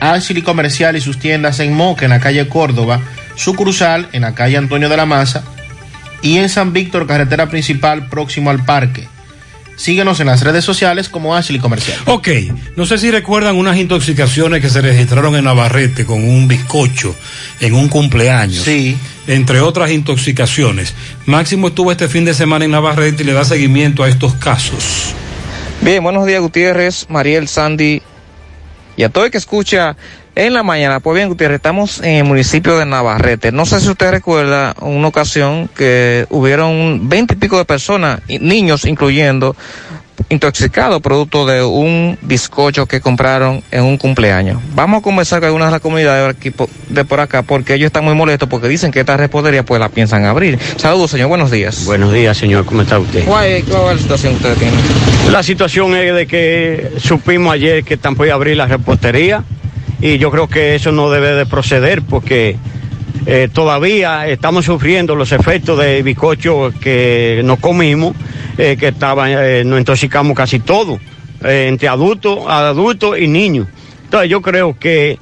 Speaker 10: Ashley Comercial y sus tiendas en Moca, en la calle Córdoba, sucursal en la calle Antonio de la Maza y en San Víctor, carretera principal próximo al parque. Síguenos en las redes sociales como Ashley Comercial.
Speaker 9: Ok, no sé si recuerdan unas intoxicaciones que se registraron en Navarrete con un bizcocho en un cumpleaños.
Speaker 10: Sí.
Speaker 9: Entre otras intoxicaciones. Máximo estuvo este fin de semana en Navarrete y le da seguimiento a estos casos.
Speaker 66: Bien, buenos días Gutiérrez, Mariel, Sandy y a todo el que escucha en la mañana. Pues bien, Gutiérrez, estamos en el municipio de Navarrete. No sé si usted recuerda una ocasión que hubieron veinte y pico de personas, niños incluyendo, intoxicados producto de un bizcocho que compraron en un cumpleaños. Vamos a conversar con algunas de las comunidades de, por acá porque ellos están muy molestos porque dicen que esta repostería pues la piensan abrir. Saludos, señor, buenos días.
Speaker 67: Buenos días, señor. ¿Cómo está usted?
Speaker 66: ¿Cuál es, cuál es la situación que ustedes tienen?
Speaker 67: La situación es de que supimos ayer que están por abrir la repostería y yo creo que eso no debe de proceder porque eh, todavía estamos sufriendo los efectos de bizcocho que nos comimos, eh, que estaban, eh, nos intoxicamos casi todo, entre adultos, adultos y niños. Entonces yo creo que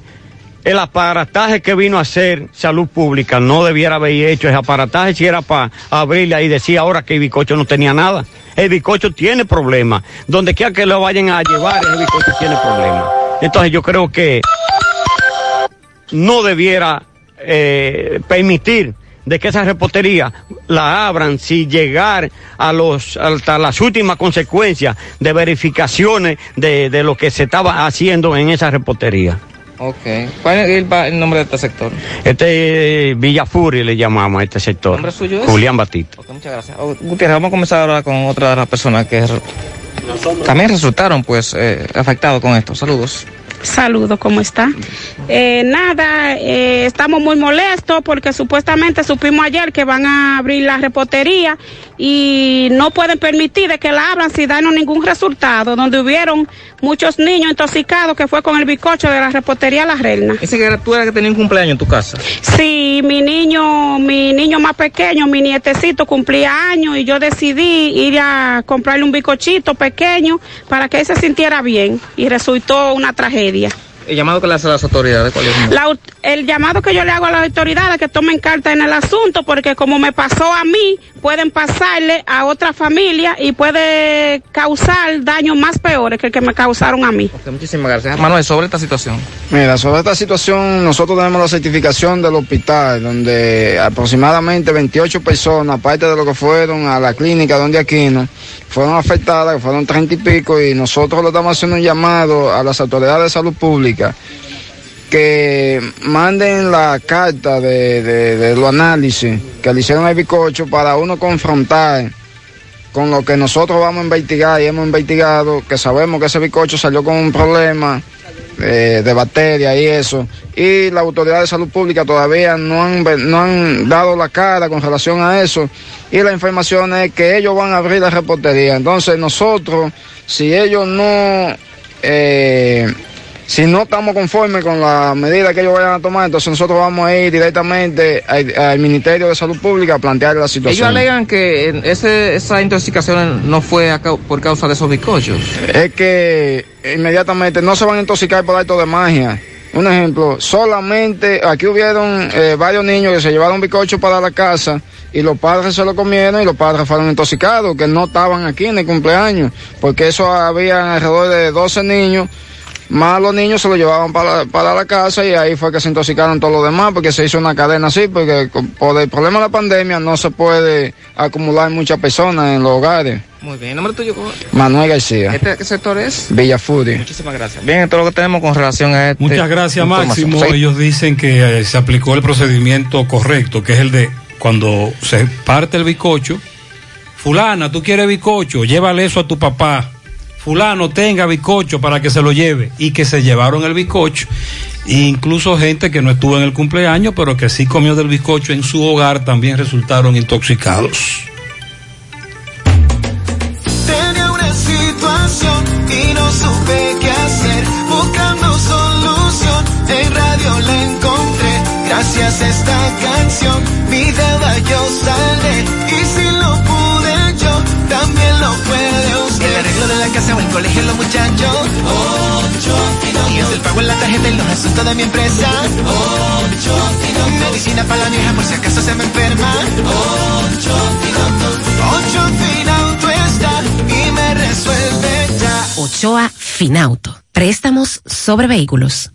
Speaker 67: el aparataje que vino a hacer salud pública no debiera haber hecho ese aparataje si era para abrirle y decir ahora que el bizcocho no tenía nada. El bizcocho tiene problemas. Donde quiera que lo vayan a llevar, el bizcocho tiene problemas. Entonces yo creo que no debiera eh, permitir de que esa repostería la abran sin llegar a los hasta las últimas consecuencias de verificaciones de, de lo que se estaba haciendo en esa repostería.
Speaker 66: Ok. ¿Cuál es el, el nombre de este sector?
Speaker 67: Este eh, Villafuri le llamamos a este sector.
Speaker 66: ¿Nombre suyo es?
Speaker 67: Julián Batista.
Speaker 66: Ok, muchas gracias. Oh, Gutiérrez, vamos a comenzar ahora con otra de las personas que también resultaron pues eh, afectados con esto. Saludos.
Speaker 68: Saludos, ¿cómo está? Eh, nada, eh, estamos muy molestos porque supuestamente supimos ayer que van a abrir la repostería y no pueden permitir de que la abran sin darnos ningún resultado, donde hubieron muchos niños intoxicados que fue con el bizcocho de la repostería La Reina.
Speaker 66: Dice que tú eras que tenía un cumpleaños en tu casa.
Speaker 68: Sí, mi niño, mi niño más pequeño, mi nietecito cumplía años y yo decidí ir a comprarle un bizcochito pequeño para que él se sintiera bien y resultó una tragedia.
Speaker 66: El llamado que le hace a las autoridades, ¿cuál es?
Speaker 68: La el llamado que yo le hago a las autoridades que tomen carta en el asunto, porque como me pasó a mí, pueden pasarle a otra familia y puede causar daños más peores que el que me causaron a mí.
Speaker 66: Ok, muchísimas gracias. Manuel, sobre esta situación.
Speaker 57: Mira, sobre esta situación, nosotros tenemos la certificación del hospital, donde aproximadamente 28 personas, aparte de lo que fueron a la clínica donde Aquino, fueron afectadas, fueron 30 y pico, y nosotros le estamos haciendo un llamado a las autoridades de salud pública que manden la carta de, de, de los análisis que le hicieron al bicocho para uno confrontar con lo que nosotros vamos a investigar y hemos investigado, que sabemos que ese bicocho salió con un problema eh, de bacterias y eso, y la autoridad de salud pública todavía no han, no han dado la cara con relación a eso, y la información es que ellos van a abrir la reportería. Entonces nosotros, si ellos no... eh, si no estamos conformes con la medida que ellos vayan a tomar, entonces nosotros vamos a ir directamente al, al Ministerio de Salud Pública a plantear la situación.
Speaker 66: Ellos alegan que ese, esa intoxicación no fue a por causa de esos bizcochos.
Speaker 57: es que inmediatamente no se van a intoxicar por acto de magia. Un ejemplo, solamente aquí hubieron eh, varios niños que se llevaron bizcocho para la casa y los padres se lo comieron y los padres fueron intoxicados, que no estaban aquí en el cumpleaños, porque eso había alrededor de 12 niños, más los niños se lo llevaban para, para la casa y ahí fue que se intoxicaron todos los demás, porque se hizo una cadena así, porque por el problema de la pandemia no se puede acumular muchas personas en los hogares.
Speaker 66: Muy bien. ¿El nombre tuyo? cómo?
Speaker 57: Manuel García,
Speaker 66: ¿Este qué sector es?
Speaker 57: Villafuri.
Speaker 66: Muchísimas gracias. Bien, esto es lo que tenemos con relación a este
Speaker 9: Muchas gracias. Máximo.
Speaker 66: Sí.
Speaker 9: Ellos dicen que eh, se aplicó el procedimiento correcto, que es el de cuando se parte el bicocho. Fulana, tú quieres bicocho, llévale eso a tu papá. Fulano, tenga bicocho para que se lo lleve. Y que se llevaron el bicocho. E incluso gente que no estuvo en el cumpleaños, pero que sí comió del bizcocho en su hogar, también resultaron intoxicados.
Speaker 69: Tenía una situación y no supe qué hacer. Buscando solución, en radio la encontré. Gracias a esta canción, mi yo,
Speaker 21: también lo puede usted. El arreglo de la casa o el colegio los muchachos. 8 Finauto. Y es el pago en la tarjeta y los asuntos de mi empresa. 8 Finauto. Medicina para la vieja por si acaso se me enferma. 8 Finauto. 8 Finauto está y me resuelve ya.
Speaker 70: Ochoa Finauto. Préstamos sobre vehículos.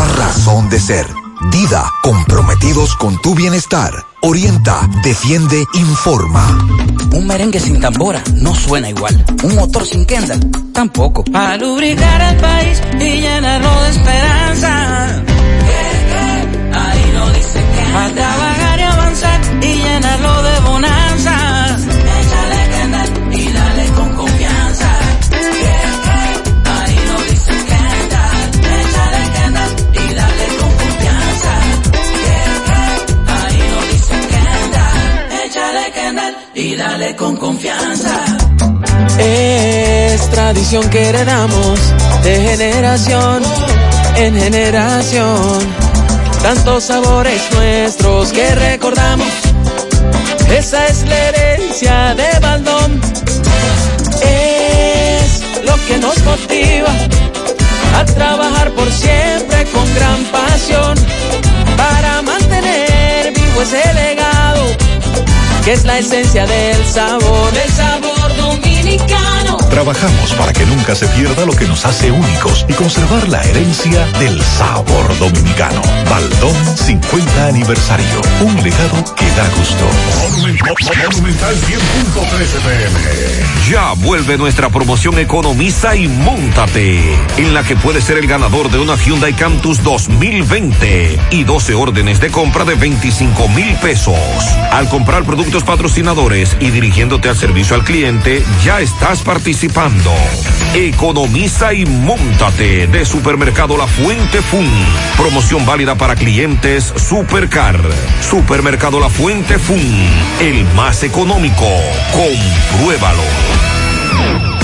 Speaker 18: razón de ser. Dida, comprometidos con tu bienestar. Orienta, defiende, informa.
Speaker 71: Un merengue sin tambora no suena igual. Un motor sin Kendall tampoco.
Speaker 17: A lubricar el país y llenarlo de esperanza.
Speaker 71: Ahí no dice que.
Speaker 17: A trabajar y avanzar y llenarlo de
Speaker 71: y dale con confianza.
Speaker 17: Es tradición que heredamos de generación en generación. Tantos sabores nuestros que recordamos. Esa es la herencia de Baldón. Es lo que nos motiva a trabajar por siempre con gran pasión para mantener vivo ese legado que es la esencia del sabor, del sabor dominicano.
Speaker 72: Trabajamos para que nunca se pierda lo que nos hace únicos y conservar la herencia del sabor dominicano. Baldón 50 aniversario. Un legado que da gusto.
Speaker 22: Monumental 100.13 pm. Ya vuelve nuestra promoción Economiza y Móntate, en la que puedes ser el ganador de una Hyundai Cantus 2020 y 12 órdenes de compra de 25 mil pesos. Al comprar productos patrocinadores y dirigiéndote al servicio al cliente, ya estás participando. Economiza y Móntate de Supermercado La Fuente Fun. Promoción válida para clientes Supercar. Supermercado La Fuente Fun. El más económico. Compruébalo.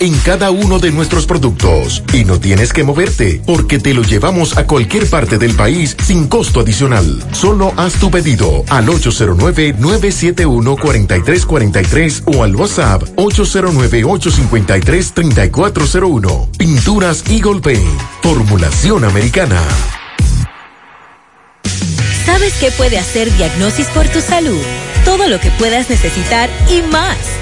Speaker 24: en cada uno de nuestros productos. Y no tienes que moverte, porque te lo llevamos a cualquier parte del país sin costo adicional. Solo haz tu pedido al 809-971-4343 o al WhatsApp 809-853-3401. Pinturas Eagle Paint. Formulación americana.
Speaker 25: ¿Sabes qué puede hacer Diagnosis por tu salud? Todo lo que puedas necesitar y más.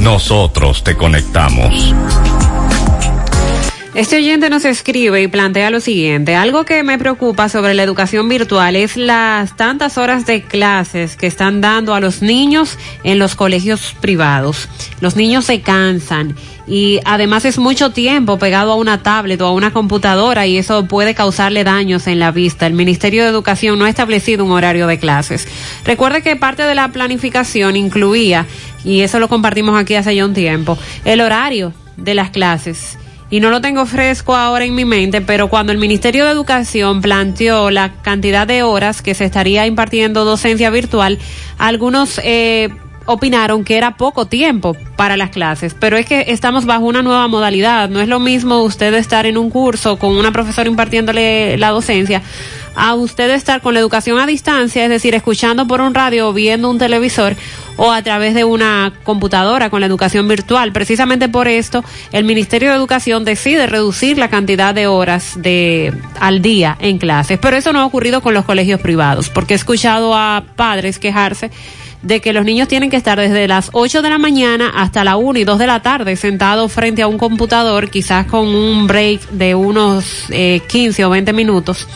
Speaker 7: nosotros te conectamos.
Speaker 11: Este oyente nos escribe y plantea lo siguiente. Algo que me preocupa sobre la educación virtual es las tantas horas de clases que están dando a los niños en los colegios privados. Los niños se cansan y además es mucho tiempo pegado a una tablet o a una computadora y eso puede causarle daños en la vista. El Ministerio de Educación no ha establecido un horario de clases. Recuerde que parte de la planificación incluía, y eso lo compartimos aquí hace ya un tiempo, el horario de las clases y no lo tengo fresco ahora en mi mente, pero cuando el Ministerio de Educación planteó la cantidad de horas que se estaría impartiendo docencia virtual, algunos eh, opinaron que era poco tiempo para las clases, pero es que estamos bajo una nueva modalidad. No es lo mismo usted estar en un curso con una profesora impartiéndole la docencia a usted estar con la educación a distancia, es decir, escuchando por un radio o viendo un televisor o a través de una computadora con la educación virtual. Precisamente por esto, el Ministerio de Educación decide reducir la cantidad de horas de al día en clases, pero eso no ha ocurrido con los colegios privados, porque he escuchado a padres quejarse de que los niños tienen que estar desde las 8 de la mañana hasta la 1 y 2 de la tarde sentados frente a un computador, quizás con un break de unos eh, 15 o 20 minutos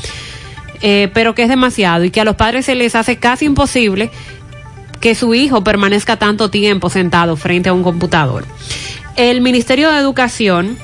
Speaker 11: eh, pero que es demasiado y que a los padres se les hace casi imposible que su hijo permanezca tanto tiempo sentado frente a un computador. El Ministerio de Educación,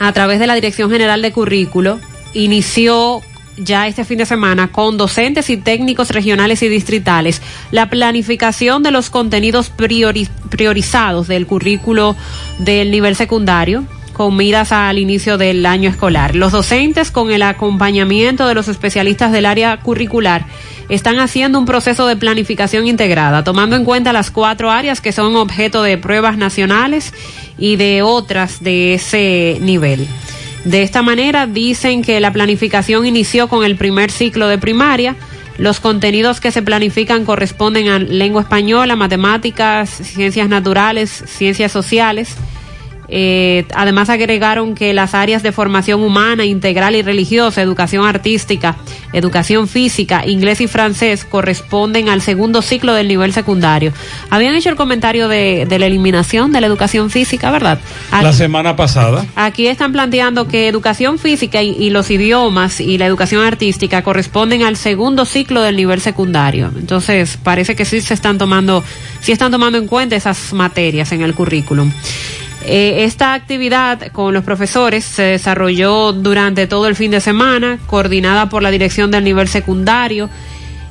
Speaker 11: a través de la Dirección General de Currículo, inició ya este fin de semana con docentes y técnicos regionales y distritales la planificación de los contenidos priori- priorizados del currículo del nivel secundario con miras al inicio del año escolar. Los docentes, con el acompañamiento de los especialistas del área curricular, están haciendo un proceso de planificación integrada, tomando en cuenta las cuatro áreas que son objeto de pruebas nacionales y de otras de ese nivel. De esta manera, dicen que la planificación inició con el primer ciclo de primaria. Los contenidos que se planifican corresponden a lengua española, matemáticas, ciencias naturales, ciencias sociales. Eh, además agregaron que las áreas de formación humana, integral y religiosa, educación artística, educación física, inglés y francés corresponden al segundo ciclo del nivel secundario. Habían hecho el comentario de, de la eliminación de la educación física, ¿verdad?
Speaker 9: La semana pasada.
Speaker 11: Aquí están planteando que educación física y, y, los idiomas y la educación artística corresponden al segundo ciclo del nivel secundario. Entonces, parece que sí se están tomando, sí están tomando en cuenta esas materias en el currículum. Eh, esta actividad con los profesores se desarrolló durante todo el fin de semana, coordinada por la dirección del nivel secundario.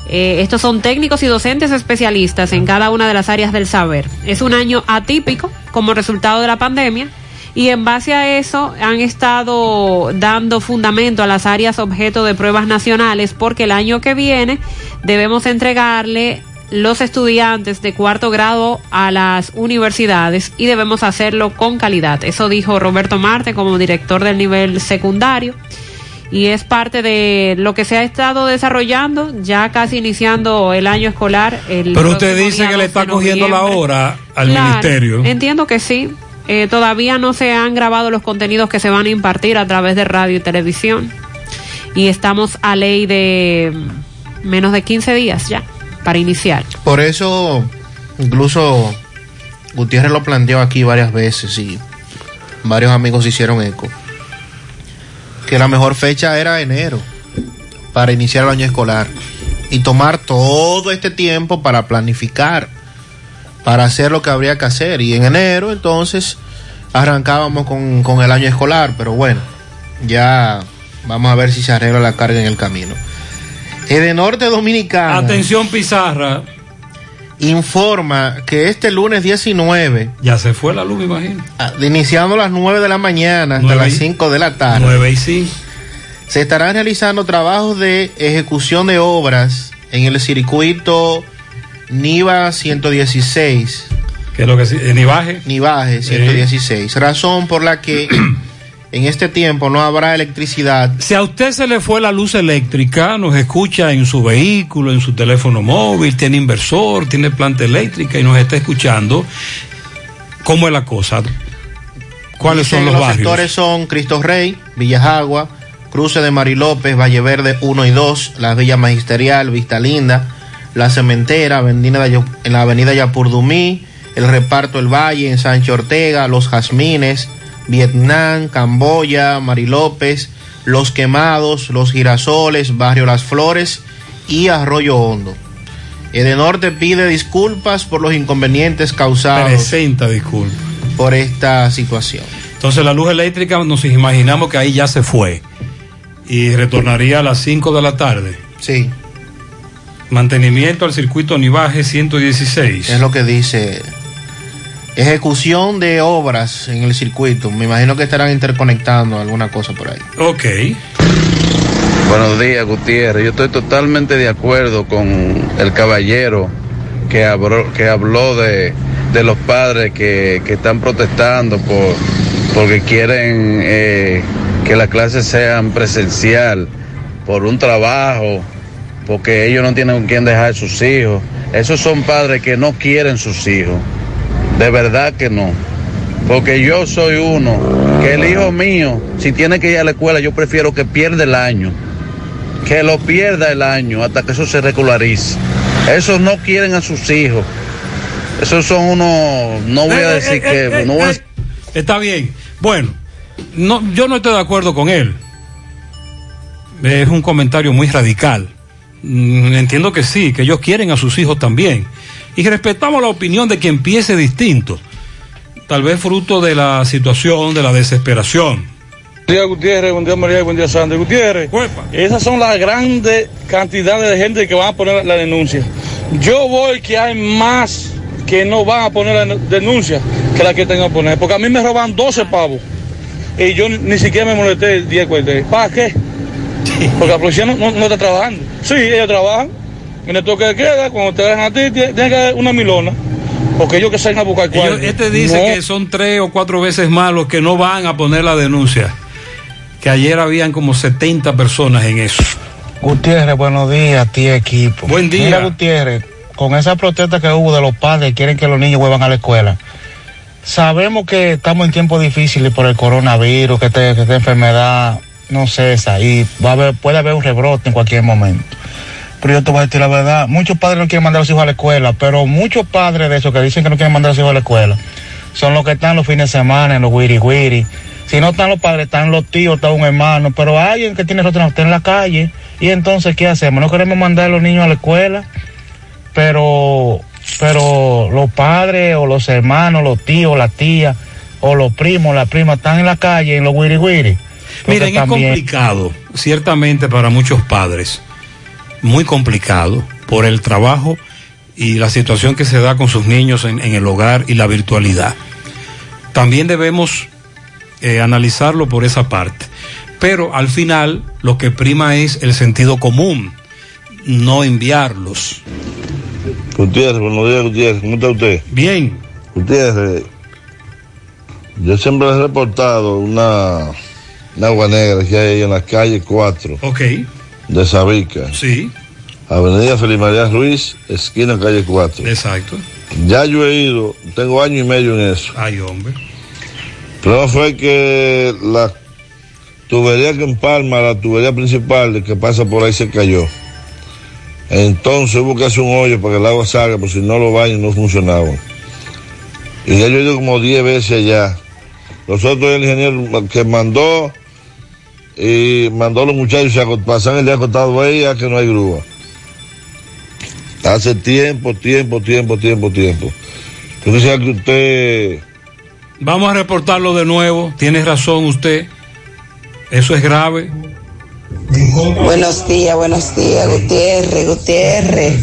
Speaker 11: Eh, estos son técnicos y docentes especialistas en cada una de las áreas del saber. Es un año atípico como resultado de la pandemia y en base a eso han estado dando fundamento a las áreas objeto de pruebas nacionales porque el año que viene debemos entregarle los estudiantes de cuarto grado a las universidades y debemos hacerlo con calidad. Eso dijo Roberto Marte como director del nivel secundario y es parte de lo que se ha estado desarrollando ya casi iniciando el año escolar. El
Speaker 9: Pero usted dice que le está cogiendo la hora al
Speaker 11: Claro,
Speaker 9: ministerio.
Speaker 11: Entiendo que sí. Eh, todavía no se han grabado los contenidos que se van a impartir a través de radio y televisión y estamos a ley de menos de 15 días ya para iniciar.
Speaker 10: Por eso, incluso Gutiérrez lo planteó aquí varias veces y varios amigos hicieron eco. Que la mejor fecha era enero para iniciar el año escolar y tomar todo este tiempo para planificar, para hacer lo que habría que hacer. Y en enero entonces arrancábamos con, con el año escolar, pero bueno, ya vamos a ver si se arregla la carga en el camino. Edenorte Dominicana.
Speaker 9: Atención Pizarra.
Speaker 10: Informa que este lunes 19.
Speaker 9: Ya se fue la luz, me imagino.
Speaker 10: ah, Iniciando a las 9 de la mañana hasta las
Speaker 9: y-
Speaker 10: 5 de la tarde.
Speaker 9: 9 y 5.
Speaker 10: Se estarán realizando trabajos de ejecución de obras en el circuito NIVA 116,
Speaker 9: ¿Qué es lo que sí? ¿En Ibaje?
Speaker 10: Nivaje 116. Razón por la que en este tiempo no habrá electricidad.
Speaker 9: Si a usted se le fue la luz eléctrica, nos escucha en su vehículo, en su teléfono móvil, tiene inversor, tiene planta eléctrica y nos está escuchando, ¿cómo es la cosa? ¿Cuáles son
Speaker 10: Dicen,
Speaker 9: los barrios?
Speaker 10: sectores son Cristo Rey, Villajagua, Cruce de Mari López, Valle Verde 1 y 2, la Villa Magisterial, Vista Linda, La Cementera, en la avenida Yapurdumí, el reparto El Valle, en Sánchez Ortega, Los Jazmines, Vietnam, Camboya, Mari López, Los Quemados, Los Girasoles, Barrio Las Flores y Arroyo Hondo. Edenorte pide disculpas por los inconvenientes causados
Speaker 9: Presenta, disculpa.
Speaker 10: por esta situación.
Speaker 9: Entonces la luz eléctrica nos imaginamos que ahí ya se fue y retornaría a las 5 de la tarde.
Speaker 10: Sí.
Speaker 9: Mantenimiento al circuito Nivaje 116.
Speaker 10: Es lo que dice. Ejecución de obras en el circuito. Me imagino que estarán interconectando alguna cosa por ahí.
Speaker 9: Ok.
Speaker 73: Buenos días, Gutiérrez. Yo estoy totalmente de acuerdo con el caballero que habló, que habló de, de los padres que, que están protestando por, porque quieren eh, que las clases sean presencial, por un trabajo, porque ellos no tienen con quién dejar sus hijos. Esos son padres que no quieren sus hijos. De verdad que no. Porque yo soy uno, que el hijo mío, si tiene que ir a la escuela, yo prefiero que pierda el año. Que lo pierda el año hasta que eso se regularice. Esos no quieren a sus hijos. Esos son unos, no voy a
Speaker 9: Eh,
Speaker 73: decir
Speaker 9: eh,
Speaker 73: que...
Speaker 9: eh,
Speaker 73: no voy a-
Speaker 9: eh, Está bien. Bueno, no, yo no estoy de acuerdo con él. Es un comentario muy radical. Mm, Entiendo que sí, que ellos quieren a sus hijos también. Y respetamos la opinión de quien piense distinto. Tal vez fruto de la situación, de la desesperación.
Speaker 74: Buen día Gutiérrez, buen día María, buen día Sandra. Gutiérrez, esas son las grandes cantidades de gente que van a poner la denuncia. Yo voy que hay más que no van a poner la denuncia que la que tengan que poner. Porque a mí me roban 12 pavos. Y yo ni, ni siquiera me molesté el día que ¿Para qué? Porque la policía no, no- no está trabajando. Sí, ellos trabajan. En el toque de queda, cuando te dejan a ti, tiene tiene que haber una milona. Porque ellos que salen a buscar cuarto.
Speaker 9: este dice
Speaker 74: No.
Speaker 9: que son tres o cuatro veces más los que no van a poner la denuncia. Que ayer habían como 70 personas en eso.
Speaker 75: Gutiérrez, buenos días, tío equipo.
Speaker 9: Buen día.
Speaker 75: Mira, Gutiérrez, con esa protesta que hubo de los padres que quieren que los niños vuelvan a la escuela, sabemos que estamos en tiempos difíciles por el coronavirus, que, que esta enfermedad no cesa y puede haber un rebrote en cualquier momento. Pero yo te voy a decir la verdad, muchos padres no quieren mandar a los hijos a la escuela, pero muchos padres de esos que dicen que no quieren mandar a los hijos a la escuela son los que están los fines de semana en los wiri wiri. Si no están los padres, están los tíos, está un hermano, pero alguien que tiene rostro está en la calle. Y entonces, ¿qué hacemos? No queremos mandar a los niños a la escuela, pero, pero los padres o los hermanos, los tíos, la tía o los primos, la prima están en la calle, en los wiri wiri.
Speaker 9: Miren, es complicado, ciertamente para muchos padres, muy complicado por el trabajo y la situación que se da con sus niños en, en el hogar y la virtualidad. También debemos eh, analizarlo por esa parte. Pero al final lo que prima es el sentido común, no enviarlos.
Speaker 76: Gutiérrez, buenos días, Gutiérrez. ¿Cómo está usted?
Speaker 9: Bien.
Speaker 76: Gutiérrez, yo siempre he reportado una, una agua negra que hay ahí en la calle 4
Speaker 9: Ok,
Speaker 76: de Sabica.
Speaker 9: sí,
Speaker 76: Avenida Feliz María Ruiz, esquina calle 4.
Speaker 9: exacto.
Speaker 76: Ya yo he ido, tengo año y medio en eso.
Speaker 9: Ay, hombre.
Speaker 76: Problema fue que la tubería que empalma, la tubería principal que pasa por ahí se cayó. Entonces hubo que hacer un hoyo para que el agua salga, porque si no los baños no funcionaban. Y ya yo he ido como 10 veces allá. Nosotros el ingeniero que mandó y mandó a los muchachos a pasan el día acostado ahí a que no hay grúa. Hace tiempo, tiempo, tiempo, tiempo, tiempo. Yo quisiera que usted
Speaker 9: Vamos a reportarlo de nuevo, tiene razón usted, eso es grave.
Speaker 77: Buenos días, buenos días, Gutiérrez, Gutiérrez.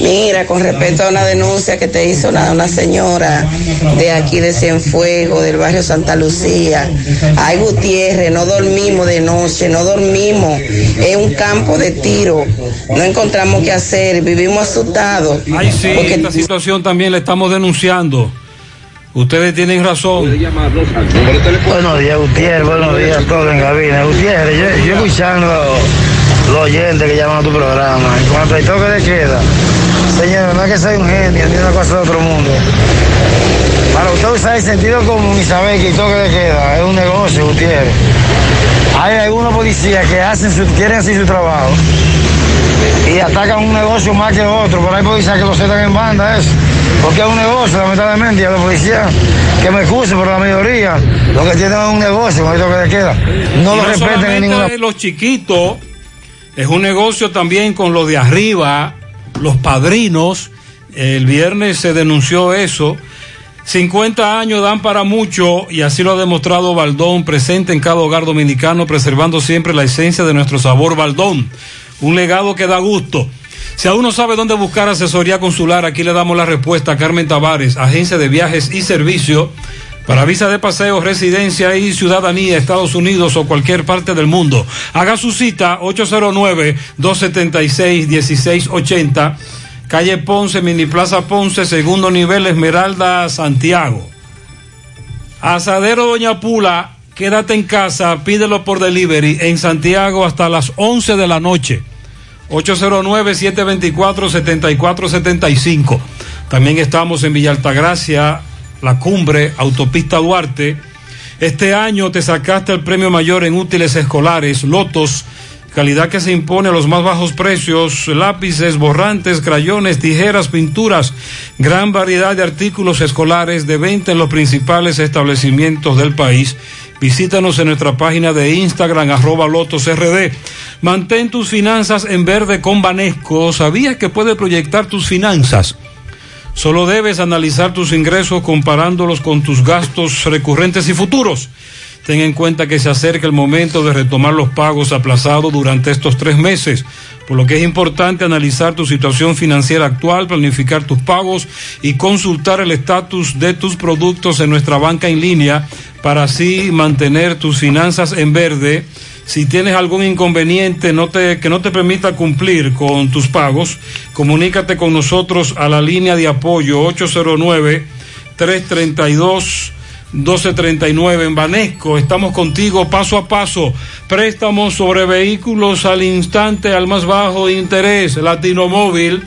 Speaker 77: Mira, con respecto a una denuncia que te hizo una, una señora de aquí de Cienfuegos, del barrio Santa Lucía. Ay, Gutiérrez, no dormimos de noche, no dormimos. Es un campo de tiro. No encontramos qué hacer, vivimos asustados.
Speaker 9: Ay, sí, esta situación también la estamos denunciando. Ustedes tienen razón.
Speaker 78: Buenos días, Gutiérrez. Buenos días a todos en cabina. Gutiérrez, yo, yo escuchando los oyentes que llaman a tu programa. En cuanto al toque de queda, señor, no es que soy un genio ni una cosa de otro mundo. Para usted usar el sentido común y saber que el toque de queda es un negocio, Gutiérrez. Hay algunos policías que hacen quieren hacer su trabajo y atacan un negocio más que otro, pero hay policías que lo setan en banda eso. Porque es un negocio, lamentablemente, y a los policías que me excusen, pero la mayoría lo que tienen es un negocio con el toque de queda. No
Speaker 9: Y
Speaker 78: lo respeten en ninguna
Speaker 9: Los chiquitos, es un negocio también con los de arriba, los padrinos. El viernes se denunció eso. 50 años dan para mucho y así lo ha demostrado Baldón, presente en cada hogar dominicano, preservando siempre la esencia de nuestro sabor Baldón. Un legado que da gusto. Si aún no sabe dónde buscar asesoría consular, aquí le damos la respuesta a Carmen Tavares, agencia de viajes y servicio para visa de paseo, residencia y ciudadanía, Estados Unidos o cualquier parte del mundo. Haga su cita 809-276-1680, calle Ponce, Mini Plaza Ponce, segundo nivel, Esmeralda, Santiago. Asadero Doña Pula, quédate en casa, pídelo por delivery en Santiago hasta las 11 de la noche. 809-724-7475. También estamos en Villa Altagracia, La Cumbre, Autopista Duarte. Este año te sacaste el premio mayor en útiles escolares, Lotos, calidad que se impone a los más bajos precios, lápices, borrantes, crayones, tijeras, pinturas, gran variedad de artículos escolares de venta en los principales establecimientos del país. Visítanos en nuestra página de Instagram, arroba lotosrd. Mantén tus finanzas en verde con Banesco. ¿Sabías que puedes proyectar tus finanzas? Solo debes analizar tus ingresos comparándolos con tus gastos recurrentes y futuros. Ten en cuenta que se acerca el momento de retomar los pagos aplazados durante estos tres meses, por lo que es importante analizar tu situación financiera actual, planificar tus pagos y consultar el estatus de tus productos en nuestra banca en línea para así mantener tus finanzas en verde. Si tienes algún inconveniente que no te permita cumplir con tus pagos, comunícate con nosotros a la línea de apoyo 809 332 1239 en Banesco. Estamos contigo paso a paso. Préstamos sobre vehículos al instante, al más bajo interés. Latino Móvil.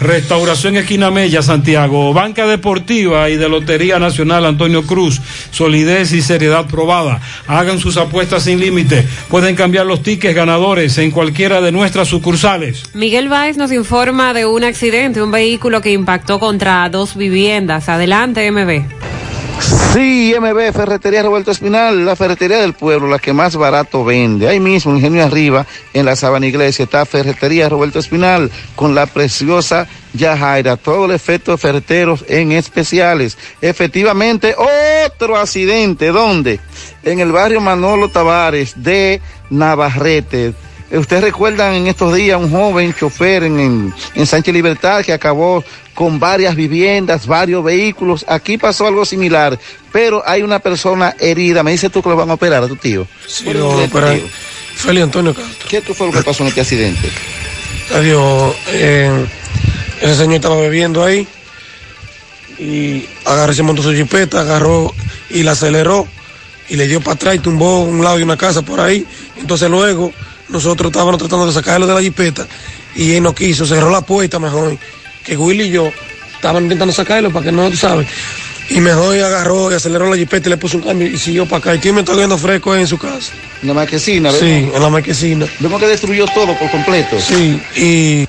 Speaker 9: Restauración Esquina Mella, Santiago. Banca Deportiva y de Lotería Nacional Antonio Cruz. Solidez y seriedad probada. Hagan sus apuestas sin límite. Pueden cambiar los tickets ganadores en cualquiera de nuestras sucursales.
Speaker 79: Miguel Báez nos informa de un accidente, un vehículo que impactó contra dos viviendas. Adelante, MB.
Speaker 80: Sí, MB, Ferretería Roberto Espinal, la ferretería del pueblo, la que más barato vende. Ahí mismo, Ingenio Arriba, en la Sabana Iglesia, está Ferretería Roberto Espinal, con la preciosa Yajaira, todo el efecto de ferreteros en especiales. Efectivamente, otro accidente, ¿dónde? En el barrio Manolo Tavares de Navarrete. Ustedes recuerdan en estos días un joven chofer en, en, en Sánchez Libertad que acabó con varias viviendas, varios vehículos. Aquí pasó algo similar, pero hay una persona herida. Me dice tú que lo van a operar a tu tío.
Speaker 81: Sí,
Speaker 80: ¿Cuál es
Speaker 81: lo
Speaker 80: tío?
Speaker 81: operan. Félix Antonio Castro.
Speaker 80: ¿Qué fue lo que pasó en este accidente?
Speaker 81: Adiós. eh, ese señor estaba bebiendo ahí y agarró, se montó su jipeta, agarró y la aceleró y le dio para atrás y tumbó un lado de una casa por ahí. Entonces luego nosotros estábamos tratando de sacarlo de la jipeta y él no quiso, cerró la puerta mejor, que Willy y yo estaban intentando sacarlo para que no, tú sabes. Y mejor agarró y aceleró la jipeta y le puso un cambio y siguió para acá. ¿Y quién me está viendo fresco en su casa?
Speaker 80: En la marquesina,
Speaker 81: Sí,
Speaker 80: ¿verdad?
Speaker 81: en la marquesina.
Speaker 80: Vemos que destruyó todo por completo.
Speaker 81: Sí, y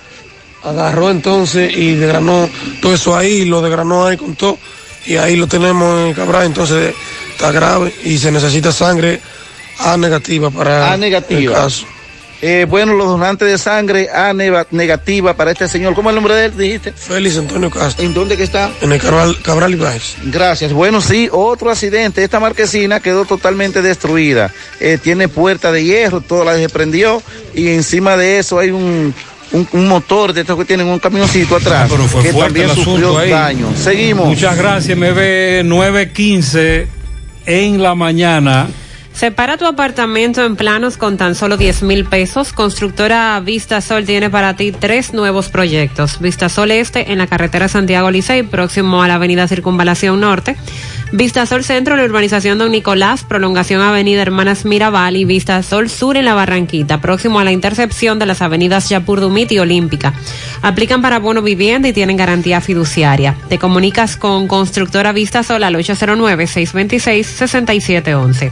Speaker 81: agarró entonces y desgranó todo eso ahí, lo desgranó ahí con todo, y ahí lo tenemos en Cabral, entonces está grave y se necesita sangre A negativa para
Speaker 80: A negativa.
Speaker 81: el caso.
Speaker 80: Eh, bueno, los donantes de sangre A negativa para este señor. ¿Cómo es el nombre de él, dijiste?
Speaker 81: Félix Antonio Castro.
Speaker 80: ¿En dónde que está?
Speaker 81: En el Cabral, Cabral Ibáez.
Speaker 80: Gracias. Bueno, sí, otro accidente. Esta marquesina quedó totalmente destruida. Eh, tiene puerta de hierro, todo la desprendió y encima de eso hay un, un, un motor de estos que tienen un camioncito atrás
Speaker 9: Pero fue
Speaker 80: que
Speaker 9: fuerte
Speaker 80: también
Speaker 9: el
Speaker 80: sufrió daño. Seguimos.
Speaker 9: Muchas gracias, MB 915 en la mañana.
Speaker 11: Separa tu apartamento en planos con tan solo 10 mil pesos. Constructora Vista Sol tiene para ti tres nuevos proyectos. Vista Sol Este en la carretera Santiago Licey, próximo a la avenida Circunvalación Norte. Vista Sol Centro en la urbanización Don Nicolás, prolongación Avenida Hermanas Mirabal y Vista Sol Sur en la Barranquita, próximo a la intercepción de las avenidas Yapur Dumit y Olímpica. Aplican para bono vivienda y tienen garantía fiduciaria. Te comunicas con Constructora Vista Sol al 809-626-6711.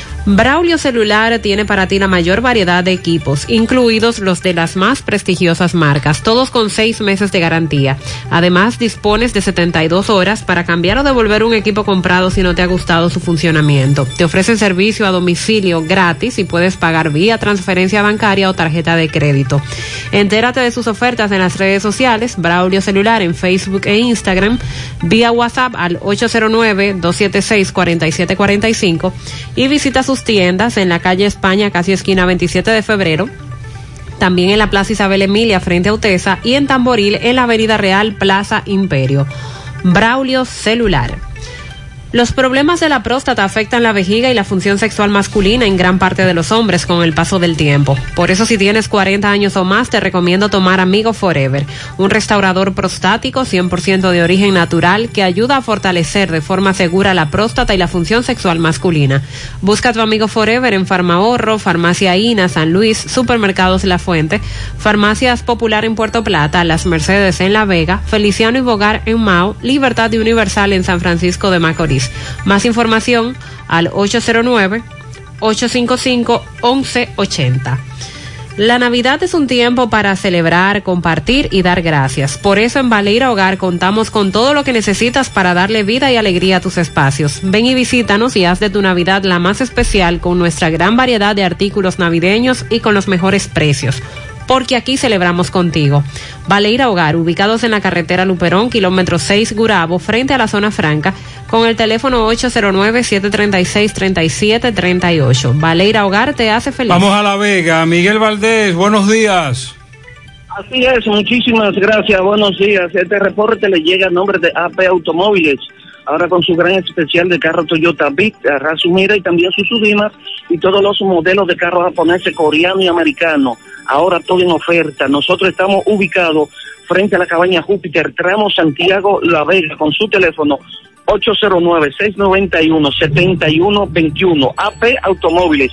Speaker 11: Braulio Celular tiene para ti la mayor variedad de equipos, incluidos los de las más prestigiosas marcas, todos con seis meses de garantía. Además, dispones de 72 horas para cambiar o devolver un equipo comprado si no te ha gustado su funcionamiento. Te ofrecen servicio a domicilio gratis y puedes pagar vía transferencia bancaria o tarjeta de crédito. Entérate de sus ofertas en las redes sociales, Braulio Celular en Facebook e Instagram, vía WhatsApp al 809-276-4745 y visita sus tiendas en la calle España, casi esquina 27 de febrero, también en la Plaza Isabel Emilia frente a Utesa y en Tamboril en la Avenida Real Plaza Imperio. Braulio Celular. Los problemas de la próstata afectan la vejiga y la función sexual masculina en gran parte de los hombres con el paso del tiempo. Por eso si tienes 40 años o más te recomiendo tomar Amigo Forever, un restaurador prostático 100% de origen natural que ayuda a fortalecer de forma segura la próstata y la función sexual masculina. Busca tu Amigo Forever en Farmahorro, Farmacia Ina, San Luis, Supermercados La Fuente, Farmacias Popular en Puerto Plata, Las Mercedes en La Vega, Feliciano y Bogar en Mao, Libertad y Universal en San Francisco de Macorís. Más información al 809-855-1180. La Navidad es un tiempo para celebrar, compartir y dar gracias. Por eso en Baleira Hogar contamos con todo lo que necesitas para darle vida y alegría a tus espacios. Ven y visítanos y haz de tu Navidad la más especial con nuestra gran variedad de artículos navideños y con los mejores precios porque aquí celebramos contigo. Baleira Hogar, ubicados en la carretera Luperón, kilómetro 6 Gurabo, frente a la zona franca, con el teléfono 809-736-3738. Valeira Hogar te hace feliz.
Speaker 9: Vamos a La Vega. Miguel Valdés, buenos días.
Speaker 82: Así es, muchísimas gracias, buenos días. Este reporte le llega a nombre de AP Automóviles, ahora con su gran especial de carro Toyota Big, Razumira y también sus Sudimas y todos los modelos de carros japoneses, coreano y americano. Ahora todo en oferta. Nosotros estamos ubicados frente a la cabaña Júpiter, tramo Santiago La Vega, con su teléfono 809-691-7121, AP Automóviles.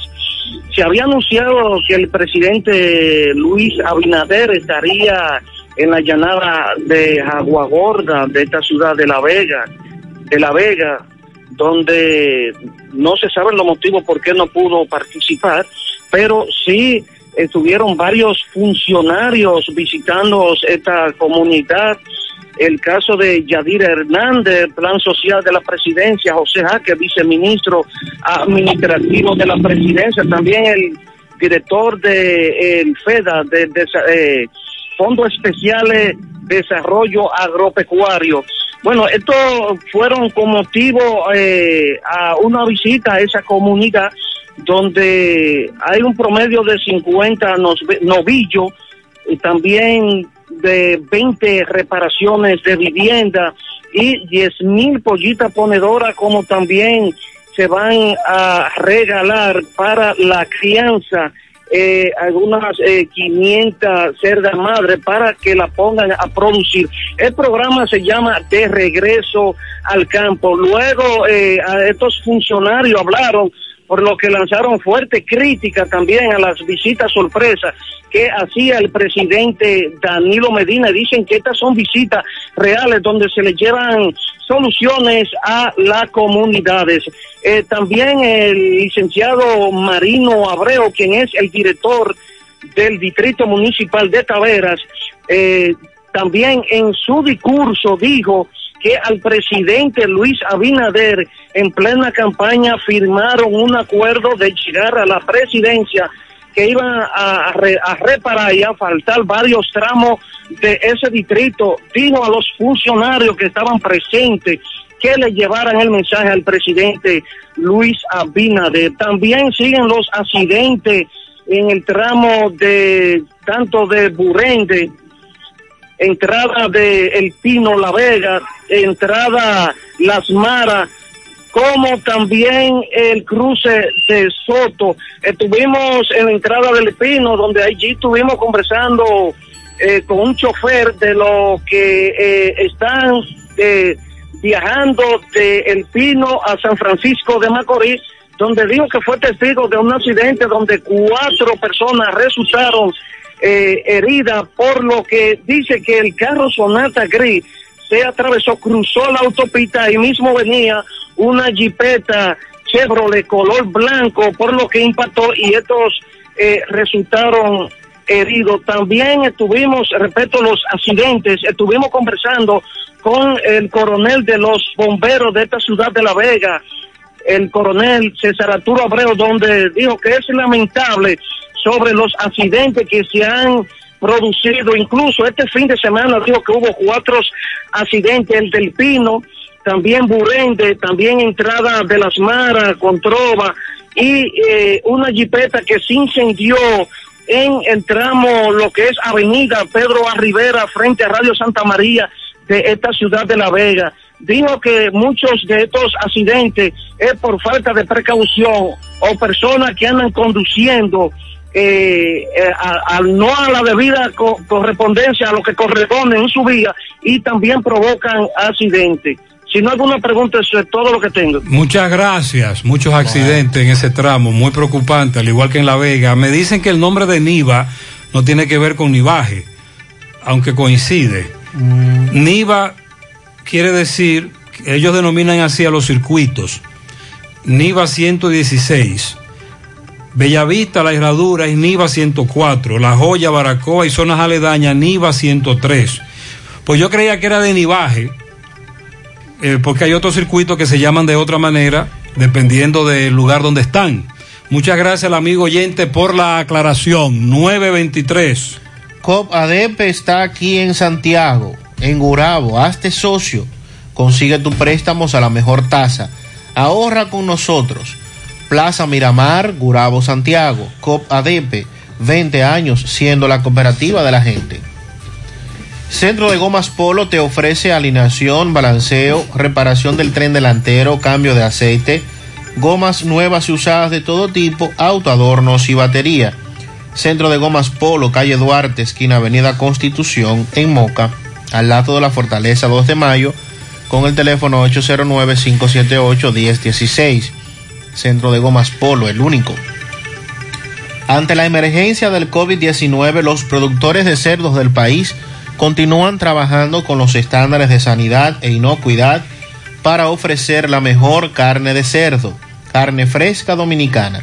Speaker 82: Se había anunciado que el presidente Luis Abinader estaría en la llanada de Agua Gorda, de esta ciudad de La Vega, de La Vega, donde no se saben los motivos por qué no pudo participar, pero sí estuvieron varios funcionarios visitando esta comunidad el caso de Yadira Hernández, Plan Social de la Presidencia, José Jaque, viceministro administrativo de la Presidencia, también el director de FEDA, de, de eh, Fondos Especiales de Desarrollo Agropecuario. Bueno, estos fueron con motivo eh, a una visita a esa comunidad donde hay un promedio de 50 novillos y también de 20 reparaciones de vivienda y 10 mil pollitas ponedoras como también se van a regalar para la crianza eh, algunas eh, 500 cerdas madres para que la pongan a producir. El programa se llama De Regreso al Campo. Luego eh, estos funcionarios hablaron por lo que lanzaron fuerte crítica también a las visitas sorpresas que hacía el presidente Danilo Medina. Dicen que estas son visitas reales donde se le llevan soluciones a las comunidades. Eh, también el licenciado Marino Abreu, quien es el director del Distrito Municipal de Taveras, eh, también en su discurso dijo que al presidente Luis Abinader en plena campaña firmaron un acuerdo de llegar a la presidencia que iban a, a re- a reparar y a faltar varios tramos de ese distrito. Dijo a los funcionarios que estaban presentes que le llevaran el mensaje al presidente Luis Abinader. También siguen los accidentes en el tramo de tanto de Burende, entrada de El Pino La Vega, entrada Las Maras, como también el cruce de Soto. Estuvimos en la entrada del Pino, donde allí estuvimos conversando eh, con un chofer de los que eh, están eh, viajando de El Pino a San Francisco de Macorís, donde dijo que fue testigo de un accidente donde cuatro personas resultaron eh, heridas, por lo que dice que el carro Sonata Gris se atravesó, cruzó la autopista y mismo venía una jipeta Chevrolet color blanco, por lo que impactó y estos eh, resultaron heridos. También estuvimos, respecto a los accidentes, estuvimos conversando con el coronel de los bomberos de esta ciudad de La Vega, el coronel César Arturo Abreu, donde dijo que es lamentable sobre los accidentes que se han producido. Incluso este fin de semana dijo que hubo cuatro accidentes, el del Pino, también Burende, también entrada de las Maras, con Trova, y eh, una jipeta que se incendió en el tramo, lo que es Avenida Pedro A. Frente a Radio Santa María de esta ciudad de La Vega. Dijo que muchos de estos accidentes es por falta de precaución o personas que andan conduciendo eh, eh, a- a- no a la debida co- correspondencia a lo que corresponde en su vía y también provocan accidentes. Si no hay alguna pregunta, eso es todo lo que tengo.
Speaker 9: Muchas gracias. Muchos accidentes en ese tramo, muy preocupante, al igual que en La Vega. Me dicen que el nombre de Niva no tiene que ver con Nivaje, aunque coincide. Niva quiere decir, ellos denominan así a los circuitos. Niva 116. Bellavista, La Herradura es Niva 104. La Joya, Baracoa y zonas aledañas, Niva 103. Pues yo creía que era de Nivaje, eh, porque hay otros circuitos que se llaman de otra manera, dependiendo del lugar donde están. Muchas gracias al amigo oyente por la aclaración. 923.
Speaker 10: COP ADP está aquí en Santiago, en Gurabo. Hazte socio. Consigue tus préstamos a la mejor tasa. Ahorra con nosotros. Plaza Miramar, Gurabo, Santiago. COP ADP. 20 años siendo la cooperativa de la gente. Centro de Gomas Polo te ofrece alineación, balanceo, reparación del tren delantero, cambio de aceite, gomas nuevas y usadas de todo tipo, autoadornos y batería. Centro de Gomas Polo, calle Duarte, esquina Avenida Constitución, en Moca, al lado de la Fortaleza 2 de Mayo, con el teléfono 809-578-1016. Centro de Gomas Polo, el único. Ante la emergencia del COVID-19, los productores de cerdos del país continúan trabajando con los estándares de sanidad e inocuidad para ofrecer la mejor carne de cerdo, carne fresca dominicana.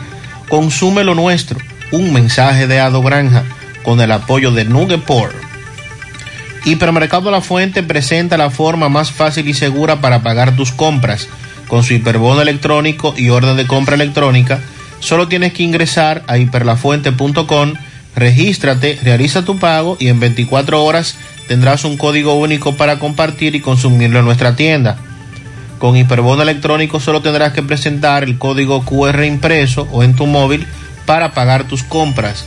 Speaker 10: Consume lo nuestro. Un mensaje de Ado Granja con el apoyo de Nugeport. Hipermercado La Fuente presenta la forma más fácil y segura para pagar tus compras. Con su hiperbono electrónico y orden de compra electrónica, solo tienes que ingresar a hiperlafuente.com, regístrate, realiza tu pago y en 24 horas tendrás un código único para compartir y consumirlo en nuestra tienda. Con hiperbono electrónico solo tendrás que presentar el código QR impreso o en tu móvil para pagar tus compras.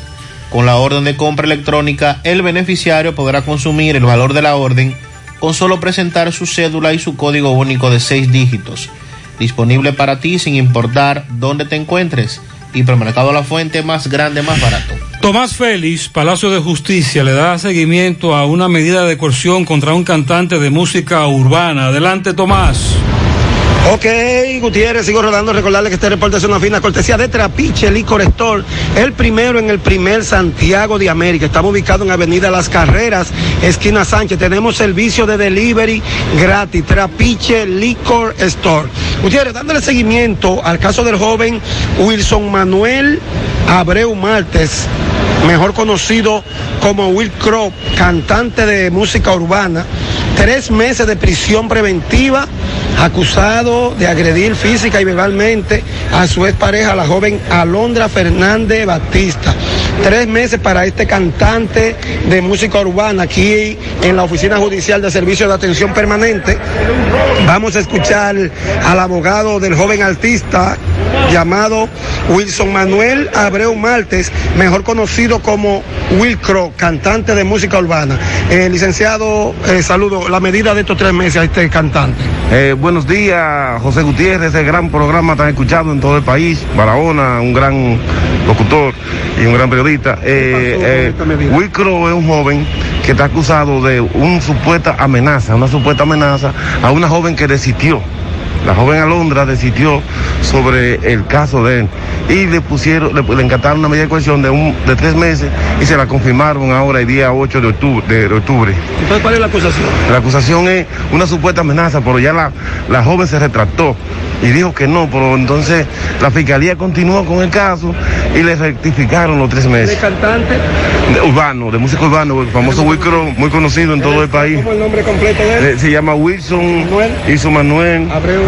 Speaker 10: Con la orden de compra electrónica, el beneficiario podrá consumir el valor de la orden con solo presentar su cédula y su código único de seis dígitos. Disponible para ti sin importar dónde te encuentres. Hipermercado La Fuente, más grande, más barato.
Speaker 9: Tomás Félix, Palacio de Justicia, le da seguimiento a una medida de coerción contra un cantante de música urbana. Adelante, Tomás.
Speaker 81: Ok, Gutiérrez, sigo rodando. Recordarle que este reporte es una fina cortesía de Trapiche Licor Store, el primero en el primer Santiago de América. Estamos ubicados en Avenida Las Carreras, esquina Sánchez. Tenemos servicio de delivery gratis. Trapiche Licor Store. Gutiérrez, dándole seguimiento al caso del joven Wilson Manuel Abreu Martes, mejor conocido como Will Crow, cantante de música urbana. Tres meses de prisión preventiva
Speaker 83: acusado de agredir física y verbalmente a su expareja, la joven Alondra Fernández Batista. Tres meses para este cantante de música urbana aquí en la Oficina Judicial de Servicio de Atención Permanente. Vamos a escuchar al abogado del joven artista llamado Wilson Manuel Abreu Martes, mejor conocido como Wilcro, cantante de música urbana. Eh, licenciado, eh, saludo, la medida de estos tres meses a este cantante.
Speaker 60: Eh, buenos días, José Gutiérrez, ese gran programa tan escuchado en todo el país. Barahona, un gran locutor y un gran periodista. Eh, eh, es un joven que está acusado de una supuesta amenaza, una supuesta amenaza a una joven que desistió. La joven Alondra desistió sobre el caso de él y le pusieron, le, le encantaron una medida de coerción de, un, de tres meses y se la confirmaron ahora el día 8 de octubre. De, de octubre.
Speaker 83: Entonces, ¿cuál es la acusación?
Speaker 60: La acusación es una supuesta amenaza, pero ya la, la joven se retractó y dijo que no, pero entonces la fiscalía continuó con el caso y le rectificaron los tres
Speaker 83: ¿De
Speaker 60: meses.
Speaker 83: cantante?
Speaker 60: De urbano, de músico urbano, el famoso Wilcro, muy conocido en todo el país.
Speaker 83: ¿Cómo el nombre completo de él?
Speaker 60: Eh, Se llama Wilson Manuel
Speaker 83: Abreu.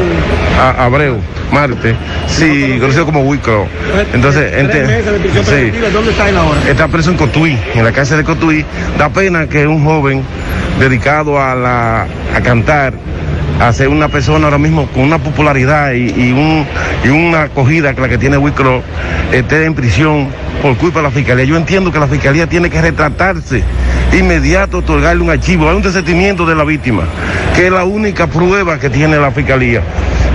Speaker 60: A- Abreu Marte, sí, conocido como Wilcro. Entonces, ente- sí.
Speaker 83: ¿Dónde está él ahora?
Speaker 60: Está preso en Cotuí, en la cárcel de Cotuí. Da pena que un joven dedicado a, la, a cantar, a ser una persona ahora mismo con una popularidad y, y un, y una acogida que la que tiene Wicro, esté en prisión por culpa de la fiscalía. Yo entiendo que la fiscalía tiene que retratarse inmediato, otorgarle un archivo, hay un desentimiento de la víctima, que es la única prueba que tiene la fiscalía.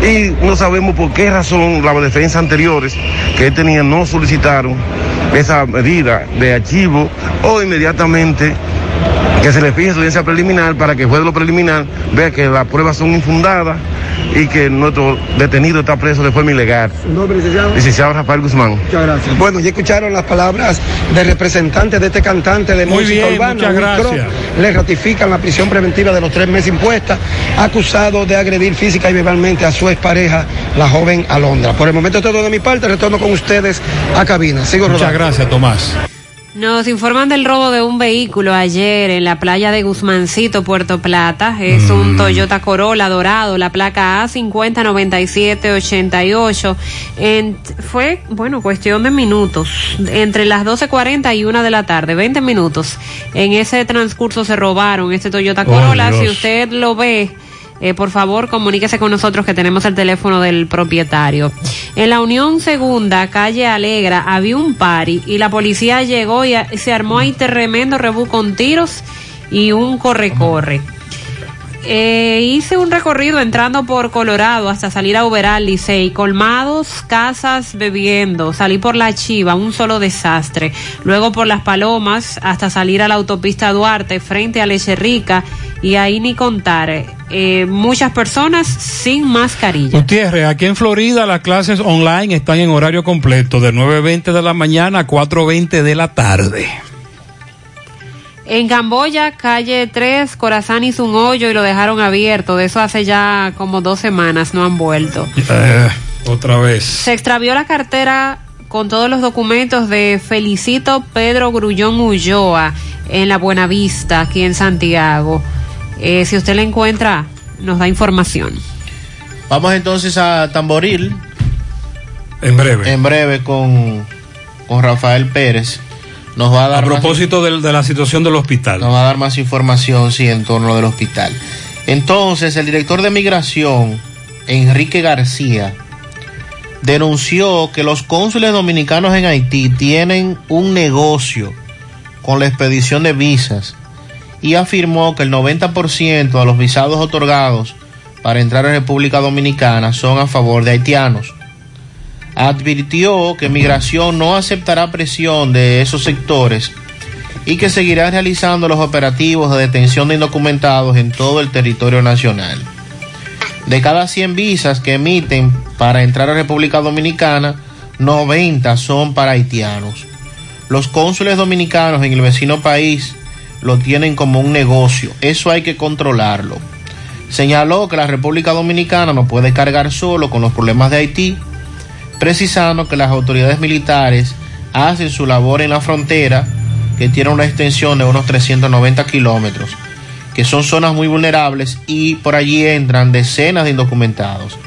Speaker 60: Y no sabemos por qué razón las defensas anteriores que él tenía no solicitaron esa medida de archivo o inmediatamente que se le fije su audiencia preliminar para que el juez de lo preliminar vea que las pruebas son infundadas y que nuestro detenido está preso de forma ilegal.
Speaker 83: ¿Su nombre, licenciado?
Speaker 60: Licenciado Rafael Guzmán.
Speaker 83: Muchas gracias. Bueno, ya escucharon las palabras del representante de este cantante de
Speaker 9: Muy
Speaker 83: música
Speaker 9: bien,
Speaker 83: urbana.
Speaker 9: muchas gracias.
Speaker 83: Le ratifican la prisión preventiva de los tres meses impuesta, acusado de agredir física y verbalmente a su expareja, la joven Alondra. Por el momento todo de mi parte, retorno con ustedes a cabina. Sigo
Speaker 9: Muchas
Speaker 83: rodando.
Speaker 9: gracias, Tomás.
Speaker 11: Nos informan del robo de un vehículo ayer en la playa de Guzmancito, Puerto Plata. Es un Toyota Corolla dorado, la placa A509788. En- fue, bueno, cuestión de minutos, entre las 12.40 y 1 de la tarde, 20 minutos. En ese transcurso se robaron este Toyota
Speaker 84: Oh,
Speaker 11: Corolla. Si usted lo ve, eh, por favor, comuníquese con nosotros que tenemos el teléfono del propietario. En la Unión Segunda, calle Alegra, había un pari y la policía llegó y se armó ahí tremendo rebú con tiros y un corre-corre. Eh, hice un recorrido entrando por Colorado hasta salir a Uberal, Licey, colmados, casas, bebiendo. Salí por la Chiva, un solo desastre. Luego por las Palomas hasta salir a la autopista Duarte, frente a Leche Rica, y ahí ni contar. eh, muchas personas sin mascarilla.
Speaker 9: Gutiérrez, aquí en Florida las clases online están en horario completo, de 9.20 de la mañana a 4.20 de la tarde.
Speaker 11: En Camboya, calle 3, Corazán hizo un hoyo y lo dejaron abierto. De eso hace ya como dos semanas, no han vuelto.
Speaker 9: Eh, otra vez.
Speaker 11: Se extravió la cartera con todos los documentos de Felicito Pedro Grullón Ulloa en la Buenavista, aquí en Santiago. Eh, si usted la encuentra, nos da información.
Speaker 10: Vamos entonces a Tamboril.
Speaker 9: En breve.
Speaker 10: En breve con, con Rafael Pérez. Nos va a dar
Speaker 9: A
Speaker 10: más-
Speaker 9: propósito del- de, la situación del hospital.
Speaker 10: Nos va a dar más información, sí, en torno del hospital. Entonces, el director de migración, Enrique García, denunció que los cónsules dominicanos en Haití tienen un negocio con la expedición de visas y afirmó que el 90% de los visados otorgados para entrar a República Dominicana son a favor de haitianos. Advirtió que migración no aceptará presión de esos sectores y que seguirá realizando los operativos de detención de indocumentados en todo el territorio nacional. De cada 100 visas que emiten para entrar a República Dominicana, 90 son para haitianos. Los cónsules dominicanos en el vecino país lo tienen como un negocio, eso hay que controlarlo. Señaló que la República Dominicana no puede cargar solo con los problemas de Haití, precisando que las autoridades militares hacen su labor en la frontera, que tiene una extensión de unos 390 kilómetros, que son zonas muy vulnerables y por allí entran decenas de indocumentados.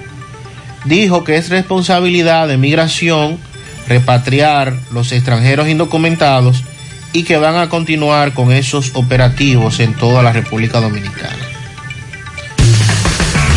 Speaker 10: Dijo que es responsabilidad de migración repatriar los extranjeros indocumentados y que van a continuar con esos operativos en toda la República Dominicana.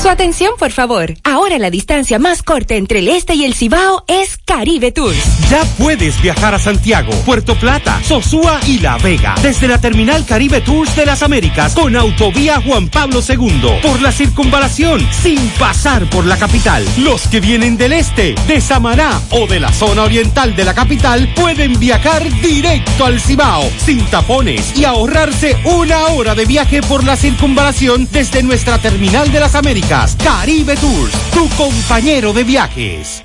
Speaker 25: Su atención, por favor. Ahora la distancia más corta entre el este y el Cibao es Caribe Tours.
Speaker 85: Ya puedes viajar a Santiago, Puerto Plata, Sosúa y La Vega desde la terminal Caribe Tours de las Américas con autovía Juan Pablo II por la circunvalación sin pasar por la capital. Los que vienen del este, de Samaná o de la zona oriental de la capital pueden viajar directo al Cibao sin tapones y ahorrarse una hora de viaje por la circunvalación desde nuestra terminal de las Américas. Caribe Tours, tu compañero de viajes.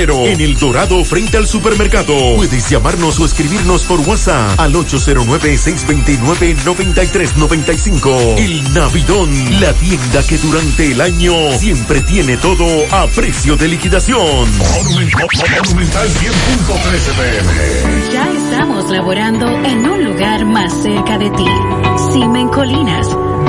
Speaker 24: en El Dorado frente al supermercado. Puedes llamarnos o escribirnos por WhatsApp al 809-629-9395. El Navidón, la tienda que durante el año siempre tiene todo a precio de liquidación.
Speaker 86: Ya estamos laborando en un lugar más cerca de ti. Simen Colinas,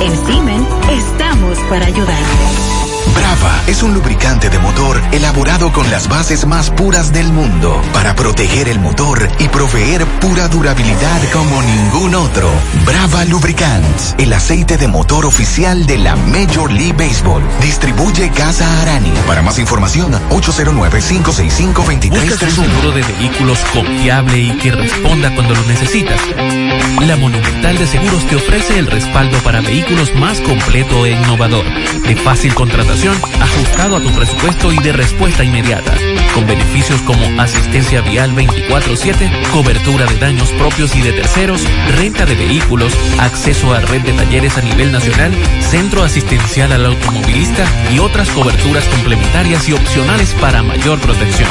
Speaker 86: En Simen estamos para ayudarte.
Speaker 18: Brava es un lubricante de motor elaborado con las bases más puras del mundo para proteger el motor y proveer pura durabilidad como ningún otro. Brava Lubricants, el aceite de motor oficial de la Major League Baseball. Distribuye Casa Arani. Para más información, 809-565-2331.
Speaker 35: ¿Buscas un seguro de vehículos confiable y que responda cuando lo necesitas? La Monumental de Seguros te ofrece el respaldo para vehículos más completo e innovador, de fácil contratación, ajustado a tu presupuesto y de respuesta inmediata, con beneficios como asistencia vial 24/7, cobertura de daños propios y de terceros, renta de vehículos, acceso a red de talleres a nivel nacional, centro asistencial al automovilista y otras coberturas complementarias y opcionales para mayor protección.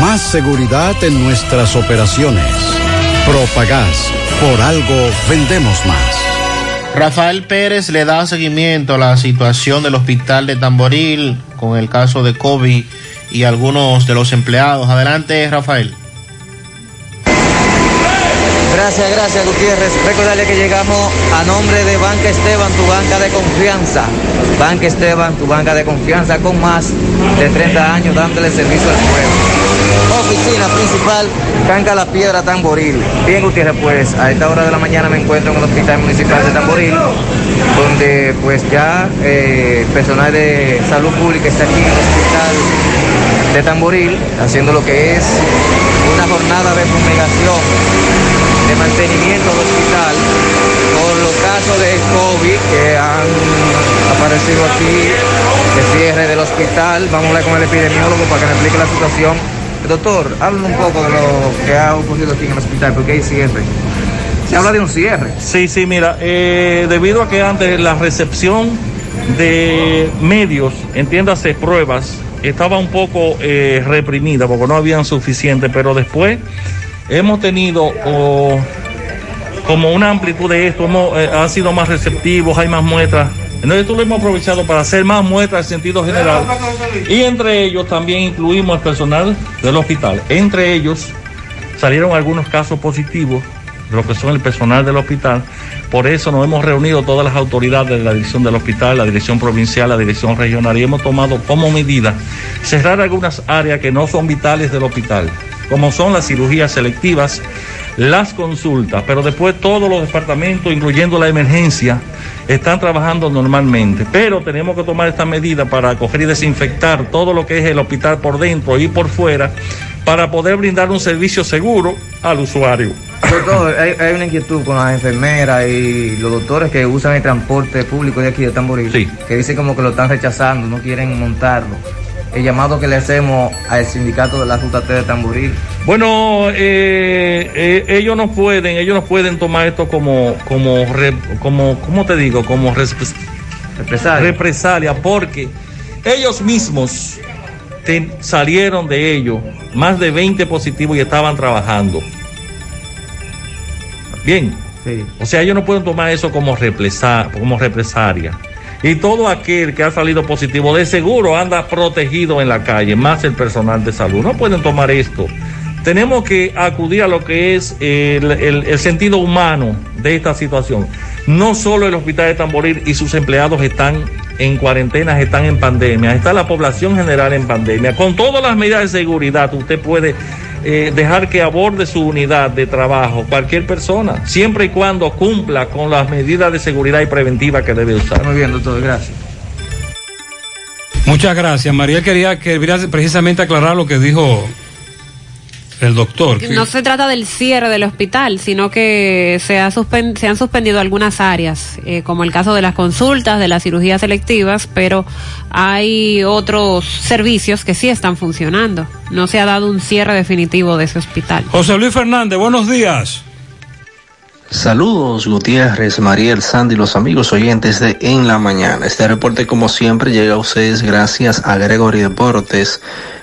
Speaker 87: Más seguridad en nuestras operaciones. Propagás. Por algo vendemos más.
Speaker 10: Rafael Pérez le da seguimiento a la situación del hospital de Tamboril con el caso de COVID y algunos de los empleados. Adelante, Rafael.
Speaker 88: Gracias, gracias Gutiérrez. Recordarle que llegamos a nombre de Banca Esteban, tu banca de confianza. Banca Esteban, tu banca de confianza con más de 30 años dándole servicio al pueblo.
Speaker 89: Oficina principal, Canca la Piedra, Tamboril. Bien, Gutiérrez, pues a esta hora de la mañana me encuentro en el Hospital Municipal de Tamboril, donde pues ya eh, personal de salud pública está aquí en el Hospital de Tamboril, haciendo lo que es una jornada de fumigación, de mantenimiento del hospital, por los casos de COVID que han aparecido aquí, de cierre del hospital. Vamos a hablar con el epidemiólogo para que nos explique la situación. Doctor, háblanos un poco de lo que ha ocurrido aquí en el hospital, porque hay cierre. Se habla de un cierre.
Speaker 90: Sí, sí, mira, eh, debido a que antes la recepción de medios, entiéndase pruebas, estaba un poco eh, reprimida porque no habían suficiente, pero después hemos tenido como una amplitud de esto, hemos, eh, han sido más receptivos, hay más muestras. Entonces esto lo hemos aprovechado para hacer más muestras en sentido general. Y entre ellos también incluimos al personal del hospital. Entre ellos salieron algunos casos positivos de lo que son el personal del hospital. Por eso nos hemos reunido todas las autoridades de la dirección del hospital, la dirección provincial, la dirección regional y hemos tomado como medida cerrar algunas áreas que no son vitales del hospital, como son las cirugías selectivas, las consultas, pero después todos los departamentos, incluyendo la emergencia, están trabajando normalmente. Pero tenemos que tomar esta medida para coger y desinfectar todo lo que es el hospital por dentro y por fuera para poder brindar un servicio seguro al usuario.
Speaker 89: Doctor, hay, hay una inquietud con las enfermeras y los doctores que usan el transporte público de aquí de Tamboril, que dicen como que lo están rechazando, no quieren montarlo. El llamado que le hacemos al sindicato de la Ruta T de Tamboril.
Speaker 90: Bueno, eh, eh, ellos no pueden, ellos no pueden tomar esto como, como, como, ¿cómo te digo? Como res-
Speaker 89: represalia.
Speaker 90: represalia, porque ellos mismos te- salieron de ello, más de 20 positivos y estaban trabajando. Bien. O sea, ellos no pueden tomar eso como, represa- como represalia. Y todo aquel que ha salido positivo de seguro anda protegido en la calle, más el personal de salud. No pueden tomar esto. Tenemos que acudir a lo que es el, sentido humano de esta situación. No solo el hospital de Tamboril y sus empleados están en cuarentena, están en pandemia, está la población general en pandemia. Con todas las medidas de seguridad, usted puede eh, dejar que aborde su unidad de trabajo cualquier persona, siempre y cuando cumpla con las medidas de seguridad y preventiva que debe usar.
Speaker 89: Muy bien, doctor, gracias.
Speaker 9: Muchas gracias. María quería que quería precisamente aclarar lo que dijo el doctor. que-
Speaker 79: No se trata del cierre del hospital, sino que se, ha se han suspendido algunas áreas, eh, como el caso de las consultas, de las cirugías selectivas, pero hay otros servicios que sí están funcionando. No se ha dado un cierre definitivo de ese hospital.
Speaker 9: José Luis Fernández, buenos días.
Speaker 91: Saludos Gutiérrez, Mariel, Sandy, los amigos oyentes de En la Mañana. Este reporte como siempre llega a ustedes gracias a Gregory Deportes.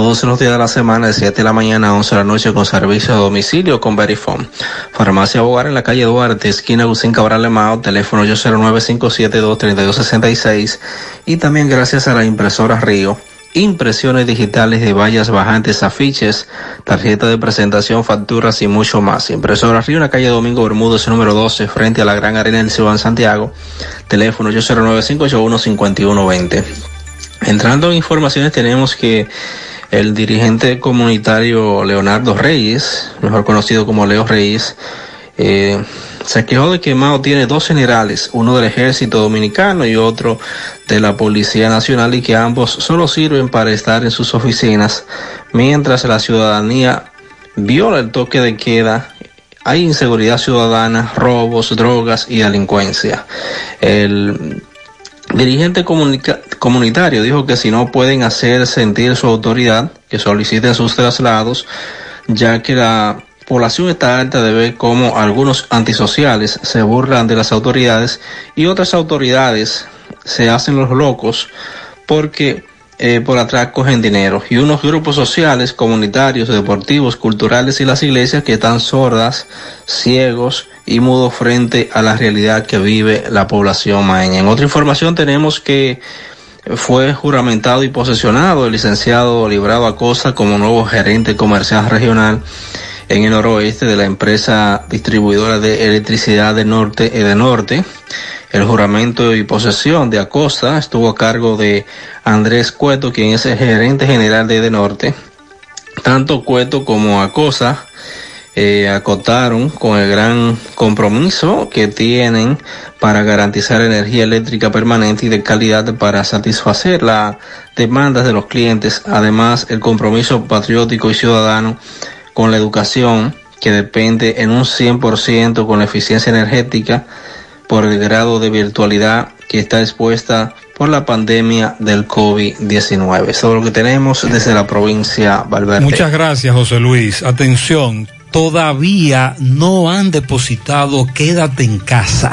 Speaker 91: todos los días de la semana, de 7 de la mañana a 11 de la noche, con servicio a domicilio con Verifone. Farmacia Bogar en la calle Duarte, esquina Agustín Cabral Lemao, teléfono 809-572-3266. Y también gracias a la impresora Río impresiones digitales de vallas bajantes, afiches, tarjeta de presentación, facturas y mucho más. Impresora Río, en la calle Domingo Bermúdez, número 12, frente a la Gran Arena del Ciudad Santiago. Teléfono 809-581-5120. Entrando en informaciones, tenemos que el dirigente comunitario Leonardo Reyes, mejor conocido como Leo Reyes, eh, se quejó de que Mao tiene dos generales, uno del ejército dominicano y otro de la Policía Nacional y que ambos solo sirven para estar en sus oficinas mientras la ciudadanía viola el toque de queda. Hay inseguridad ciudadana, robos, drogas y delincuencia. El dirigente comunitario dijo que si no pueden hacer sentir su autoridad, que soliciten sus traslados, ya que la población está alta de ver cómo algunos antisociales se burlan de las autoridades y otras autoridades se hacen los locos porque eh, por atracos en dinero y unos grupos sociales, comunitarios, deportivos, culturales y las iglesias que están sordas, ciegos y mudos frente a la realidad que vive la población maeña. En otra información tenemos que fue juramentado y posesionado el licenciado Librado Acosta como nuevo gerente comercial regional en el noroeste de la empresa distribuidora de electricidad de Norte y de Norte. El juramento y posesión de Acosta estuvo a cargo de Andrés Cueto, quien es el gerente general de De Norte. Tanto Cueto como Acosta eh, acotaron con el gran compromiso que tienen para garantizar energía eléctrica permanente y de calidad para satisfacer las demandas de los clientes. Además, el compromiso patriótico y ciudadano con la educación que depende en un 100% con la eficiencia energética por el grado de virtualidad que está expuesta por la pandemia del COVID-19. Eso es lo que tenemos desde la provincia Valverde.
Speaker 9: Muchas gracias, José Luis. Atención, todavía no han depositado Quédate en casa.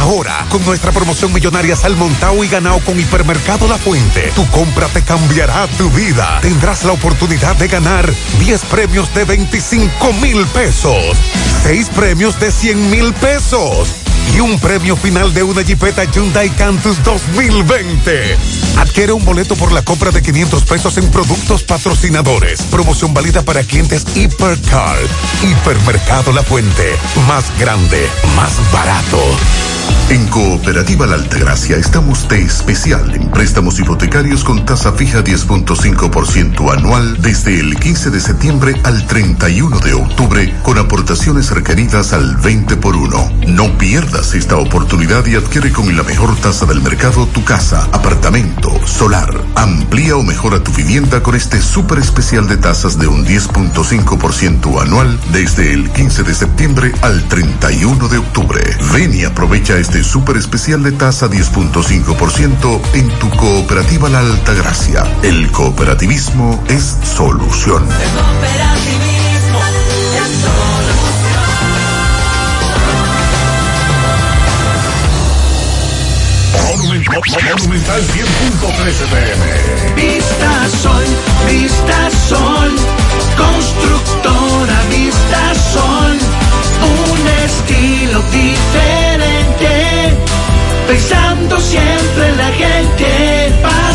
Speaker 18: Ahora, con nuestra promoción millonaria Salmontao y ganado con Hipermercado La Fuente, tu compra te cambiará tu vida. Tendrás la oportunidad de ganar 10 premios de 25 mil pesos, 6 premios de 100 mil pesos y un premio final de una Jeepeta Hyundai Cantus 2020. Adquiere un boleto por la compra de 500 pesos en productos patrocinadores. Promoción válida para clientes Hipercar. Hipermercado La Fuente. Más grande, más barato.
Speaker 24: En Cooperativa La Altagracia estamos de especial en préstamos hipotecarios con tasa fija 10.5% anual desde el 15 de septiembre al 31 de octubre con aportaciones requeridas al 20 por 1. No pierdas esta oportunidad y adquiere con la mejor tasa del mercado tu casa, apartamento, solar. Amplía o mejora tu vivienda con este súper especial de tasas de un 10.5% anual desde el 15 de septiembre al 31 de octubre. Ven y aprovecha este súper especial de tasa 10.5% en tu cooperativa La Altagracia. El cooperativismo es solución.
Speaker 21: Monumental 100.13 pm. Vista Sol, Vista Sol, constructora Vista Sol, un estilo diferente, pensando siempre en la gente,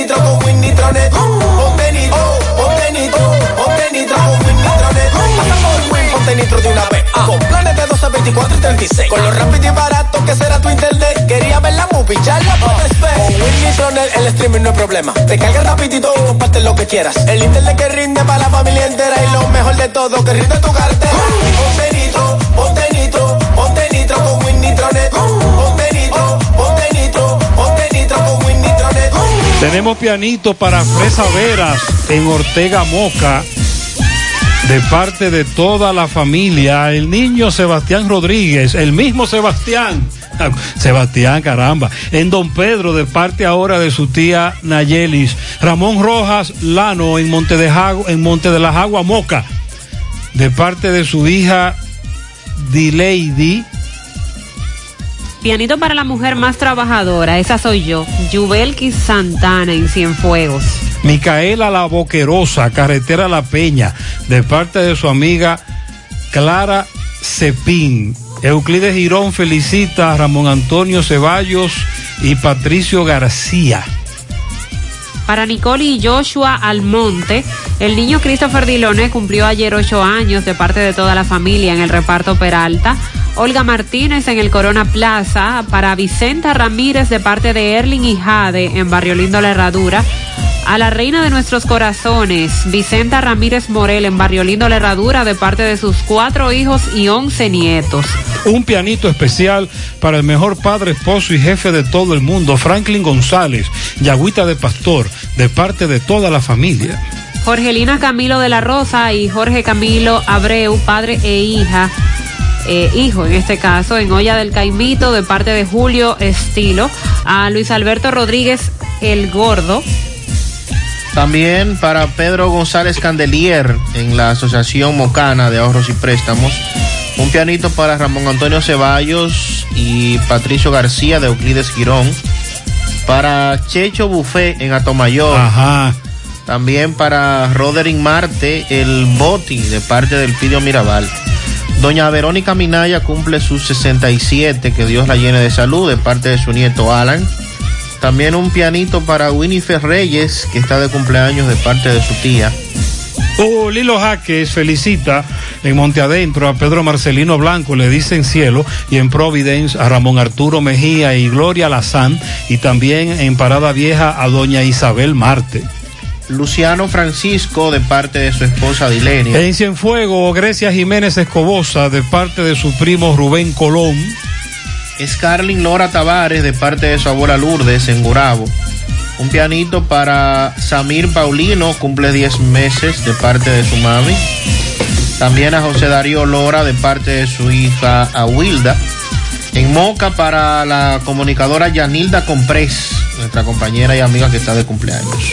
Speaker 21: nitro con Win Nitronet. Ponte nitro, ponte nitro, ponte nitro con Win Nitronet. Pasa por Win, ponte nitro de una vez. Con planes de 12, 24 y 36. Con lo rápido y barato que será tu internet. Quería ver la movie, ya la puedes ver. Con Win Nitronet el streaming no hay problema. Te carga rapidito y comparte lo que quieras. El internet que rinde para la familia entera. Y lo mejor de todo, que rinde tu cartera. Ponte nitro, ponte nitro, ponte nitro con Win Nitronet.
Speaker 9: Tenemos pianito para Fresa Veras en Ortega Moca. De parte de toda la familia, el niño Sebastián Rodríguez, el mismo Sebastián. Sebastián, caramba. En Don Pedro, de parte ahora de su tía Nayelis. Ramón Rojas Lano en Monte de, las Aguas Moca. De parte de su hija Dilady.
Speaker 11: Pianito para la mujer más trabajadora, esa soy yo, Yubelki Santana en Cienfuegos.
Speaker 9: Micaela La Boquerosa, Carretera La Peña, de parte de su amiga Clara Cepín. Euclides Girón felicita a Ramón Antonio Ceballos y Patricio García.
Speaker 11: Para Nicole y Joshua Almonte, el niño Christopher Dilone cumplió ayer ocho años de parte de toda la familia en el reparto Peralta. Olga Martínez en el Corona Plaza. Para Vicenta Ramírez de parte de Erling y Jade en Barrio Lindo La Herradura. A la reina de nuestros corazones, Vicenta Ramírez Morel en Barrio Lindo La Herradura de parte de sus cuatro hijos y once nietos.
Speaker 9: Un pianito especial para el mejor padre, esposo y jefe de todo el mundo, Franklin González, Yagüita de Pastor, de parte de toda la familia.
Speaker 11: Jorgelina Camilo de la Rosa y Jorge Camilo Abreu, padre e hija. eh, hijo en este caso, en Olla del Caimito, de parte de Julio Estilo, a Luis Alberto Rodríguez el Gordo,
Speaker 10: También para Pedro González Candelier en la Asociación Mocana de Ahorros y Préstamos. Un pianito para Ramón Antonio Ceballos y Patricio García de Euclides Girón. Para Checho Buffet en Atomayor.
Speaker 9: Ajá.
Speaker 10: También para Roderick Marte, el Boti de parte del Pidio Mirabal. Doña Verónica Minaya cumple sus 67, que Dios la llene de salud, de parte de su nieto Alan. También un pianito para Winifred Reyes, que está de cumpleaños de parte de su tía.
Speaker 9: Oh, Lilo Jaques felicita en Monte Adentro a Pedro Marcelino Blanco, le dice en cielo, y en Providence a Ramón Arturo Mejía y Gloria Lazán, y también en Parada Vieja a Doña Isabel Marte.
Speaker 10: Luciano Francisco, de parte de su esposa Dilenia.
Speaker 9: En Cienfuego, Grecia Jiménez Escobosa, de parte de su primo Rubén Colón.
Speaker 10: Scarlin Lora Tavares, de parte de su abuela Lourdes, en Gurabo. Un pianito para Samir Paulino, cumple 10 meses, de parte de su mami. También a José Darío Lora, de parte de su hija Awilda. En Moca para la comunicadora Yanilda Comprés, nuestra compañera y amiga que está de cumpleaños.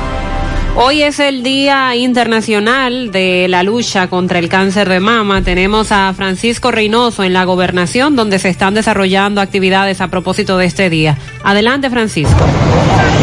Speaker 11: Hoy es el Día Internacional de la Lucha contra el Cáncer de Mama. Tenemos a Francisco Reynoso en la gobernación donde se están desarrollando actividades a propósito de este día. Adelante, Francisco.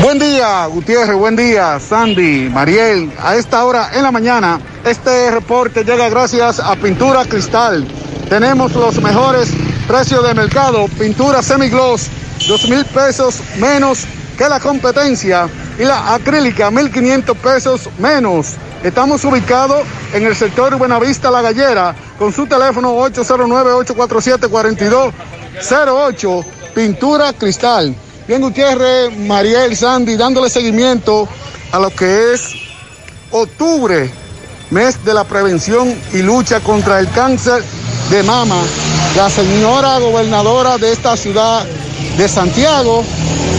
Speaker 42: Buen día, Gutiérrez, buen día, Sandy, Mariel. A esta hora en la mañana, este reporte llega gracias a Pintura Cristal. Tenemos los mejores precios de mercado. Pintura semigloss, dos mil pesos menos que la competencia. Y la acrílica, mil quinientos pesos menos. Estamos ubicados en el sector Buenavista La Gallera con su teléfono 809-847-4208. Pintura Cristal. Bien, Gutiérrez, Mariel, Sandy, dándole seguimiento a lo que es octubre, mes de la prevención y lucha contra el cáncer de mama. La señora gobernadora de esta ciudad de Santiago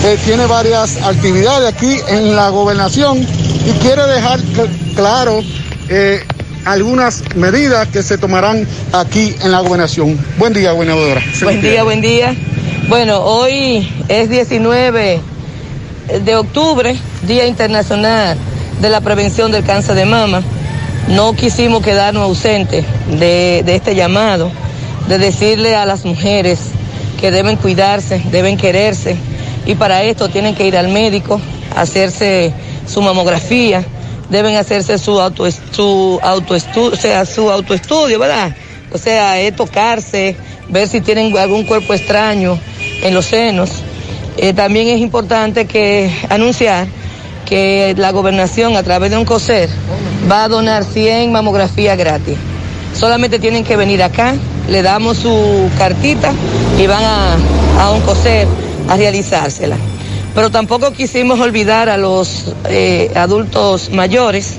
Speaker 42: eh, tiene varias actividades aquí en la gobernación y quiere dejar cl- claro eh, algunas medidas que se tomarán aquí en la gobernación. Buen día, gobernadora.
Speaker 92: Buen día, buen día. Bueno, hoy es 19 de octubre, Día Internacional de la Prevención del Cáncer de Mama. No quisimos quedarnos ausentes de, de este llamado, de decirle a las mujeres que deben cuidarse, deben quererse y para esto tienen que ir al médico, hacerse su mamografía, deben hacerse su auto su autoestudio, o sea, su autoestudio, ¿verdad? O sea, es tocarse, ver si tienen algún cuerpo extraño en los senos. Eh, también es importante que anunciar que la gobernación a través de un COSER va a donar 100 mamografías gratis. Solamente tienen que venir acá, le damos su cartita y van a, a un COSER a realizársela. Pero tampoco quisimos olvidar a los eh, adultos mayores.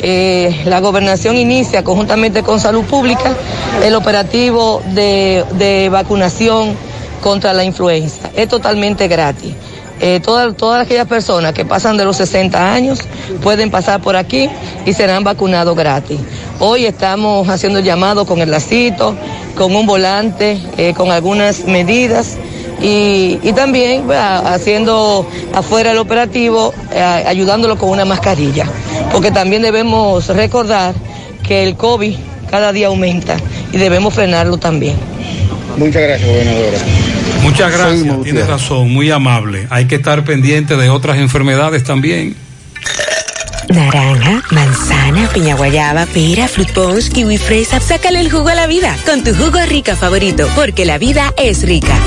Speaker 92: Eh, la gobernación inicia conjuntamente con salud pública el operativo de, de vacunación contra la influenza. Es totalmente gratis. Eh, todas, todas aquellas personas que pasan de los 60 años pueden pasar por aquí y serán vacunados gratis. Hoy estamos haciendo llamado con el lacito, con un volante, con algunas medidas y, y también va, haciendo afuera el operativo, eh, ayudándolo con una mascarilla, porque también debemos recordar que el COVID cada día aumenta y debemos frenarlo también.
Speaker 93: Muchas gracias, gobernadora.
Speaker 9: Muchas gracias, tienes razón, muy amable. Hay que estar pendiente de otras enfermedades también.
Speaker 25: Naranja, manzana, piña guayaba, pera, fruit punch, kiwi fresa. Sácale el jugo a la vida con tu jugo rica favorito, porque la vida es rica.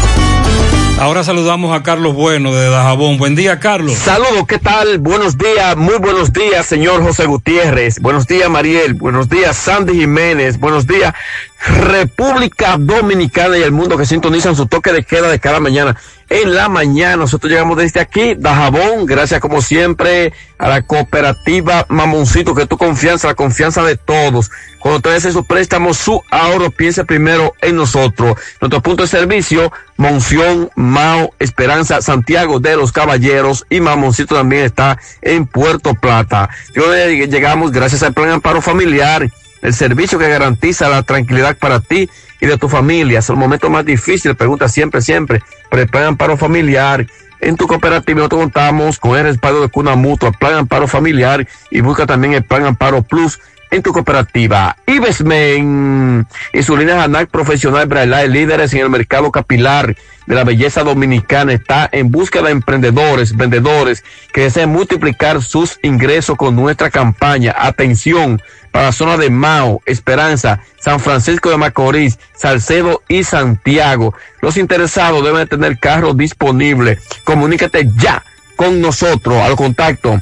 Speaker 9: Ahora saludamos a Carlos Bueno de Dajabón. Buen día, Carlos.
Speaker 94: Saludos, ¿qué tal? Buenos días, muy buenos días, señor José Gutiérrez. Buenos días, Mariel. Buenos días, Sandy Jiménez. Buenos días, República Dominicana y el mundo que sintonizan su toque de queda de cada mañana. En la mañana, nosotros llegamos desde aquí, Dajabón, gracias como siempre a la cooperativa Mamoncito, que tu confianza, la confianza de todos. Cuando te hace su préstamo, su ahorro, piense primero en nosotros. Nuestro punto de servicio, Monción, Mao, Esperanza, Santiago de los Caballeros y Mamoncito también está en Puerto Plata. Llegamos gracias al Plan Amparo Familiar el servicio que garantiza la tranquilidad para ti y de tu familia. Es el momento más difícil, pregunta siempre, siempre. Prepara amparo familiar. En tu cooperativa nosotros contamos con el respaldo de Cuna Mutua, Plan Amparo Familiar y busca también el Plan Amparo Plus en tu cooperativa. Ibesmen y su línea ANAC profesional Braille, líderes en el mercado capilar de la belleza dominicana, está en busca de emprendedores, vendedores que deseen multiplicar sus ingresos con nuestra campaña. Atención, para la zona de Mao, Esperanza, San Francisco de Macorís, Salcedo y Santiago. Los interesados deben tener carro disponible. Comunícate ya con nosotros al contacto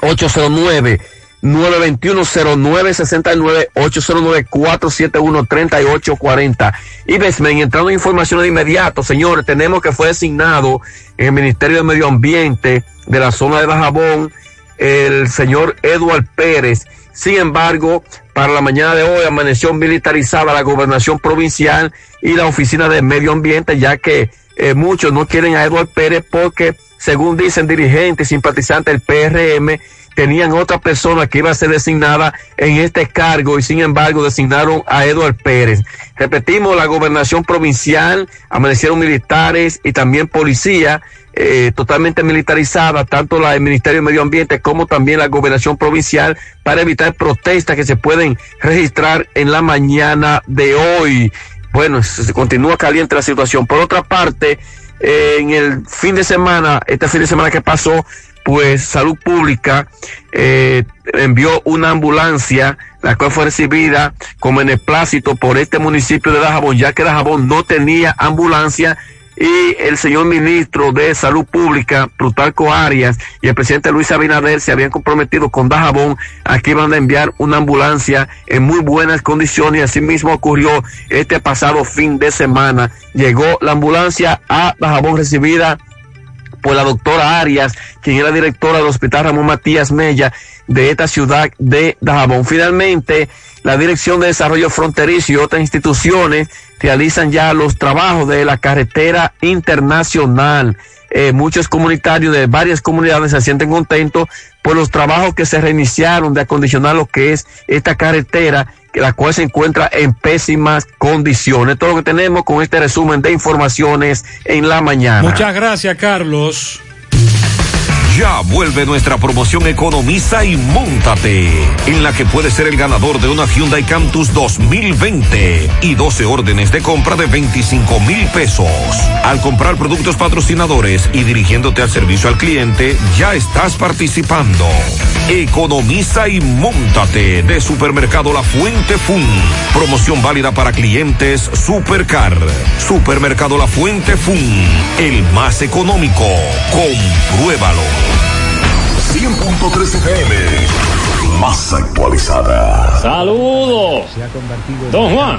Speaker 94: 809 921-0969 809-471-3840 y Besmen, entrando en información de inmediato, señores, tenemos que fue designado en el Ministerio de Medio Ambiente de la zona de Bajabón el señor Eduard Pérez. Sin embargo, para la mañana de hoy amaneció militarizada la gobernación provincial y la oficina de medio ambiente, ya que eh, muchos no quieren a Eduardo Pérez porque, según dicen dirigentes simpatizantes del PRM, tenían otra persona que iba a ser designada en este cargo y sin embargo designaron a Eduardo Pérez. Repetimos, la gobernación provincial, amanecieron militares y también policía eh, totalmente militarizada, tanto la, el Ministerio de Medio Ambiente como también la gobernación provincial, para evitar protestas que se pueden registrar en la mañana de hoy. Bueno, se continúa caliente la situación. Por otra parte, eh, en el fin de semana, este fin de semana que pasó, pues Salud Pública eh, envió una ambulancia, la cual fue recibida como beneplácito por este municipio de Dajabón, ya que Dajabón no tenía ambulancia y el señor ministro de Salud Pública, Plutarco Arias, y el presidente Luis Abinader se habían comprometido con Dajabón a que iban a enviar una ambulancia en muy buenas condiciones y así mismo ocurrió este pasado fin de semana. Llegó la ambulancia a Dajabón recibida por la doctora Arias, quien era directora del Hospital Ramón Matías Mella de esta ciudad de Dajabón. Finalmente, la Dirección de Desarrollo Fronterizo y otras instituciones realizan ya los trabajos de la carretera internacional. Eh, muchos comunitarios de varias comunidades se sienten contentos por los trabajos que se reiniciaron de acondicionar lo que es esta carretera, que la cual se encuentra en pésimas condiciones. Todo lo que tenemos con este resumen de informaciones en la mañana.
Speaker 9: Muchas gracias, Carlos.
Speaker 22: Ya vuelve nuestra promoción Economiza y Móntate, en la que puedes ser el ganador de una Hyundai Cantus 2020 y 12 órdenes de compra de 25 mil pesos. Al comprar productos patrocinadores y dirigiéndote al servicio al cliente, ya estás participando. Economiza y Móntate de Supermercado La Fuente Fun. Promoción válida para clientes Supercar. Supermercado La Fuente Fun, el más económico. Compruébalo.
Speaker 18: 100.3 FM, más actualizada.
Speaker 95: Saludos. Don Juan,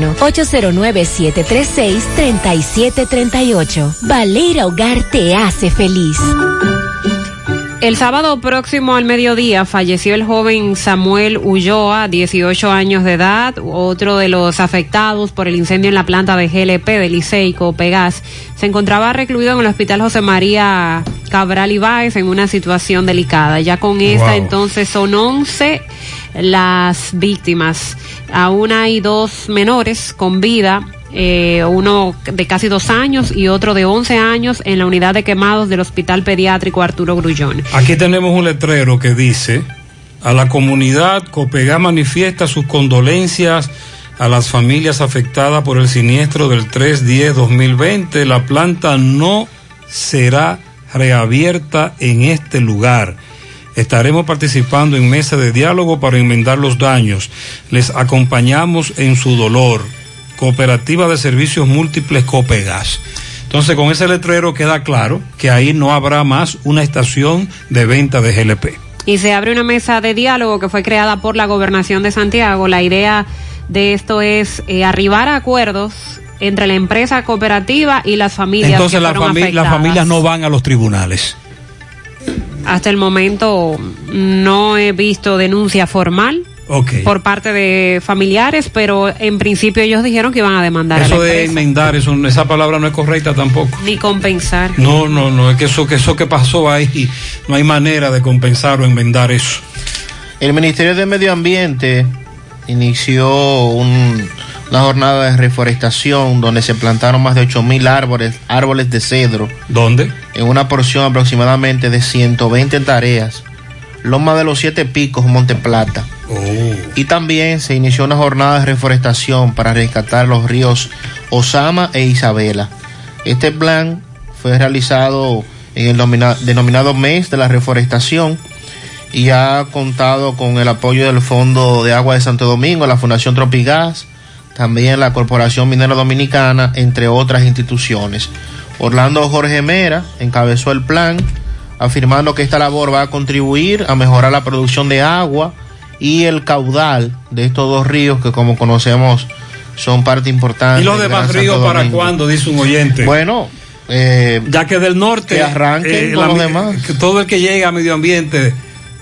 Speaker 25: 809-736-3738. Baleira Hogar te hace feliz.
Speaker 11: El sábado próximo al mediodía falleció el joven Samuel Ulloa, 18 años de edad, otro de los afectados por el incendio en la planta de GLP de Liceico, Pegas. Se encontraba recluido en el hospital José María Cabral Ibáez en una situación delicada. Ya con esta
Speaker 96: Wow.
Speaker 11: entonces son 11 las víctimas. Aún hay dos menores con vida. eh, uno de casi dos años y otro de 11 años en la unidad de quemados del Hospital Pediátrico Arturo Grullón.
Speaker 9: Aquí tenemos un letrero que dice, a la comunidad Copegá manifiesta sus condolencias a las familias afectadas por el siniestro del 3-10-2020. La planta no será reabierta en este lugar. Estaremos participando en mesa de diálogo para enmendar los daños. Les acompañamos en su dolor. Cooperativa de Servicios Múltiples Copegas. Entonces, con ese letrero queda claro que ahí no habrá más una estación de venta de GLP.
Speaker 11: Y se abre una mesa de diálogo que fue creada por la gobernación de Santiago. La idea de esto es eh, arribar a acuerdos entre la empresa cooperativa y las familias.
Speaker 9: Entonces,
Speaker 11: que
Speaker 9: la
Speaker 11: fueron
Speaker 9: fami- las
Speaker 11: afectadas.
Speaker 9: familias no van a los tribunales.
Speaker 11: Hasta el momento no he visto denuncia formal por parte de familiares, pero en principio ellos dijeron que iban a demandar a
Speaker 9: Eso
Speaker 11: la
Speaker 9: de enmendar, eso, esa palabra no es correcta tampoco.
Speaker 11: Ni compensar.
Speaker 9: No, no, no, es que eso que, eso que pasó ahí, no hay manera de compensar o enmendar eso.
Speaker 10: El Ministerio de Medio Ambiente inició un- una jornada de reforestación donde se plantaron más de 8.000 árboles, árboles de cedro.
Speaker 9: ¿Dónde?
Speaker 10: En una porción aproximadamente de 120 tareas. Loma de los Siete Picos, Monte Plata. Y también se inició una jornada de reforestación para rescatar los ríos Osama e Isabela. Este plan fue realizado en el nomina- denominado mes de la reforestación y ha contado con el apoyo del Fondo de Agua de Santo Domingo, la Fundación Tropigas, también la Corporación Minera Dominicana, entre otras instituciones. Orlando Jorge Mera encabezó el plan, afirmando que esta labor va a contribuir a mejorar la producción de agua y el caudal de estos dos ríos que como conocemos son parte importante.
Speaker 9: ¿Y los demás ríos para cuándo? Dice un oyente.
Speaker 10: Bueno, eh,
Speaker 9: ya que del norte.
Speaker 10: que arranquen con
Speaker 9: la
Speaker 10: los demás.
Speaker 9: que todo el que llega a medio ambiente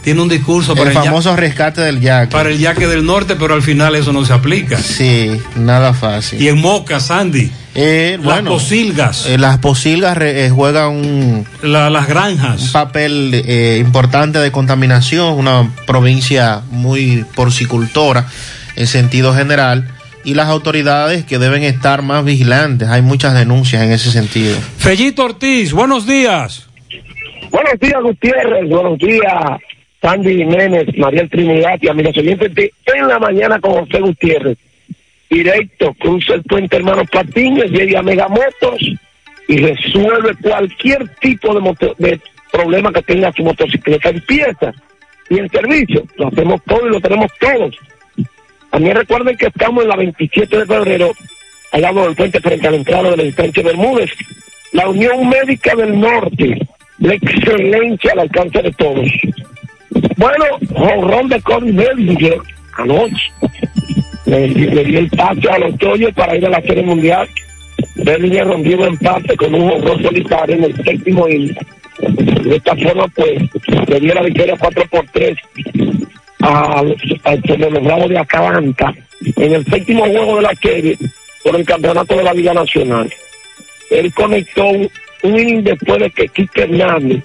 Speaker 9: tiene un discurso para
Speaker 10: el famoso rescate del yaque.
Speaker 9: para el yaque del norte, pero al final eso no se aplica.
Speaker 10: Sí, nada fácil.
Speaker 9: Y en Moca, Sandy.
Speaker 10: Eh,
Speaker 9: las
Speaker 10: bueno,
Speaker 9: posilgas.
Speaker 10: eh, las posilgas re- eh, juegan un,
Speaker 9: las granjas.
Speaker 10: un papel eh, importante de contaminación, una provincia muy porcicultora en sentido general, y las autoridades que deben estar más vigilantes. Hay muchas denuncias en ese sentido.
Speaker 9: Fellito Ortiz, buenos días.
Speaker 96: Buenos días, Gutiérrez. Buenos días, Sandy Jiménez, Mariel Trinidad y amigos oyentes de En la Mañana con José Gutiérrez. Directo, cruza el puente Hermanos Patiño, llega a Megamotos y resuelve cualquier tipo de, problema que tenga su motocicleta en pieza y en servicio. Lo hacemos todo y lo tenemos todos. También recuerden que estamos en la 27 de febrero, al lado del puente frente a la entrada de la distancia Bermúdez. La Unión Médica del Norte, la excelencia al alcance de todos. Bueno, jonrón de Cody Bellinger anoche. Le, le dio el pase a los Toyos para ir a la Serie Mundial. Bellinger rompió un empate con un jonrón solitario en el séptimo inning. De esta forma, pues, le dio la victoria 4 por 3 al, al celebrado de Acabanta en el séptimo juego de la serie por el campeonato de la Liga Nacional. Él conectó inning después de que Kike Hernández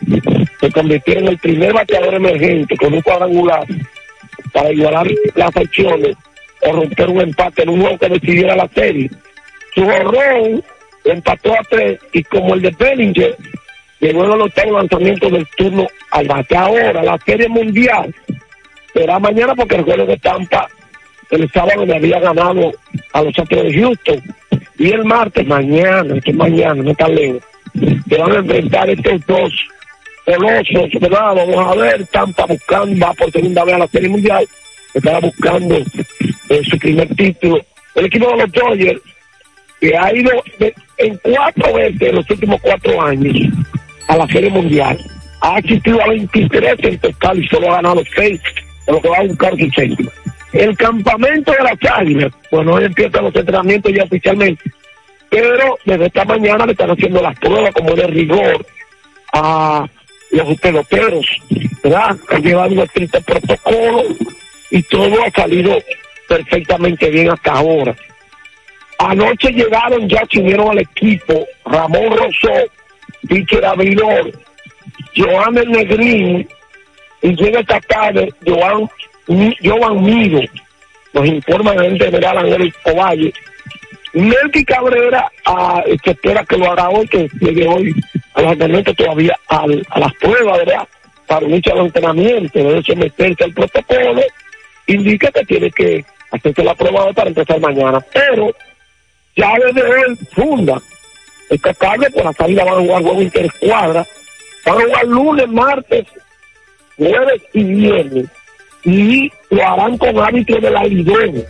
Speaker 96: se convirtiera en el primer bateador emergente con un cuadrangular para igualar las acciones o romper un empate en un juego que decidiera la serie. Su horror empató a tres y como el de Bellinger llegó en el octavo lanzamiento del turno al bate. Ahora la serie mundial será mañana porque juego de Tampa el sábado le había ganado a los Astros de Houston. Y el martes, mañana, que mañana, no está lejos, se van a enfrentar estos dos colosos, ¿verdad? Vamos a ver, Tampa buscando, va por segunda vez a la Serie Mundial, estaba buscando eh, su primer título. El equipo de los Dodgers, que ha ido en cuatro veces en los últimos cuatro años a la Serie Mundial, ha asistido a 23 en total y solo ha ganado 6, por lo que va a buscar su séptima. El campamento de las Águilas, bueno, hoy empiezan los entrenamientos ya oficialmente, pero desde esta mañana le están haciendo las pruebas como de rigor a los peloteros, ¿verdad? Han llevado un estricto protocolo y todo ha salido perfectamente bien hasta ahora. Anoche llegaron, ya se unieron al equipo Ramón Rosó, pitcher abridor, Joan El Negrín, y llega esta tarde Joan, Joan Mido, nos informa gerente general Ángel Ovalle. Melky Cabrera ah, espera que lo hará hoy, que llegue hoy a los entrenamientos todavía a las pruebas, ¿verdad? Para unirse al entrenamiento, debe someterse al protocolo, indica que tiene que hacerse la prueba para empezar mañana. Pero ya desde hoy funda. Esta tarde por la salida van a jugar juego interescuadra. Van a jugar lunes, martes, jueves y viernes. Y lo harán con árbitros de la Lidón.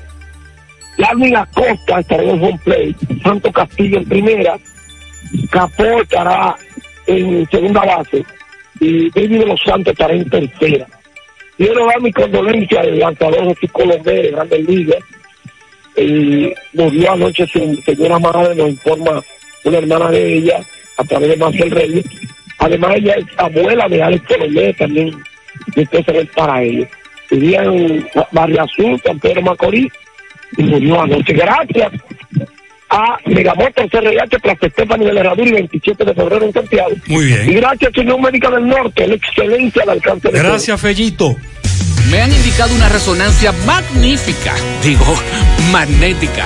Speaker 96: Larvin Acosta estará en home play. Santo Castillo en primera. Capó estará en segunda base. Y David de los Santos estará en tercera. Quiero dar mi condolencia al lanzador de Chico Lomé de Grandes Ligas y murió anoche su señora madre, nos informa una hermana de ella, a través de Marcel Reyes. Además, ella es abuela de Alex Colomé, también, entonces es para ellos. En Barrio Azul, San Pedro Macorís, murió anoche. Gracias a Megamoto CRH, Plaza Estefani de la Herradura y 27 de febrero en Santiago.
Speaker 9: Muy bien.
Speaker 96: Y gracias a Unión Médica del Norte, la excelencia al alcance de.
Speaker 9: Gracias, Fellito.
Speaker 97: Me han indicado una resonancia magnífica, digo, magnética.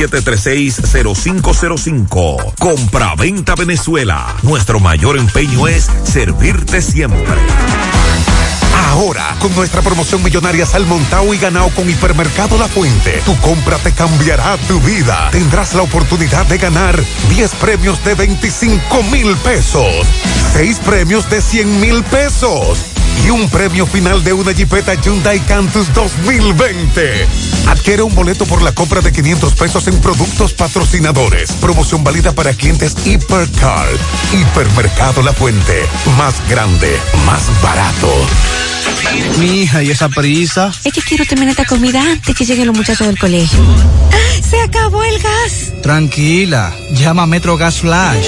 Speaker 22: 809-736-0505. Compra-venta Venezuela. Nuestro mayor empeño es servirte siempre.
Speaker 18: Ahora, con nuestra promoción millonaria Salmontao y Ganao con Hipermercado La Fuente, tu compra te cambiará tu vida. Tendrás la oportunidad de ganar 10 premios de 25 mil pesos, 6 premios de 100 mil pesos y un premio final de una Jeepeta Hyundai Cantus 2020. Adquiere un boleto por la compra de 500 pesos en productos patrocinadores. Promoción válida para clientes Hipercar. Hipermercado La Fuente. Más grande, más barato.
Speaker 98: Mi hija, ¿y esa prisa?
Speaker 99: Es que quiero terminar esta comida antes que lleguen los muchachos del colegio. ¡Se acabó el gas!
Speaker 98: Tranquila, llama a Metro Gas Flash.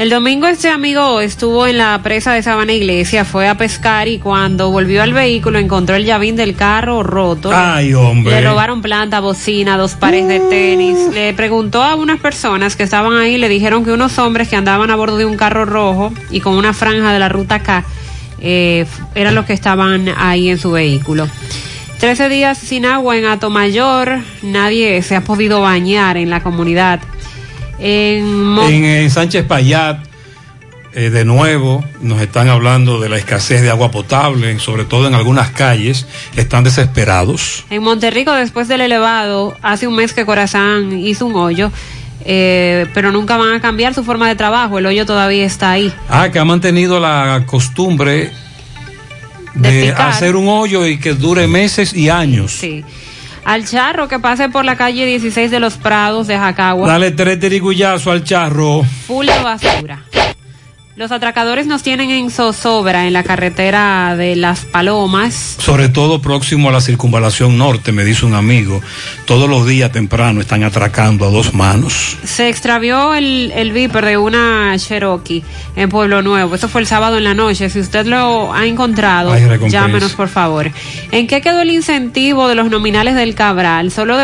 Speaker 79: El domingo este amigo estuvo en la presa de Sabana Iglesia, fue a pescar y cuando volvió al vehículo encontró el llavín del carro roto.
Speaker 9: Ay, hombre.
Speaker 79: Le robaron planta, bocina, dos pares de tenis. Le preguntó a unas personas que estaban ahí, le dijeron que unos hombres que andaban a bordo de un carro rojo y con una franja de la ruta K eh, eran los que estaban ahí en su vehículo. Trece días sin agua en Atomayor, nadie se ha podido bañar en la comunidad. En,
Speaker 9: eh, Sánchez Payat, Eh, de nuevo, nos están hablando de la escasez de agua potable, sobre todo en algunas calles. Están desesperados.
Speaker 11: En Monterrico, después del elevado, hace un mes que Corazán hizo un hoyo, eh, pero nunca van a cambiar su forma de trabajo. El hoyo todavía está ahí.
Speaker 9: Ah, que ha mantenido la costumbre de, hacer un hoyo y que dure meses y años.
Speaker 11: Sí. Al charro que pase por la calle 16 de los Prados de Jacagua.
Speaker 9: Dale tres tirigullazo al charro.
Speaker 11: full de basura. Los atracadores nos tienen en zozobra en la carretera de Las Palomas.
Speaker 9: Sobre todo próximo a la circunvalación norte, me dice un amigo. Todos los días temprano están atracando a dos manos.
Speaker 11: Se extravió el, el Viper de una Cherokee en Pueblo Nuevo. Eso fue el sábado en la noche. Si usted lo ha encontrado, llámenos por favor. ¿En qué quedó el incentivo de los nominales del Cabral? Solo de